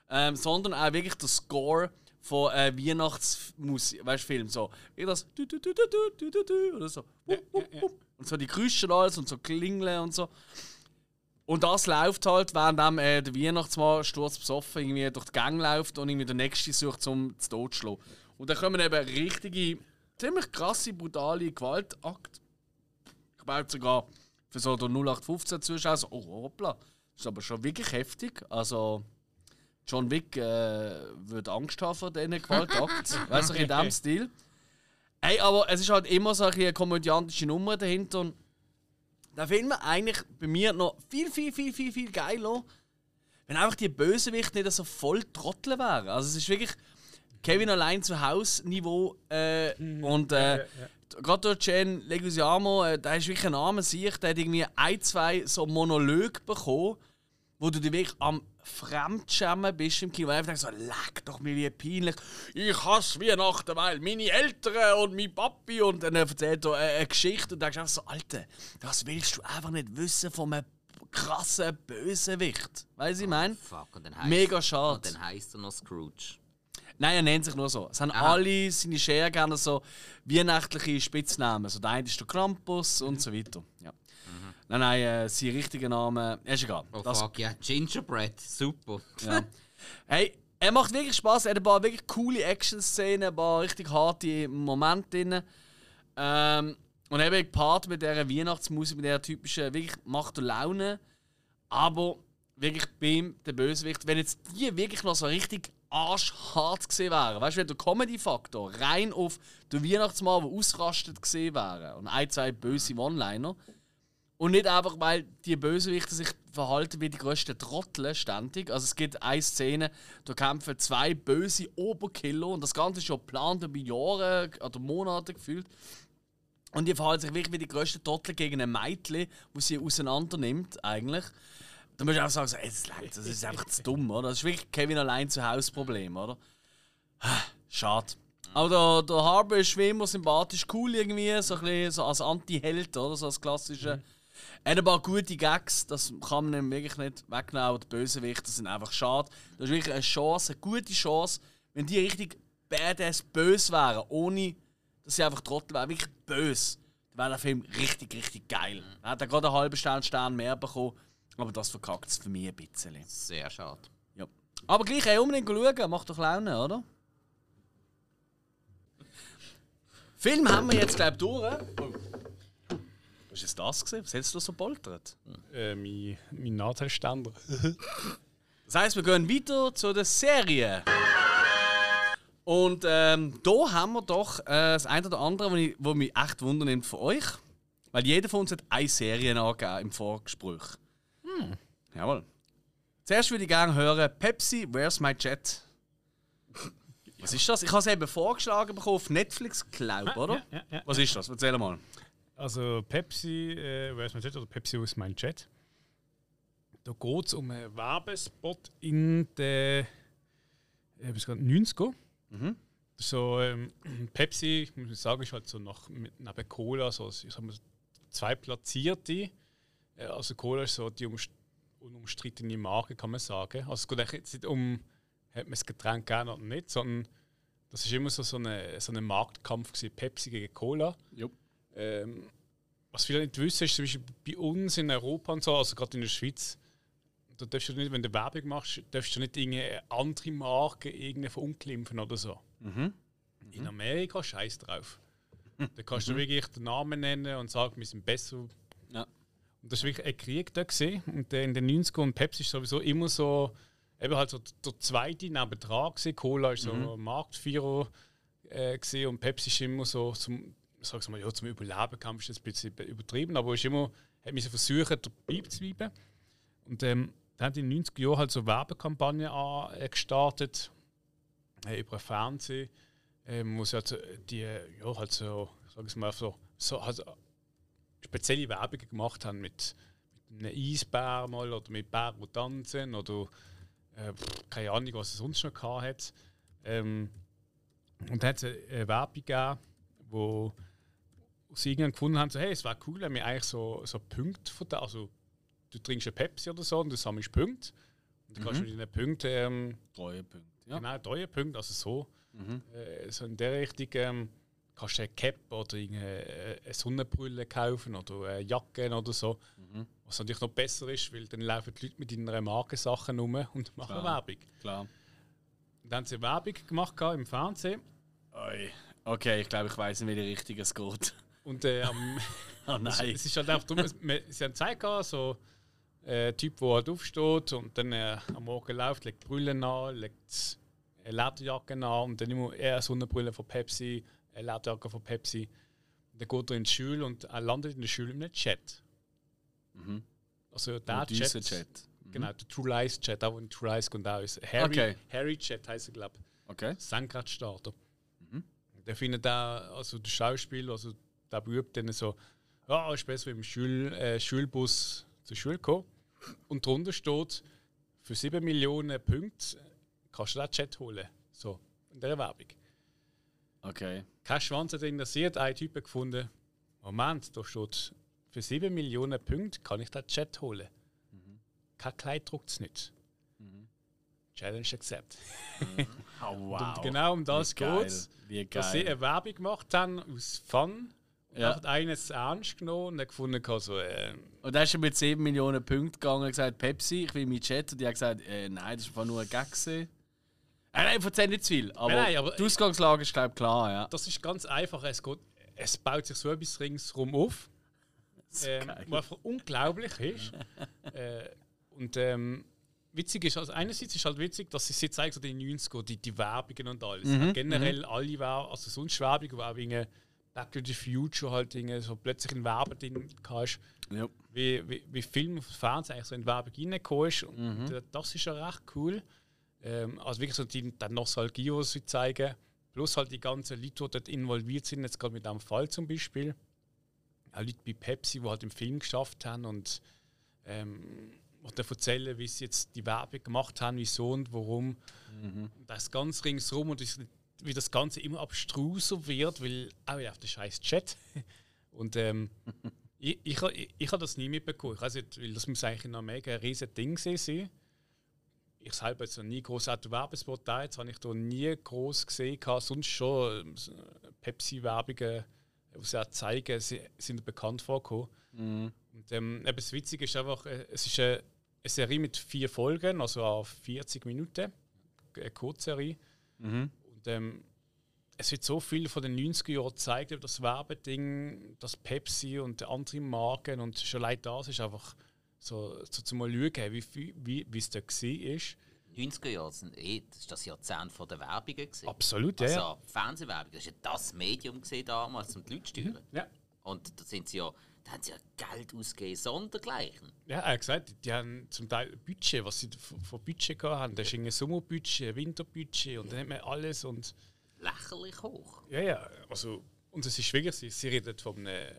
ähm, sondern auch wirklich der Score von äh, Weihnachtsmusik, weißt du, Film so, wie das du, du, du, du, du, du, oder so, wup, wup, wup. und so die Geräusche und alles und so Klingeln und so. Und das läuft halt, während äh, der Weihnachtsmann sturzbesoffen irgendwie durch die Gang läuft und irgendwie der Nächste sucht, um zu Tod zu schlagen. Und dann kommen eben richtige, ziemlich krasse, brutale Gewaltakte. Ich glaube sogar für so 0815 Zuschauer, so, oh hoppla, das ist aber schon wirklich heftig. Also John Wick äh, würde Angst haben vor diesen Gewaltakten, weißt du, in diesem Stil. Ey, aber es ist halt immer so eine komödiantische Nummer dahinter. Und da finden wir eigentlich bei mir noch viel, viel, viel, viel, viel geiler, wenn einfach die Bösewichte nicht so voll Trottel wären. Also es ist wirklich Kevin allein zu Hause Niveau äh, mhm. und äh, ja, ja, ja. gerade durch Jen Leguizamo, äh, der ist wirklich ein armer Sieg, der hat irgendwie ein, zwei so Monologe bekommen, wo du dich wirklich am Fremdschämen bist im Kino. Und einfach so, leck doch mir wie peinlich. Ich hasse Weihnachten, weil meine Eltern und mein Papi und dann erzählt er eine Geschichte und denkst einfach so, Alter, das willst du einfach nicht wissen von einem krassen Bösewicht. Weißt du, ich meine? Oh, Mega schade. Und dann heisst er noch Scrooge. Nein, er nennt sich nur so. Es haben Aha. alle seine Share gerne so weihnachtliche Spitznamen. So der eine ist der Krampus und so weiter. Ja. Mhm. Nein, nein, äh, sein richtiger Name ist egal. Oh das, fuck, ja, Gingerbread, super. Ja. hey, er macht wirklich Spaß. Er hat ein paar wirklich coole Action-Szenen, ein paar richtig harte Momente drin. Ähm, und eben gepaart mit dieser Weihnachtsmusik, mit dieser typischen, wirklich macht er Laune. Aber wirklich beim der Bösewicht, wenn jetzt die wirklich noch so richtig arschhart gesehen wären. Weißt du, der Comedy-Faktor rein auf den Weihnachtsmann, der ausrastet gesehen wäre und ein, zwei böse One-Liner. Und nicht einfach, weil die Bösewichte sich verhalten wie die größten Trottel ständig. Also es gibt eine Szene, da kämpfen zwei böse Oberkiller und das Ganze ist schon geplant über Jahre oder Monate gefühlt. Und die verhalten sich wirklich wie die größten Trottel gegen ein Mädchen, wo sie auseinander nimmt eigentlich. Dann musst du auch sagen, ey, das, das ist einfach zu dumm, oder? Das ist wirklich Kevin allein zu Hause Problem, oder? Schade. Aber der, der Harbour ist wie immer sympathisch cool irgendwie, so ein bisschen so als Anti-Held, oder? So als klassischer. Mhm. Er hat ein paar gute Gags, das kann man ihm wirklich nicht wegnehmen, aber die Bösewichte sind einfach schade. Das ist wirklich eine Chance, eine gute Chance, wenn die richtig badass böse wären, ohne dass sie einfach Trottel wären, wirklich böse, dann wäre der Film richtig, richtig geil. Er hat gerade einen halben Stern, Stern mehr bekommen. Aber das verkackt es für mich ein bisschen. Sehr schade. Ja. Aber gleich ey, unbedingt schauen, macht doch Laune, oder? Film haben wir jetzt, glaube ich, durch. Oh. Was ist das gesehen? Was hättest du so poltert? Äh, mein, mein Nadelständer. das heisst, wir gehen weiter zu der Serie. Und ähm, da haben wir doch äh, das eine oder andere, was mich echt wundernimmt für euch. Weil jeder von uns hat eine Serie angegeben im Vorgespräch. Hm. Jawohl. Zuerst würde ich gerne hören: Pepsi, Where's My Jet? Was ist das? Ich habe es eben vorgeschlagen bekommen auf Netflix, glaube oder? Ja, ja, ja, Was ist das? Erzähl mal. Also Pepsi, äh, Where's My Jet oder Pepsi, Where's My Jet? Da geht es um einen Werbespot in den äh, 90er. Mhm. So, ähm, Pepsi, ich muss sagen, ist halt so nach, neben Cola so, ich sag mal, zwei Platzierte also Cola ist so die unumstrittene Marke, kann man sagen. Also es geht jetzt nicht um, hat man das Getränk gerne oder nicht, sondern das ist immer so, so, eine, so ein Marktkampf gewesen, Pepsi gegen Cola. Ähm, was viele nicht wissen, ist zum Beispiel bei uns in Europa und so, also gerade in der Schweiz, da darfst du nicht, wenn du Werbung machst, darfst du nicht irgendeine andere Marke irgendwie verunglimpfen oder so. Mhm. Mhm. In Amerika scheiß drauf. Da kannst du mhm. wirklich den Namen nennen und sagen, wir sind besser. Das war wirklich ein Krieg da gesehen. Und in den 90ern und Pepsi ist sowieso immer so, eben halt so der zweite nebendran gewesen. Cola war so mhm. Marktführer äh, und Pepsi ist immer so zum, sag's mal, ja, zum Überleben kam ist ein bisschen übertrieben, aber ist immer, hat mich so versucht, dabei zu bleiben. Und ähm, dann hat in den 90er Jahren halt so Werbekampagnen äh, gestartet äh, über Fernsehen, ähm, wo sie halt die, ja, halt so, sag ich mal, so, so halt spezielle Werbungen gemacht haben mit, mit einem Eisbär mal oder mit Bären, die tanzen oder äh, keine Ahnung, was es sonst noch gehabt hat. Ähm, und dann hat es eine Werbung gegeben, wo sie irgendwann gefunden haben, so, hey, es wäre cool, wenn wir eigentlich so, so Punkte von der, also du trinkst eine Pepsi oder so und du sammelst Punkte. Und dann mhm. kannst du mit diesen Punkten... Ähm, Punkte, ja. Genau, Punkte, also so. Mhm. Äh, so in der Richtung... Ähm, kannst du eine Cap oder eine Sonnenbrille kaufen oder eine Jacke oder so. Mhm. Was natürlich noch besser ist, weil dann laufen die Leute mit ihren Markensachen rum und machen Klar. Werbung. Klar. Dann haben sie Werbung gemacht im Fernsehen. Oi. Okay, ich glaube, ich weiß nicht, wie die Richtige es geht. Und äh, Oh nein. es ist halt einfach es- wir- Sie haben gezeigt, gehabt, so äh, ein Typ, der halt aufsteht und dann äh, am Morgen läuft, legt Brüllen an, legt eine Lederjacke an und dann immer eher Sonnenbrille von Pepsi, eine Lederjacke von Pepsi. Dann geht er in die Schule und er landet in der Schule in einem Chat. Mhm. Also der Und Chat. Chat. Genau, der True Lies Chat, auch in True Lies kommt auch. ist. Harry, Okay. Harry Chat heißt er, glaube ich. Okay. Senkrechtstarter. Mhm. Der findet da, also der Schauspieler, also der beübt dann so, ja, ist besser im Schul, äh, Schulbus zur Schule kommen. Und drunter steht, für 7 Millionen Punkte kannst du den Chat holen. So, in der Werbung. Okay. Kein Schwanz hat interessiert, ein Typ gefunden, Moment, da steht, für 7 Millionen Punkte kann ich den Chat holen. Kein Kleid druckt es nicht. Challenge accept. Oh, Und genau um das geht es. Dass sie eine Werbung gemacht haben aus Fun. Und Ja. hat eines ernst genommen und hat gefunden, also, äh, Und da ist er mit 7 Millionen Punkten gegangen und gesagt, Pepsi, ich will meinen Chat. Und die hat gesagt, äh, nein, das war nur ein Gag. gewesen. Äh, nein, erzähl nicht zu viel. Aber, Nein, aber- die Ausgangslage ist, glaube ich, klar. Ja. das ist ganz einfach. Es, geht, es baut sich so etwas ringsherum auf, ähm, was einfach unglaublich ist. äh, und ähm, witzig ist, also einerseits ist halt witzig, dass sie sie zeigen, so die 90er, die, die Werbungen und alles. Mhm, Generell alle Werbung, also sonst Werbung, irgendwie Back to the Future halt irgendwie so plötzlich ein Werbeding hast. Ja. wie, wie, wie Film und Fernsehen eigentlich so in Werbung reingekommen ist. Und äh, das ist ja recht cool. Ähm, also wirklich so die, die Nostalgie, die sie zeigen. Plus halt die ganzen Leute, die dort involviert sind, jetzt gerade mit dem Fall zum Beispiel. Auch Leute bei Pepsi, die halt im Film geschafft haben und ähm, dann erzählen, wie sie jetzt die Werbung gemacht haben, wieso und warum. Und das ganz ringsherum und das, wie das Ganze immer abstruser wird, weil auch ja, auf der scheiß Chat. Und ähm, ich, ich, ich, ich habe das nie mitbekommen. Ich weiß nicht, weil das muss eigentlich in Amerika ein riesiges Ding sein. Ich selber jetzt noch nie groß der Werbespot da, jetzt habe ich da nie groß gesehen. Sonst schon so Pepsi-Werbungen, die sie auch zeigen, sind bekannt vorgekommen. Und ähm, eben das Witzige ist einfach, äh, es ist eine, Serie mit vier Folgen, also auf 40 Minuten, eine Kurzserie. Mhm. Und ähm, es wird so viel von den 90er Jahren gezeigt, über das Werbeding, das Pepsi und die anderen Marken. Und schon allein das ist einfach so, so zum mal schauen, wie, viel- wie, wie es da war. 90er Jahre sind eh, das ist das Jahrzehnt von der Werbungen. Gewesen. Absolut, ja. Also Fernsehwerbung, das war ja das Medium gewesen damals, um die Leute zu steuern. ja. Und da sind sie ja, da haben sie ja Geld ausgegeben, sondergleichen. Ja, er hat gesagt, die haben zum Teil Budget, was sie von Budget haben. Das ist ein Sommerbudget, ein Winterbudget und dann hat man alles und Lächerlich hoch. ja, ja, also und es ist wirklich, sie, sie reden von einem,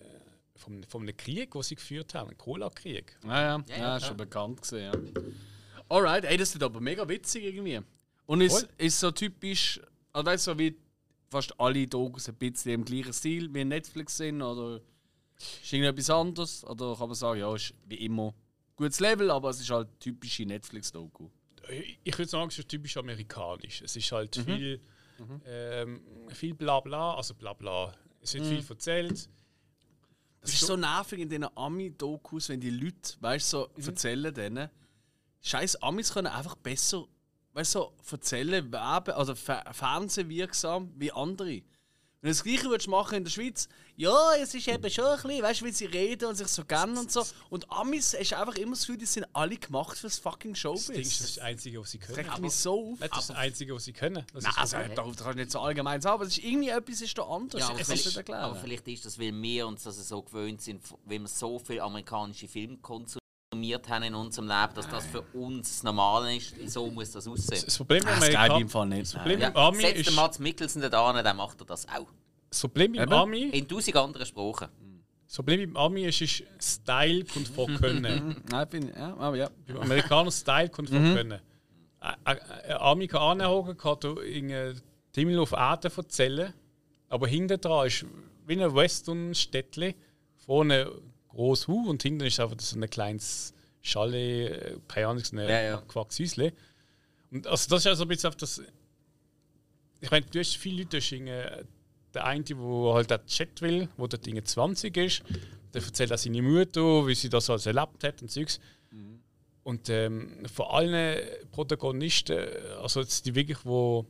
von, einem- von einem Krieg, den sie geführt haben, Cola-Krieg. Ja, ja, Ja, ja, ja, schon bekannt gesehen. Ja. Alright, ey, das ist aber mega witzig irgendwie. Und ist, Voll. ist so typisch, also weißt du, so wie fast alle Dokus ein bisschen im gleichen Stil wie Netflix sind oder ist irgendetwas anderes? Oder kann man sagen, ja, ist wie immer gutes Level, aber es ist halt typische Netflix-Doku. Ich ich würde sagen, es ist typisch amerikanisch. Es ist halt viel, ähm, viel Blabla, also Blabla. Es wird viel erzählt. Das ist so nervig in diesen Ami-Dokus, wenn die Leute, weißt du, so erzählen denen, scheiß Amis können einfach besser, weißt du, so erzählen, werben, also fer fernsehwirksam wie andere. Wenn du das Gleiche würdest machen in der Schweiz, ja, es ist eben schon ein bisschen, weißt du, wie sie reden und sich so kennen und so. Und Amis hast einfach immer das Gefühl, die sind alle gemacht fürs fucking Das Ding ist Showbiz. das Einzige, was sie können. regt mich so auf. Nicht das Einzige, was sie können. Das Nein, ist also, das darauf kannst du nicht so allgemein sagen, aber es ist irgendwie etwas ist da anders. Ja, aber, nicht vielleicht, erklären. aber vielleicht ist das, weil wir uns das so gewöhnt sind, weil wir so viele amerikanische Filme konsumiert haben in unserem Leben, dass das für uns das Normale ist. So muss das aussehen. Das Problem mit Amerika im Fall nicht. Das Problem Ja, Ami setzt ist, den Mats Mikkelsen da an, dann macht er das auch. das Problem Eben. Ami, In tausend anderen Sprachen. das Problem mit Ami ist, ist Style kommt von Können. Nein, bin ja, aber ja. Beim Amerikaner Style kommt von Mhm. Können. Ein Ami kann anhocken, kann da irgendeinen Himmel auf Erde erzählen, aber hinten dran ist wie ein Western-Städtchen, vorne groß Hu und hinten ist einfach so ein kleines Chalet, äh, keine Ahnung, so ein Ja, ja. Quackshäusle. Und also das ist also ein bisschen auf das. Ich meine, du hast viele Leute, hast irgendwie der eine, der halt auch Chat will, wo der Ding 20 ist, der erzählt auch seine Mutter, wie sie das also erlebt hat und Zeugs. Mhm. Und ähm, von allen Protagonisten, also jetzt die wirklich, wo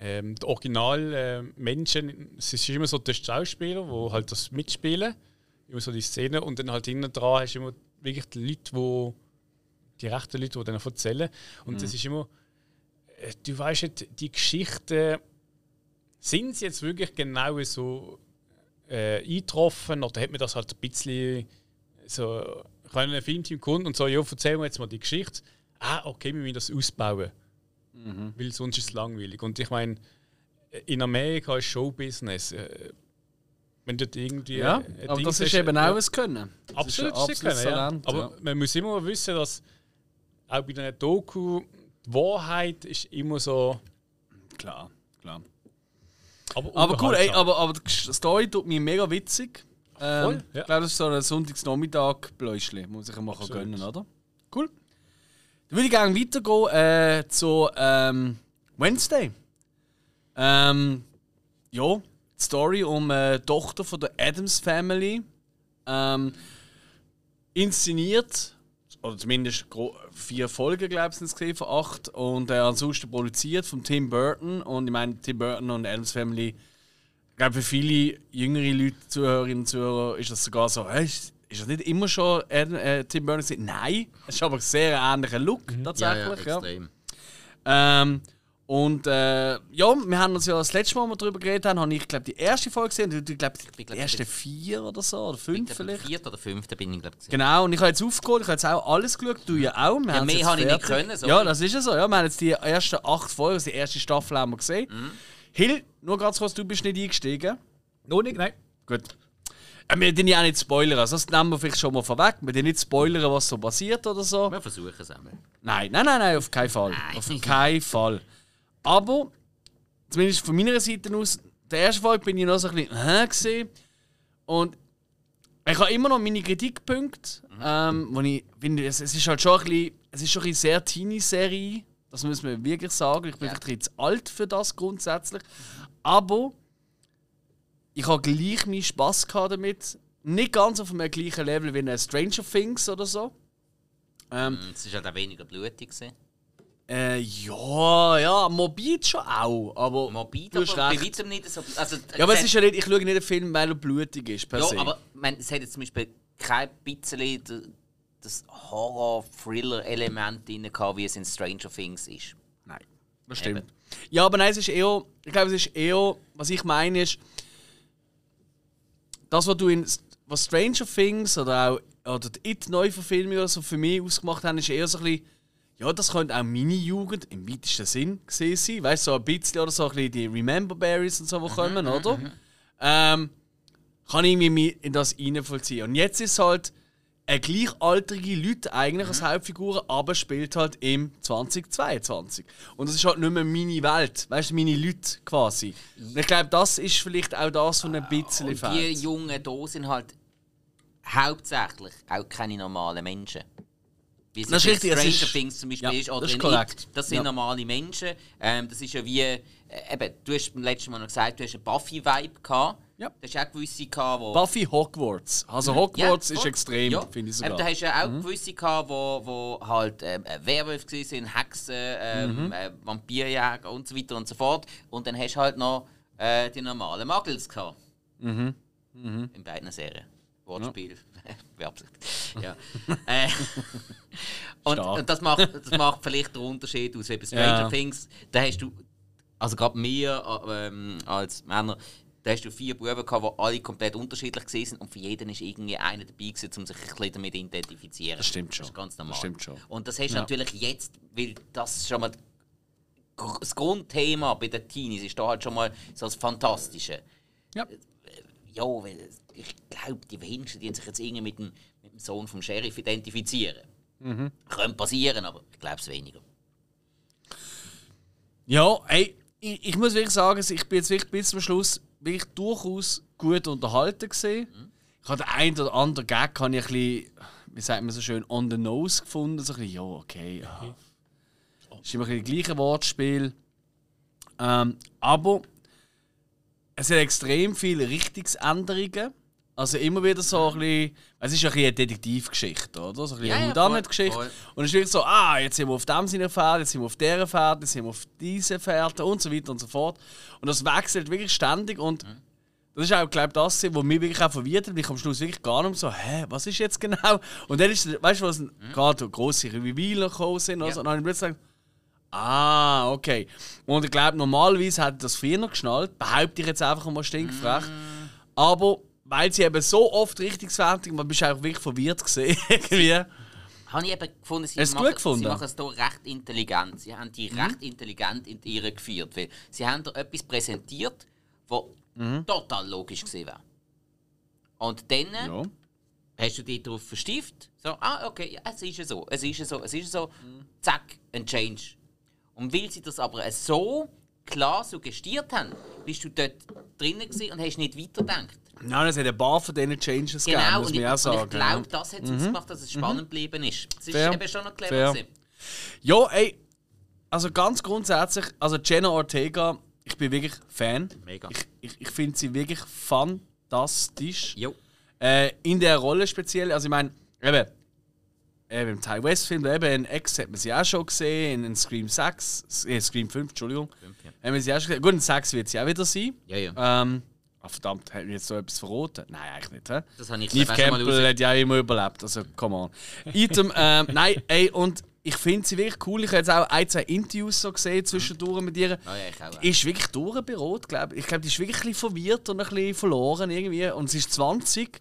ähm, die Originalmenschen, äh, es ist immer so der Schauspieler, wo halt das mitspielen, immer so die Szene und dann halt hinten dran hast du immer wirklich die Leute, wo die rechten Leute, die dann erzählen und mhm. das ist immer, äh, du weißt nicht, die Geschichten sind sie jetzt wirklich genau so äh, eingetroffen oder hat man das halt ein bisschen so kann ein Filmteam kommen und so, ja, erzähl mir jetzt mal die Geschichte. Ah, okay, wir müssen das ausbauen. Mhm. Weil sonst ist es langweilig. Und ich meine, in Amerika ist Showbusiness. Äh, wenn dort irgendwie. Ja, aber das ist eben auch ein Können. Das absolut, ist ein Können, Talent, ja. Aber ja. man muss immer wissen, dass auch bei einer Doku die Wahrheit ist immer so. Klar, klar. Aber, aber cool, ey, aber, aber die Story tut mir mega witzig. Ähm, Voll, ja. Ich glaube, das ist so ein Sonntagsnachmittag-Bläuschli, muss ich mal gönnen, oder? Cool. Dann würde ich gerne weitergehen äh, zu ähm, Wednesday. Ähm, ja, die Story um äh, die Tochter von der Adams Family. Ähm, inszeniert, oder zumindest vier Folgen, glaube ich, gesehen von acht. Und äh, ansonsten produziert von Tim Burton. Und ich meine, Tim Burton und Adams Family ich glaube, für viele jüngere Leute, Zuhörerinnen und Zuhörer, ist das sogar so, hey, ist, ist das nicht immer schon äh, Tim Burton? Nein, es ist aber ein sehr ähnlicher Look, mhm. tatsächlich. Ja, ja, extrem. Ja. Ähm, und äh, ja, wir haben uns ja das letzte Mal, als wir darüber geredet haben, habe ich glaube die erste Folge gesehen. Ich glaube die glaub, ersten vier oder so oder fünf vielleicht. Vier oder fünfte bin ich glaube ich. Genau. Und ich habe jetzt aufgeholt, ich habe jetzt auch alles geschaut. Du ja auch. Wir ja, mehr habe ich nicht können. Sorry. Ja, das ist ja so. Ja, wir haben jetzt die ersten acht Folgen, also die erste Staffel haben wir gesehen. Mhm. Hill, nur ganz kurz, du bist nicht eingestiegen. Noch nicht, nein. Gut. Äh, wir den ja nicht spoilern, also das nehmen wir vielleicht schon mal vorweg. Wir den nicht spoilern, was so passiert oder so. Wir versuchen es einmal. Nein, nein, nein, nein, auf keinen Fall. Nein. Auf keinen Fall. Aber, zumindest von meiner Seite aus, der erste Folge bin ich noch so ein bisschen hä gesehen. Und ich habe immer noch meine Kritikpunkte, mhm. ähm, wo ich finde, es, es, ist halt schon ein bisschen, es ist schon eine sehr Teenie-Serie. Das muss man wirklich sagen. Ich bin ja. vielleicht zu alt für das grundsätzlich. Aber ich habe gleich meinen Spass damit. Nicht ganz auf einem gleichen Level wie ein Stranger Things oder so. Ähm, es war halt auch weniger blutig. Äh, ja, ja, Morbid schon auch. Aber Morbid, aber bei weitem nicht so. Also, ja, aber es ist ja nicht, ich schaue nicht den Film, weil er blutig ist. Per ja, se. aber man, es hat jetzt zum Beispiel kein bisschen das Horror-Thriller-Element drin gehabt, wie es in Stranger Things ist. Nein, das stimmt. Eben. Ja, aber nein, es ist eher, ich glaube, es ist eher, was ich meine ist, das, was du in was Stranger Things oder auch oder die It-Neuverfilmung oder so für mich ausgemacht haben, ist eher so ein bisschen, ja, das könnte auch meine Jugend im weitesten Sinn gesehen sein. Weißt du, so ein bisschen oder so ein bisschen die Remember Berries und so, die mhm, kommen, mhm, oder? Mhm. Ähm, kann ich mich in das reinvollziehen. Und jetzt ist halt, eine gleichaltrige Leute eigentlich mhm. als Hauptfiguren, aber spielt halt im 2022. Und das ist halt nicht mehr meine Welt, weißt du, meine Leute quasi. Und ich glaube, das ist vielleicht auch das, was ein bisschen fehlt. Die Jungen hier sind halt hauptsächlich auch keine normalen Menschen. Wie es das ist richtig, Stranger ist, Things zum Beispiel ja, ist, oder das ist. It, das sind ja. normale Menschen. Ähm, das ist ja wie, äh, eben, du hast beim letzten Mal noch gesagt, du hast einen Buffy-Vibe gehabt. Ja. Das hast auch gewisse gehabt, wo Buffy Hogwarts. Also Hogwarts ja, ist extrem, ja. finde ich sogar. Ähm, da hast du ja auch mhm. gewisse gehabt, wo, wo halt ähm, Werwölfe sind, Hexen, ähm, mhm. äh, Vampirjäger und so weiter und so fort. Und dann hast du halt noch äh, die normalen Muggles gehabt. Mhm. Mhm. In beiden Serien. Wortspiel. Ja. ja. äh, und, und, das, macht, das macht vielleicht den Unterschied aus. Wie bei Stranger ja. Things, da hast du, also gerade mir äh, ähm, als Männer, da hast du vier Buben gehabt, die alle komplett unterschiedlich waren und für jeden ist irgendwie einer dabei gewesen, um sich ein bisschen damit zu identifizieren. Das stimmt schon. Das ist ganz normal. Das stimmt schon. Und das hast du ja. natürlich jetzt, weil das schon mal das Grundthema bei den Teenies ist da halt schon mal so das Fantastische. Ja. Ja, weil ich glaube, die wenigsten, die sich jetzt irgendwie mit dem, mit dem Sohn vom Sheriff identifizieren. Mhm. Könnte passieren, aber ich glaube es weniger. Ja, ey, ich, ich, muss wirklich sagen, ich bin jetzt wirklich bis zum Schluss wirklich durchaus gut unterhalten gesehen. Mhm. Ich habe den einen oder anderen Gag kann ich ein bisschen, wie sagt man so schön, on the nose gefunden. So ein bisschen, ja, okay, ja. Das ist immer ein das gleiche Wortspiel. Ähm, aber es hat extrem viele Richtungsänderungen. Also immer wieder so ein bisschen, es ist ein bisschen eine Detektivgeschichte, oder? So ein bisschen Ja, ja, eine voll, Geschichte voll. Und es ist wirklich so, ah, jetzt sind wir auf dem Sinne Pferd, jetzt sind wir auf dieser Pferd, jetzt sind wir auf diese Pferde und so weiter und so fort. Und das wechselt wirklich ständig und Mhm. das ist auch, glaube ich, das, was mich wirklich auch verwirrt hat, weil ich am Schluss wirklich gar nicht mehr so, hä, was ist jetzt genau? Und dann ist, weißt du, was gerade grosse Revealer gekommen sind, also, Mhm. Ja. und dann habe ich plötzlich gesagt, Ah, okay. Und ich glaube, normalerweise hätte das früher noch geschnallt. Behaupte ich jetzt einfach mal stinkfrech. Mm. Aber weil sie eben so oft Richtungsfertig man bist auch wirklich verwirrt gesehen. irgendwie. Habe ich eben gefunden, sie, Hast machen, gefunden? sie machen es hier recht intelligent. Sie haben die recht intelligent in die Irre geführt. Weil sie haben da etwas präsentiert, was total logisch gesehen wäre. Und dann Ja. hast du dich darauf verstieft. So, ah, okay, ja, es ist ja so, es ist ja so, es ist ja so. Zack, ein Change. Und weil sie das aber so klar suggestiert haben, bist du dort drinnen und hast nicht weitergedacht. Nein, es hat ein paar von diesen Changes gegeben, Genau, muss und man ich, auch sagen. ich glaube, das hat es ausgemacht, dass es spannend geblieben ist. Es ist Fair. eben schon noch clever gewesen. ja, ey, also ganz grundsätzlich, also Jenna Ortega, ich bin wirklich Fan. Mega. Ich, ich, ich finde sie wirklich fantastisch. Jo. Äh, in der Rolle speziell, also ich meine, eben, eben im Ty West-Film, eben in X hat man sie auch schon gesehen, in, Scream 6, äh, Scream 5, Entschuldigung. ja. Haben wir sie auch schon gesehen. Gut, in 6 wird sie auch wieder sein. Ja, ja. Ähm, ah, verdammt, hat mir jetzt so etwas verraten? Nein, eigentlich nicht. Hä? Das habe ich Neve Campbell hat ja auch immer überlebt, also come on. Item, ähm, nein, ey, und ich finde sie wirklich cool. Ich habe jetzt auch ein, zwei Interviews so gesehen zwischendurch mit ihr. Ah, ja, ich auch. Die ist wirklich durchberot, glaube ich. Ich glaube, die ist wirklich ein bisschen verwirrt und ein bisschen verloren irgendwie. Und sie ist 20.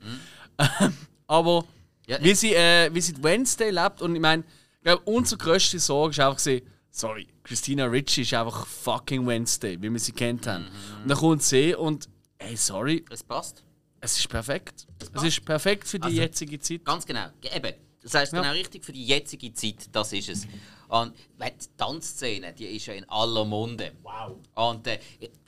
Aber Ja, wie, sie, äh, wie sie Wednesday lebt, und ich meine, ich glaube, unsere grösste Sorge ist einfach gewesen, sorry, Christina Ricci ist einfach fucking Wednesday, wie wir sie kennt haben. Und dann kommt sie und, ey, sorry, Es passt. es ist perfekt. Es ist perfekt für die Also- jetzige Zeit. Ganz genau. Eben. Das heißt Ja. genau richtig für die jetzige Zeit, das ist es. Und weil die Tanzszene, die ist ja in aller Munde. Wow. Und äh,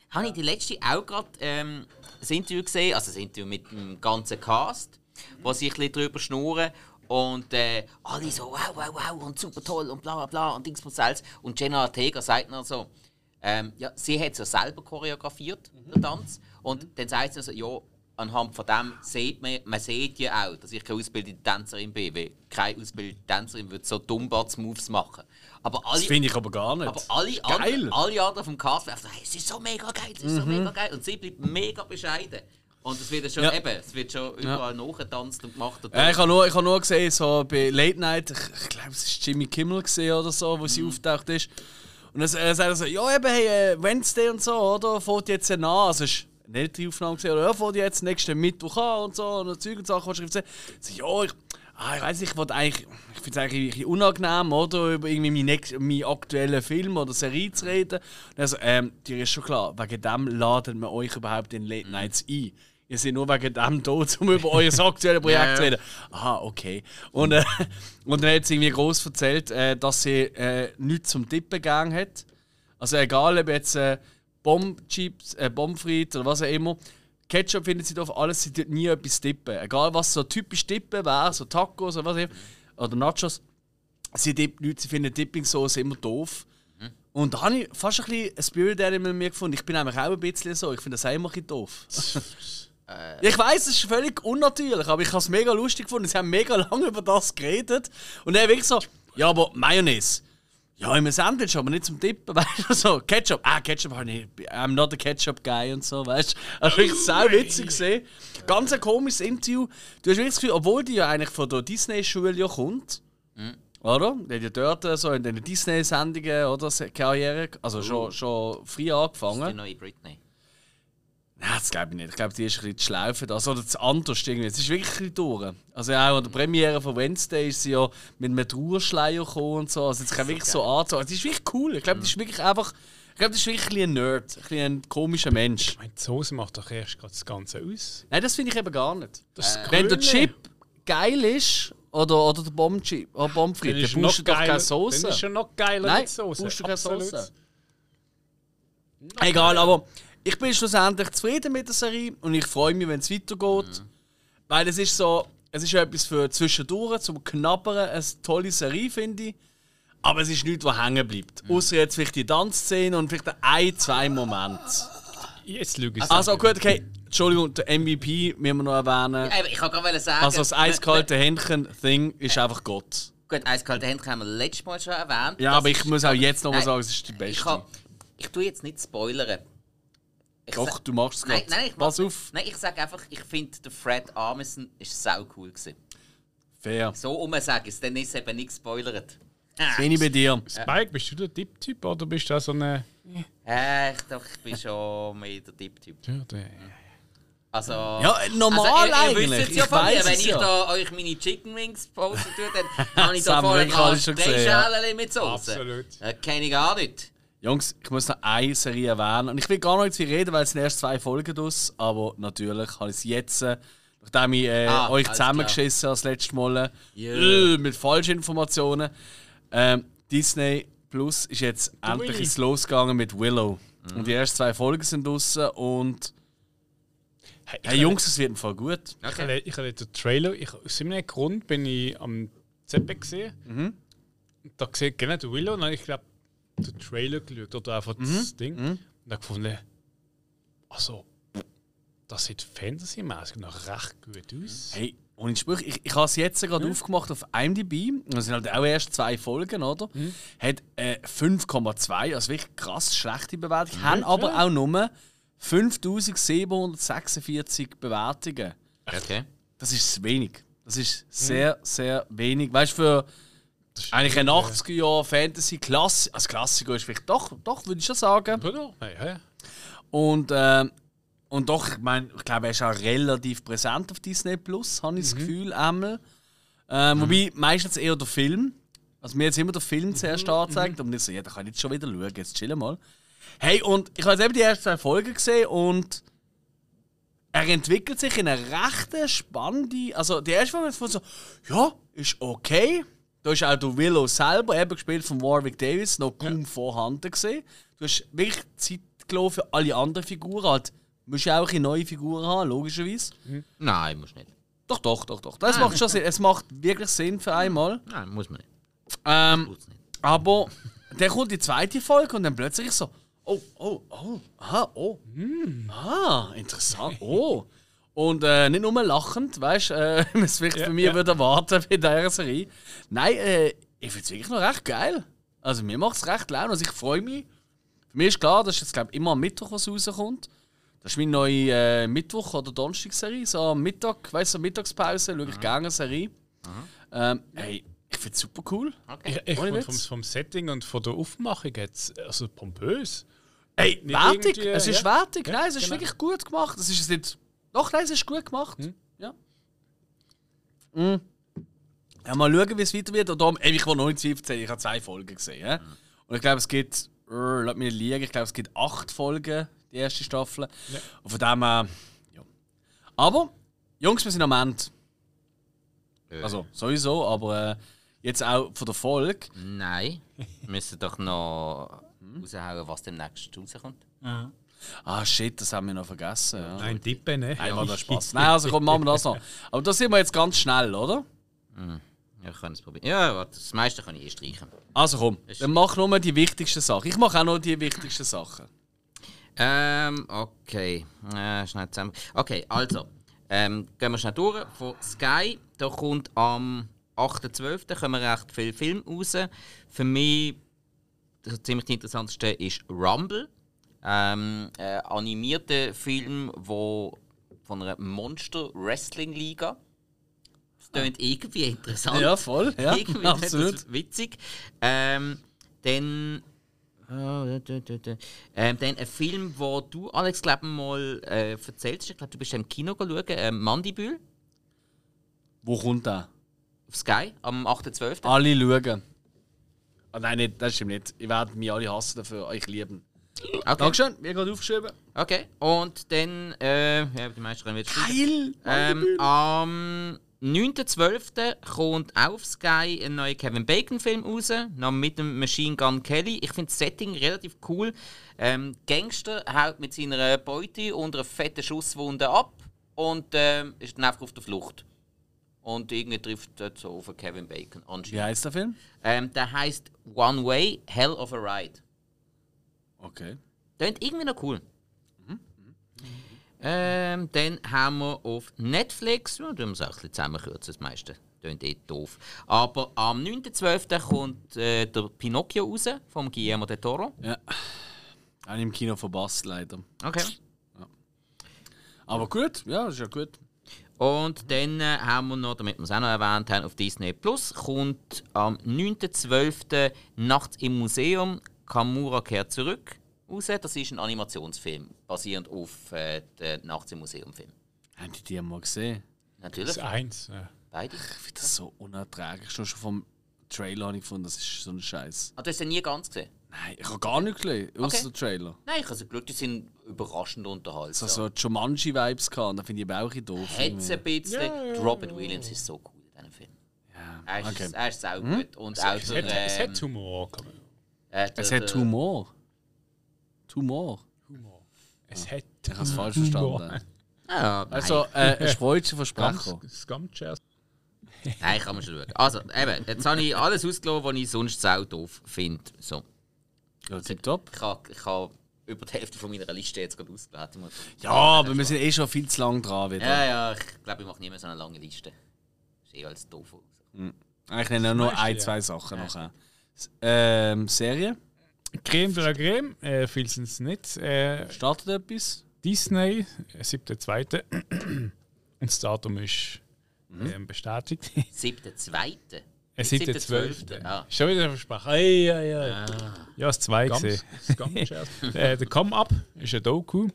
habe ich die letzte auch gerade ähm, ein Interview gesehen, also ein Interview mit dem ganzen Cast, wo sie ein bisschen drüber schnurren und äh, alle so wow, wow, wow und super toll und bla bla bla und Dings Salz. Und Jenna Ortega sagt noch so, ähm, ja, sie hat es ja selber choreografiert, den Tanz. Und dann sagt sie so, ja, anhand von dem sieht man, man sieht ja auch, dass ich keine ausgebildete Tänzerin bin, weil keine ausgebildete Tänzerin würde so Dumbarts-Moves machen. Aber alle, Das finde ich aber gar nicht. aber alle, Geil. anderen, alle anderen vom Cast sagen, hey, es ist so mega geil, es ist so mega geil. Und sie bleibt mega bescheiden. Und es wird ja schon, Ja. eben, es wird schon überall nachgetanzt und gemacht. Und Ja, ich habe nur, ich hab nur gesehen, so bei Late Night, ich, ich glaube, es war Jimmy Kimmel gesehen oder so, wo sie auftaucht ist. Und dann äh, sagt er so: Ja, eben, hey, äh, Wednesday und so, oder? Fährt jetzt an. Also, nicht die Aufnahme gesehen, oder? Ja, fährt jetzt nächsten Mittwoch an und so, und Zeug und Sachen, was ich sehen. So, ja, ich, ah, ich weiß nicht, ich wollte eigentlich, ich finde es eigentlich ein bisschen unangenehm, oder? Über irgendwie meinen, nächsten- meinen aktuellen Film oder Serie zu reden. Und also, ähm, dir ist schon klar, wegen dem laden wir euch überhaupt in Late Nights ein. Ihr seid nur wegen dem da, um über euer aktuelles Projekt Ja, zu reden. Aha, okay. Und, äh, und dann hat sie irgendwie groß erzählt, äh, dass sie äh, nichts zum Tippen gegangen hat. Also egal, ob jetzt äh, Bomb-Chips, äh, Bombfried oder was auch immer. Ketchup findet sie auf alles, sie tut nie etwas tippen. Egal was so typisch tippen wäre, so Tacos oder was auch immer, oder Nachos. Sie tippt nichts, sie Dipping-Sauce immer doof. Und da habe ich fast ein bisschen ein Spirit Animal mir gefunden. Ich bin nämlich auch ein bisschen so. Ich finde das auch immer ein bisschen doof. Ich weiß, es ist völlig unnatürlich, aber ich habe es mega lustig gefunden. Sie haben mega lange über das geredet. Und er wirklich so, ja, aber Mayonnaise. Ja, im Sandwich, aber nicht zum Tippen, weißt du, so. Ketchup, ah, Ketchup habe ich nicht. I'm not a Ketchup Guy und so, weißt du. Also wirklich sau witzig gesehen. Ganz ein komisches Interview. Du hast wirklich das Gefühl, obwohl die ja eigentlich von der Disney-Schule ja kommt, oder? Die hat ja dort äh, so in den Disney-Sendungen oder Karriere, also schon, schon früh die angefangen. neue Britney. Nein, das glaube ich nicht. Ich glaube, die ist ein bisschen zu schlaufen. Das, oder zu anders irgendwie. Es ist wirklich ein durch. Also auch an der Premiere von Wednesday ist sie ja mit einem Trauerschleier gekommen und so. Also es kann wirklich so anzogen. Die ist wirklich cool. Ich glaube, die ist wirklich einfach... Ich glaube, das ist wirklich ein, Nerd. Ein, ein komischer Mensch. Ich meine, die Soße macht doch erst gerade das Ganze aus. Nein, das finde ich eben gar nicht. Das Äh, Wenn der. Chip geil ist, oder, oder der Bombchip, oder Bombfried, Dann dann brauchst du doch keine Dann Soße. ist schon noch geiler Nein, mit Soße. brauchst du keine. Soße. Egal, aber ich bin schlussendlich zufrieden mit der Serie und ich freue mich, wenn es weitergeht. Weil es ist so, es ist etwas für zwischendurch, zum Knabbern, eine tolle Serie, finde ich. Aber es ist nichts, was hängen bleibt. Außer jetzt vielleicht die Tanzszene und vielleicht ein, zwei Momente. Jetzt lüge ich Also gut, okay. Entschuldigung, der MVP müssen wir noch erwähnen. Eben, Ich kann gerade sagen. Also das eiskalte Händchen-Thing ist einfach Gott. Gut, eiskalte Händchen haben wir letztes Mal schon erwähnt. Ja, Das aber ich muss auch jetzt noch mal sagen, es ist die Ich, beste. kann, ich tue jetzt nicht spoilern. Ich Doch, sag- du machst es Nein, gerade. nein, ich Pass mach- auf. Nein, ich sage einfach, ich finde, der Fred Armisen ist sau cool gewesen. Fair. So um sagen es, dann ist es eben nicht gespoilert. Bin ich bei dir. Spike, bist du der Tipp-Typ oder bist du auch so eine. Äh, ich doch, ich bin schon mehr der Tipp-Typ. Ja, der, Also, Ja, normal also, ihr, ihr eigentlich. wisst ja Ich von mir, wenn ich ja. da euch meine Chicken Wings posten tue, dann habe ich da vorne drei. Schalen mit Soße. Absolut. Das kenne ich gar nicht. Jungs, ich muss noch eine Serie erwähnen. Und ich will gar nicht viel reden, weil es sind erst zwei Folgen aus. Aber natürlich habe ich es jetzt, äh, nachdem ich äh, Ah, euch zusammengeschissen habe das letzte Mal, Ja. äh, mit falschen Informationen. Ähm, Disney Plus ist jetzt endlich Willy. ins losgegangen mit Willow. Und die ersten zwei Folgen sind draußen und Hey, hey Jungs, es wird im Fall gut. Ich habe ich habe den Trailer, ich, aus irgendeinem Grund bin ich am ZB gesehen. Mhm. Da gesehen, genau, Willow, und ich glaube den Trailer geschaut oder einfach Mhm. das Ding. Und dann gefunden, also, das sieht fantasymäßig noch recht gut aus. Hey, und ich sprich, ich, ich habe es jetzt gerade aufgemacht auf IMDb. Das sind halt auch erst zwei Folgen, oder? Hat äh, 5,2, also wirklich krass schlechte Bewertung. Haben aber auch nur 5746 Bewertungen. Okay. Das ist wenig. Das ist sehr, sehr wenig. Weißt du, für eigentlich ein 80er Jahre Fantasy Klassiker, also Klassiker ist vielleicht doch, doch, würde ich schon sagen. Oder? Hey, hey. Und, ähm, und doch, ich meine, ich glaube, er ist auch relativ präsent auf Disney Plus, habe ich das Gefühl, einmal. Ähm, Wobei meistens eher der Film. Also mir jetzt immer der Film zuerst angezeigt. Und ich so, ja, da kann ich jetzt schon wieder schauen, jetzt chillen mal. Hey, und ich habe jetzt eben die ersten zwei Folgen gesehen und er entwickelt sich in eine recht spannende. Also die erste Folge war so, ja, ist okay. Da ist auch der Willow selber, eben gespielt von Warwick Davis, noch kaum vorhanden gesehen. Du hast wirklich Zeit gelassen für alle anderen Figuren. Halt, du musst ja auch eine neue Figuren haben, logischerweise. Nein, muss nicht. Doch, doch, doch, doch. Das macht schon Sinn. Es macht wirklich Sinn für einmal. Nein, muss man nicht. Ähm, nicht. aber dann kommt die zweite Folge und dann plötzlich so, oh, oh, oh, aha, oh, ah, interessant, oh. Und äh, nicht nur lachend, weißt du, äh, wie man es vielleicht Ja, von mir ja. würde erwarten bei dieser Serie. Nein, äh, ich finde es wirklich noch recht geil. Also mir macht es recht laut. Also ich freue mich. Für mich ist klar, dass jetzt glaube immer am Mittwoch was rauskommt. Das ist meine neue äh, Mittwoch- oder Donnerstag-Serie. So am Mittag, weißt du, Mittagspause schaue ich gerne eine Serie. Ähm, hey, ich finde es super cool. Ich, ich Ohne finde vom, vom Setting und von der Aufmachung jetzt, also pompös. Hey, Nicht wertig. Es ist ja. wertig. Nein, es ist genau. wirklich gut gemacht. Es ist jetzt nicht. Doch, nein, es ist gut gemacht. Ja. Mhm. Ja, mal schauen, wie es weiter wird. Und darum, ey, ich war noch nicht 15, ich habe zwei Folgen gesehen. Ja? Und ich glaube, es gibt. Uh, lass mich nicht liegen, ich glaube, es gibt acht Folgen, die erste Staffel. Und von dem her. ja. Aber, Jungs, wir sind am Ende. Also, sowieso, aber äh, jetzt auch von der Folge. Nein. Wir müssen doch noch raushauen, was demnächst rauskommt. Ah, shit, das haben wir noch vergessen. Ja. Nein, tippen, ne? Nein, war das Spaß. Nein, also komm, machen wir das noch. Aber da sind wir jetzt ganz schnell, oder? Ja, ich kann es probieren. Ja, warte, das meiste kann ich eh streichen. Also komm, dann mach nur die wichtigsten Sachen. Ich mache auch noch die wichtigsten Sachen. Ähm, okay. Äh, schnell zusammen. Okay, also. Ähm, gehen wir schnell durch. Von Sky, da kommt am 8.12. kommen recht viele Filme raus. Für mich der ziemlich interessanteste ist Rumble. Ähm, äh, animierter Film, wo von einer Monster-Wrestling-Liga. Das klingt irgendwie interessant. Ja, voll. Ja, Irgendwie absolut. Das witzig. Ähm, dann. Oh, da, da, da, da. Ähm, dann ein Film, wo du, Alex, glaub mal äh, erzählst. Ich glaube, du bist im Kino schauen. Ähm, Mandibül Wo kommt der? auf Sky am 8.12. Alle schauen. Ah, nein, nicht, das stimmt nicht. Ich werde mich alle hassen dafür. Ich liebe ihn. Okay. Dankeschön, mir gerade aufgeschrieben. okay. Und dann, äh, ja, die meisten können wir jetzt Geil! Ähm, am 9.12. kommt auf Sky ein neuer Kevin Bacon-Film raus, noch mit dem Machine Gun Kelly. Ich finde das Setting relativ cool. Ähm, Gangster haut mit seiner Beute unter einer fetten Schusswunde ab und ähm, ist dann einfach auf der Flucht. Und irgendwie trifft dort so auf Kevin Bacon Wie anscheinend. heißt der Film? Ähm, der heißt One Way, Hell of a Ride. Okay. Klingt irgendwie noch cool. Ähm, dann haben wir auf Netflix, ja, tun wir es auch ein bisschen zusammenkürzen, das meiste klingt eh doof. Aber am 9.12. kommt äh, der Pinocchio raus, vom Guillermo del Toro. Ja. Ich im Kino verpasst, leider. Okay. Aber gut, ja, ist ja gut. Und dann äh, haben wir noch, damit wir es auch noch erwähnt haben, auf Disney Plus kommt am 9.12. Nachts im Museum Kamura kehrt zurück raus. Das ist ein Animationsfilm, basierend auf äh, den Nachts im Museum-Film. Haben die die mal gesehen? Natürlich, Das eins. Ja. beide. Ich finde das so unerträglich. Schon schon vom Trailer habe ich gefunden, das ist so ein Scheiß. Ah, du hast den nie ganz gesehen? Nein, ich habe gar nicht gesehen, außer Okay. der Trailer. Nein, ich habe geschaut, die sind überraschend unterhaltsam. Es hat so Jumanji-Vibes gehabt, da finde ich aber auch ein doof. Hat es ein bisschen. Ja, ja, Williams ist so cool in diesem Film. Ja, Er ist, okay. er ist auch gut. Und auch Es, der, hat, es ähm, hat Humor. kann man- äh, Es hat Humor. Humor. Humor. Es hat Ich habe es falsch verstanden. Ah. Also, äh, ein Ganz Versprecher. Scumchairs. Nein, kann man schon schauen. Also, eben, jetzt habe ich alles ausgelassen, was ich sonst sau doof finde. So. Ja, tipptopp. Ich habe ich habe über die Hälfte von meiner Liste jetzt gerade ausgeladen. Ja, aber wir sind eh schon viel zu lang dran wieder. Ja, ja, ich glaube, ich mache nicht mehr so eine lange Liste. Ist eh alles doof. aus. Ich nenne nur ein, ja. zwei Sachen nachher. Ähm, Serie? Creme de la Creme, äh, viel sind es nicht. Äh, Startet etwas? Disney, äh, 7.2. Und das Datum ist ähm, bestätigt. Siebter, zweiter. Äh, 7.12. Ah. Schon wieder versprochen. Ei, ei, ei. Ah. Ja, das 2 gesehen. äh, der Come Up ist ein Doku.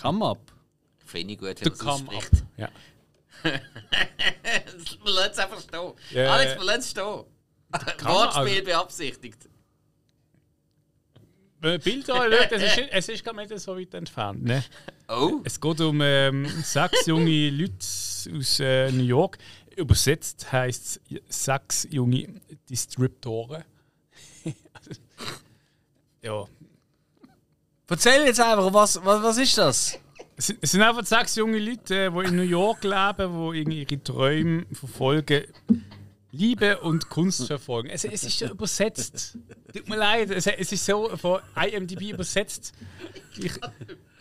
Come up. Finde ich gut, wenn Der man Come Up. Ja. Lassen es einfach stehen. Alex, wir lassen es stehen. Man, Wortspiel also- beabsichtigt. Man Bilder anschaut, es ist, es ist gar nicht so weit entfernt. Ne? Oh, Es geht um ähm, sechs junge Leute aus äh, New York. Übersetzt heißt es sechs junge Distriptoren. ja. Erzähl jetzt einfach, was, was, was ist das? Es sind- es sind einfach sechs junge Leute, äh, die in New York leben, die ihre Träume verfolgen. Liebe und Kunst verfolgen. Es, es ist ja übersetzt. Tut mir leid, es, es ist so von IMDb übersetzt. Ich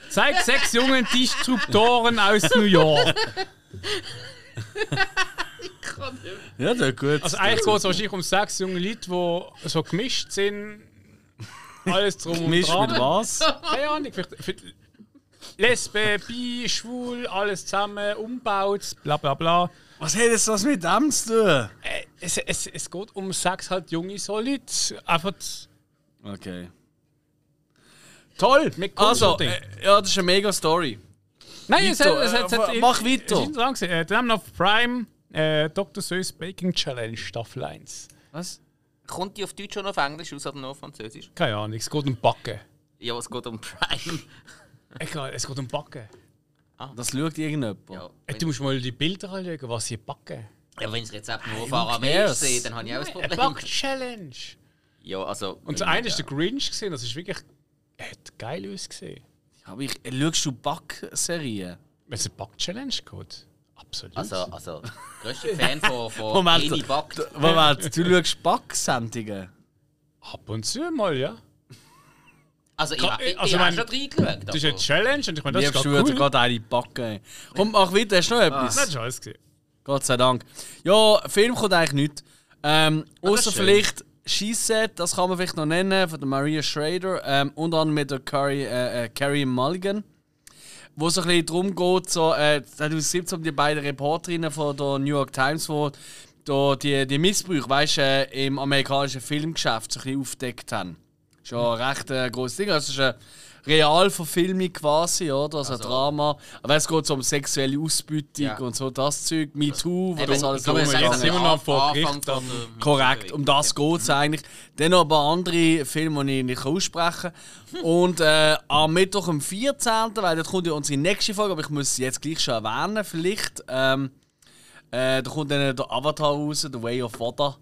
zeig sechs jungen Disruptoren aus New York. Ja, das ist gut. Also eigentlich geht es wahrscheinlich um sechs junge Leute, die so gemischt sind. Alles drum und Misch dran. mit was? Keine Ahnung, Lesbe, Bi, Schwul, alles zusammen, umbaut, bla bla bla. Was hat jetzt das mit dem zu tun? Äh, Es, es, es geht um sechs halt junge so Leute. Einfach Okay. Toll! Mit Also, äh, ja, das ist eine mega Story. Nein, es hat, es hat, es hat, äh, mach es weiter. interessant gewesen. Äh, Dann haben wir auf Prime äh, Dr. Seuss Baking Challenge Staffel 1. Was? kommt die auf Deutsch oder auf Englisch aus oder nur auf Französisch? Keine Ahnung, es geht um Backen. Ja, es geht um Prime. Egal, es geht um Backen. Das schaut irgendjemand. Ja, Du musst mal die Bilder anschauen, was sie backen. ja wenn ich das Rezept nur auf Aramäisch sehe, dann habe ich auch ein Eine Problem. Back-Challenge. Ja, also. Und der eine ist der Grinch gesehen, das ist wirklich. Er hat geil ausgesehen. Aber ich, äh, schaust du Back-Serien? Wenn es eine Back-Challenge geht. Absolut. Also, also, größter Fan von, von Moment, Eni d- Moment, du schaust Back-Sendungen? Ab und zu mal, ja. Also, ich, Ka- ich, also, ich habe mein- schon reingeschaut. Das ist eine Challenge und ich meine, das ist cool. cool. gerade eine backen? Komm, mach weiter, hast du noch etwas? Das ist alles gesehen. Gott sei Dank. Ja, Film kommt eigentlich nicht. Ähm, das außer vielleicht She-Set, das kann man vielleicht noch nennen, von der Maria Schrader. Ähm, unter anderem mit der Carrie, äh, äh, Carrie Mulligan. Wo es ein bisschen darum geht, so, äh, 2017 um die beiden Reporterinnen von der New York Times, die da die, die Missbrüche weißt, äh, im amerikanischen Filmgeschäft so ein bisschen aufgedeckt haben. Schon ein recht äh, grosses Ding. Also, es ist eine Realverfilmung quasi, oder? Also, ein Also- Drama. Aber es geht so um sexuelle Ausbeutung Ja. und so das Zeug. Me Too, wo das alles so sagen, jetzt immer noch An- vor Gericht der Korrekt, um das geht es eigentlich. Dann noch ein paar andere Filme, die ich nicht aussprechen kann. Und äh, am Mittwoch, am 14., weil das kommt ja unsere nächste Folge, aber ich muss sie jetzt gleich schon erwähnen, vielleicht. Ähm, äh, da kommt dann der Avatar raus, The Way of Water.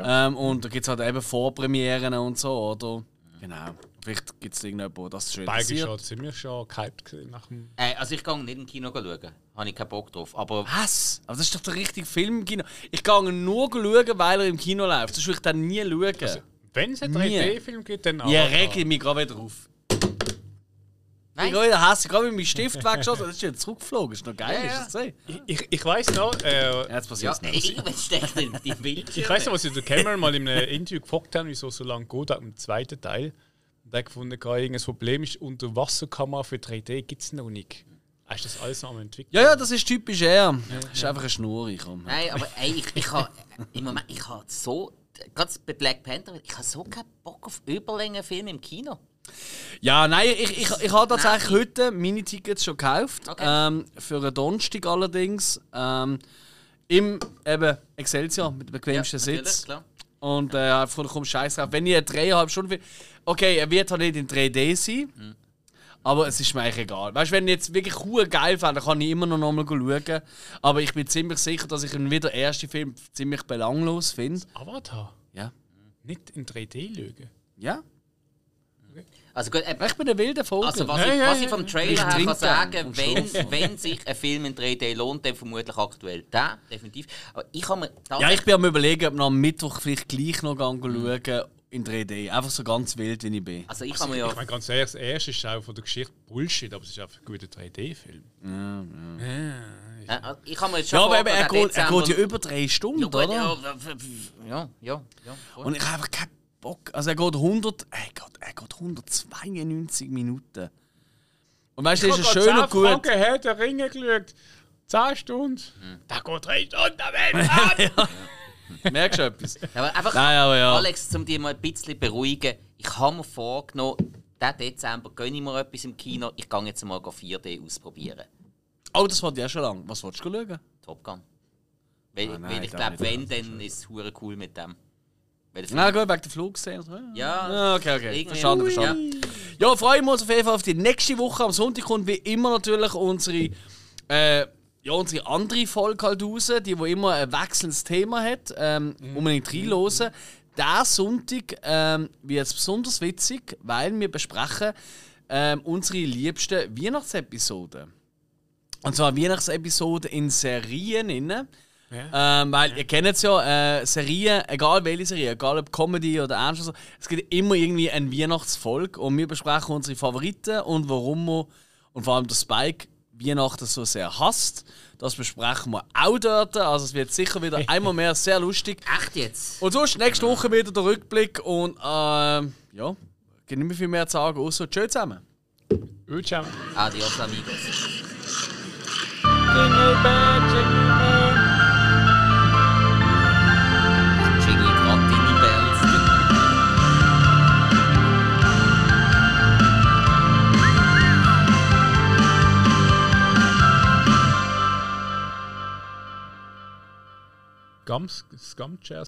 Ähm, und da gibt es halt eben Vorpremieren und so, oder? Genau. Vielleicht gibt es irgendjemanden, der das schön Beide interessiert. schon ziemlich schon gehypt nach dem. Äh, also, ich gehe nicht im Kino schauen. Habe ich keinen Bock drauf. Aber Was? Aber das ist doch der richtige Film im Kino. Ich gehe nur schauen, weil er im Kino läuft. Sonst würde ich dann nie schauen. Wenn es einen Nie. 3D-Film gibt, dann Ja, Avatar. reg ich mich gerade wieder auf. Ich bin wieder hässlich, gerade mit meinem Stift weggeschossen. Das ist ja zurückgeflogen. Das ist noch geil, Ja, ist ja. das gesehen? Ich, ich, ich weiß noch, äh, Jetzt passiert Ja, es nicht. steckt in Bildschirm. ich weiß noch, was ich der Cameron mal in einem Interview gefragt haben, wieso so lange geht, auch im zweiten Teil. Und er gefunden, gerade irgendein Problem ist, Unterwasserkamera für 3D gibt es noch nicht. Hast du das alles noch am entwickeln? Ja, ja, das ist typisch er. Das ist einfach eine Schnur. Ich komm. Nein, aber ey, ich, ich habe im Moment, ich habe so, gerade bei Black Panther, ich habe so keinen Bock auf Überlängenfilme im Kino. Ja, nein, ich, ich, ich habe tatsächlich Nein. heute meine Tickets schon gekauft. Okay. Ähm, für einen Donnerstag allerdings. Ähm, Im eben Excelsior mit dem bequemsten natürlich, Sitz. klar. Und äh, einfach komm Scheiß drauf. Wenn ich eine dreieinhalb Stunden will. Okay, er wird halt nicht in 3D sein. Mhm. Aber es ist mir eigentlich egal. Weißt du, wenn ich jetzt wirklich cool geil fände, dann kann ich immer noch mal schauen. Aber ich bin ziemlich sicher, dass ich ihn wieder den ersten Film ziemlich belanglos finde. Avatar? Ja. Nicht in 3D lügen. Ja. Also gut, äh, Ich bin ein wilder Vogel. Also was, Ja, ich, ja, was ja. ich vom Trailer her kann sagen, wenn, wenn sich ein Film in 3D lohnt, dann vermutlich aktuell der, definitiv. Aber ich habe mir Ja, ich bin am überlegen, ob ich am Mittwoch vielleicht gleich noch gehen schauen in 3D. Einfach so ganz wild, wie ich bin. also ich mir ja Ich meine, ganz ehrlich, das erste ist auch von der Geschichte Bullshit, aber es ist einfach ein guter 3D-Film. äh, ich habe mir jetzt schon Ja, aber eben, er, geht, er geht ja über drei Stunden, ja, oder? ja, ja, ja, ja. Und ich habe einfach keinen Bock. Also er geht 100, er geht, er geht 192 Minuten. Und weißt du, das ist schön und gut. Franken hat der Ringe geschaut. 10 Stunden. Da geht 3 Stunden weg. Merkst du etwas? Ja, aber einfach, Nein, aber ja. Alex, um dich mal ein bisschen beruhigen, ich habe mir vorgenommen, diesen Dezember gönne ich mir etwas im Kino, ich gehe jetzt mal 4D ausprobieren. Oh, das wollte ich ja schon lange. Was wolltest du schauen? Top Gun. Weil, Ah, nein, weil ich das glaube, wenn, dann ist es hure cool mit dem. Na gut, wegen der Flugszene. oder? Ja, Ah, okay, okay. Verstanden, verstanden. Ja, freuen wir uns auf jeden Fall auf die nächste Woche. Am Sonntag kommt wie immer natürlich unsere, äh, ja, unsere andere Folge halt raus, die wo immer ein wechselndes Thema hat. Ähm, Unbedingt reinhören. Der Sonntag ähm, wird besonders witzig, weil wir besprechen ähm, unsere liebsten Weihnachtsepisoden. Und zwar Weihnachtsepisoden in Serien. Innen. Ähm, weil ihr kennt es ja, äh, Serien, egal welche Serie, egal ob Comedy oder ernst oder so, es gibt immer irgendwie ein Weihnachtsvolk und wir besprechen unsere Favoriten und warum wir, und vor allem der Spike, Weihnachten so sehr hasst. Das besprechen wir auch dort. Also es wird sicher wieder einmal mehr sehr lustig. Echt jetzt? Und sonst nächste Woche wieder der Rückblick und ähm, ja, gibt nicht mehr viel mehr zu sagen, außer Tschö zusammen. Ciao. Adios, amigos. Gamsk, skamkjæs.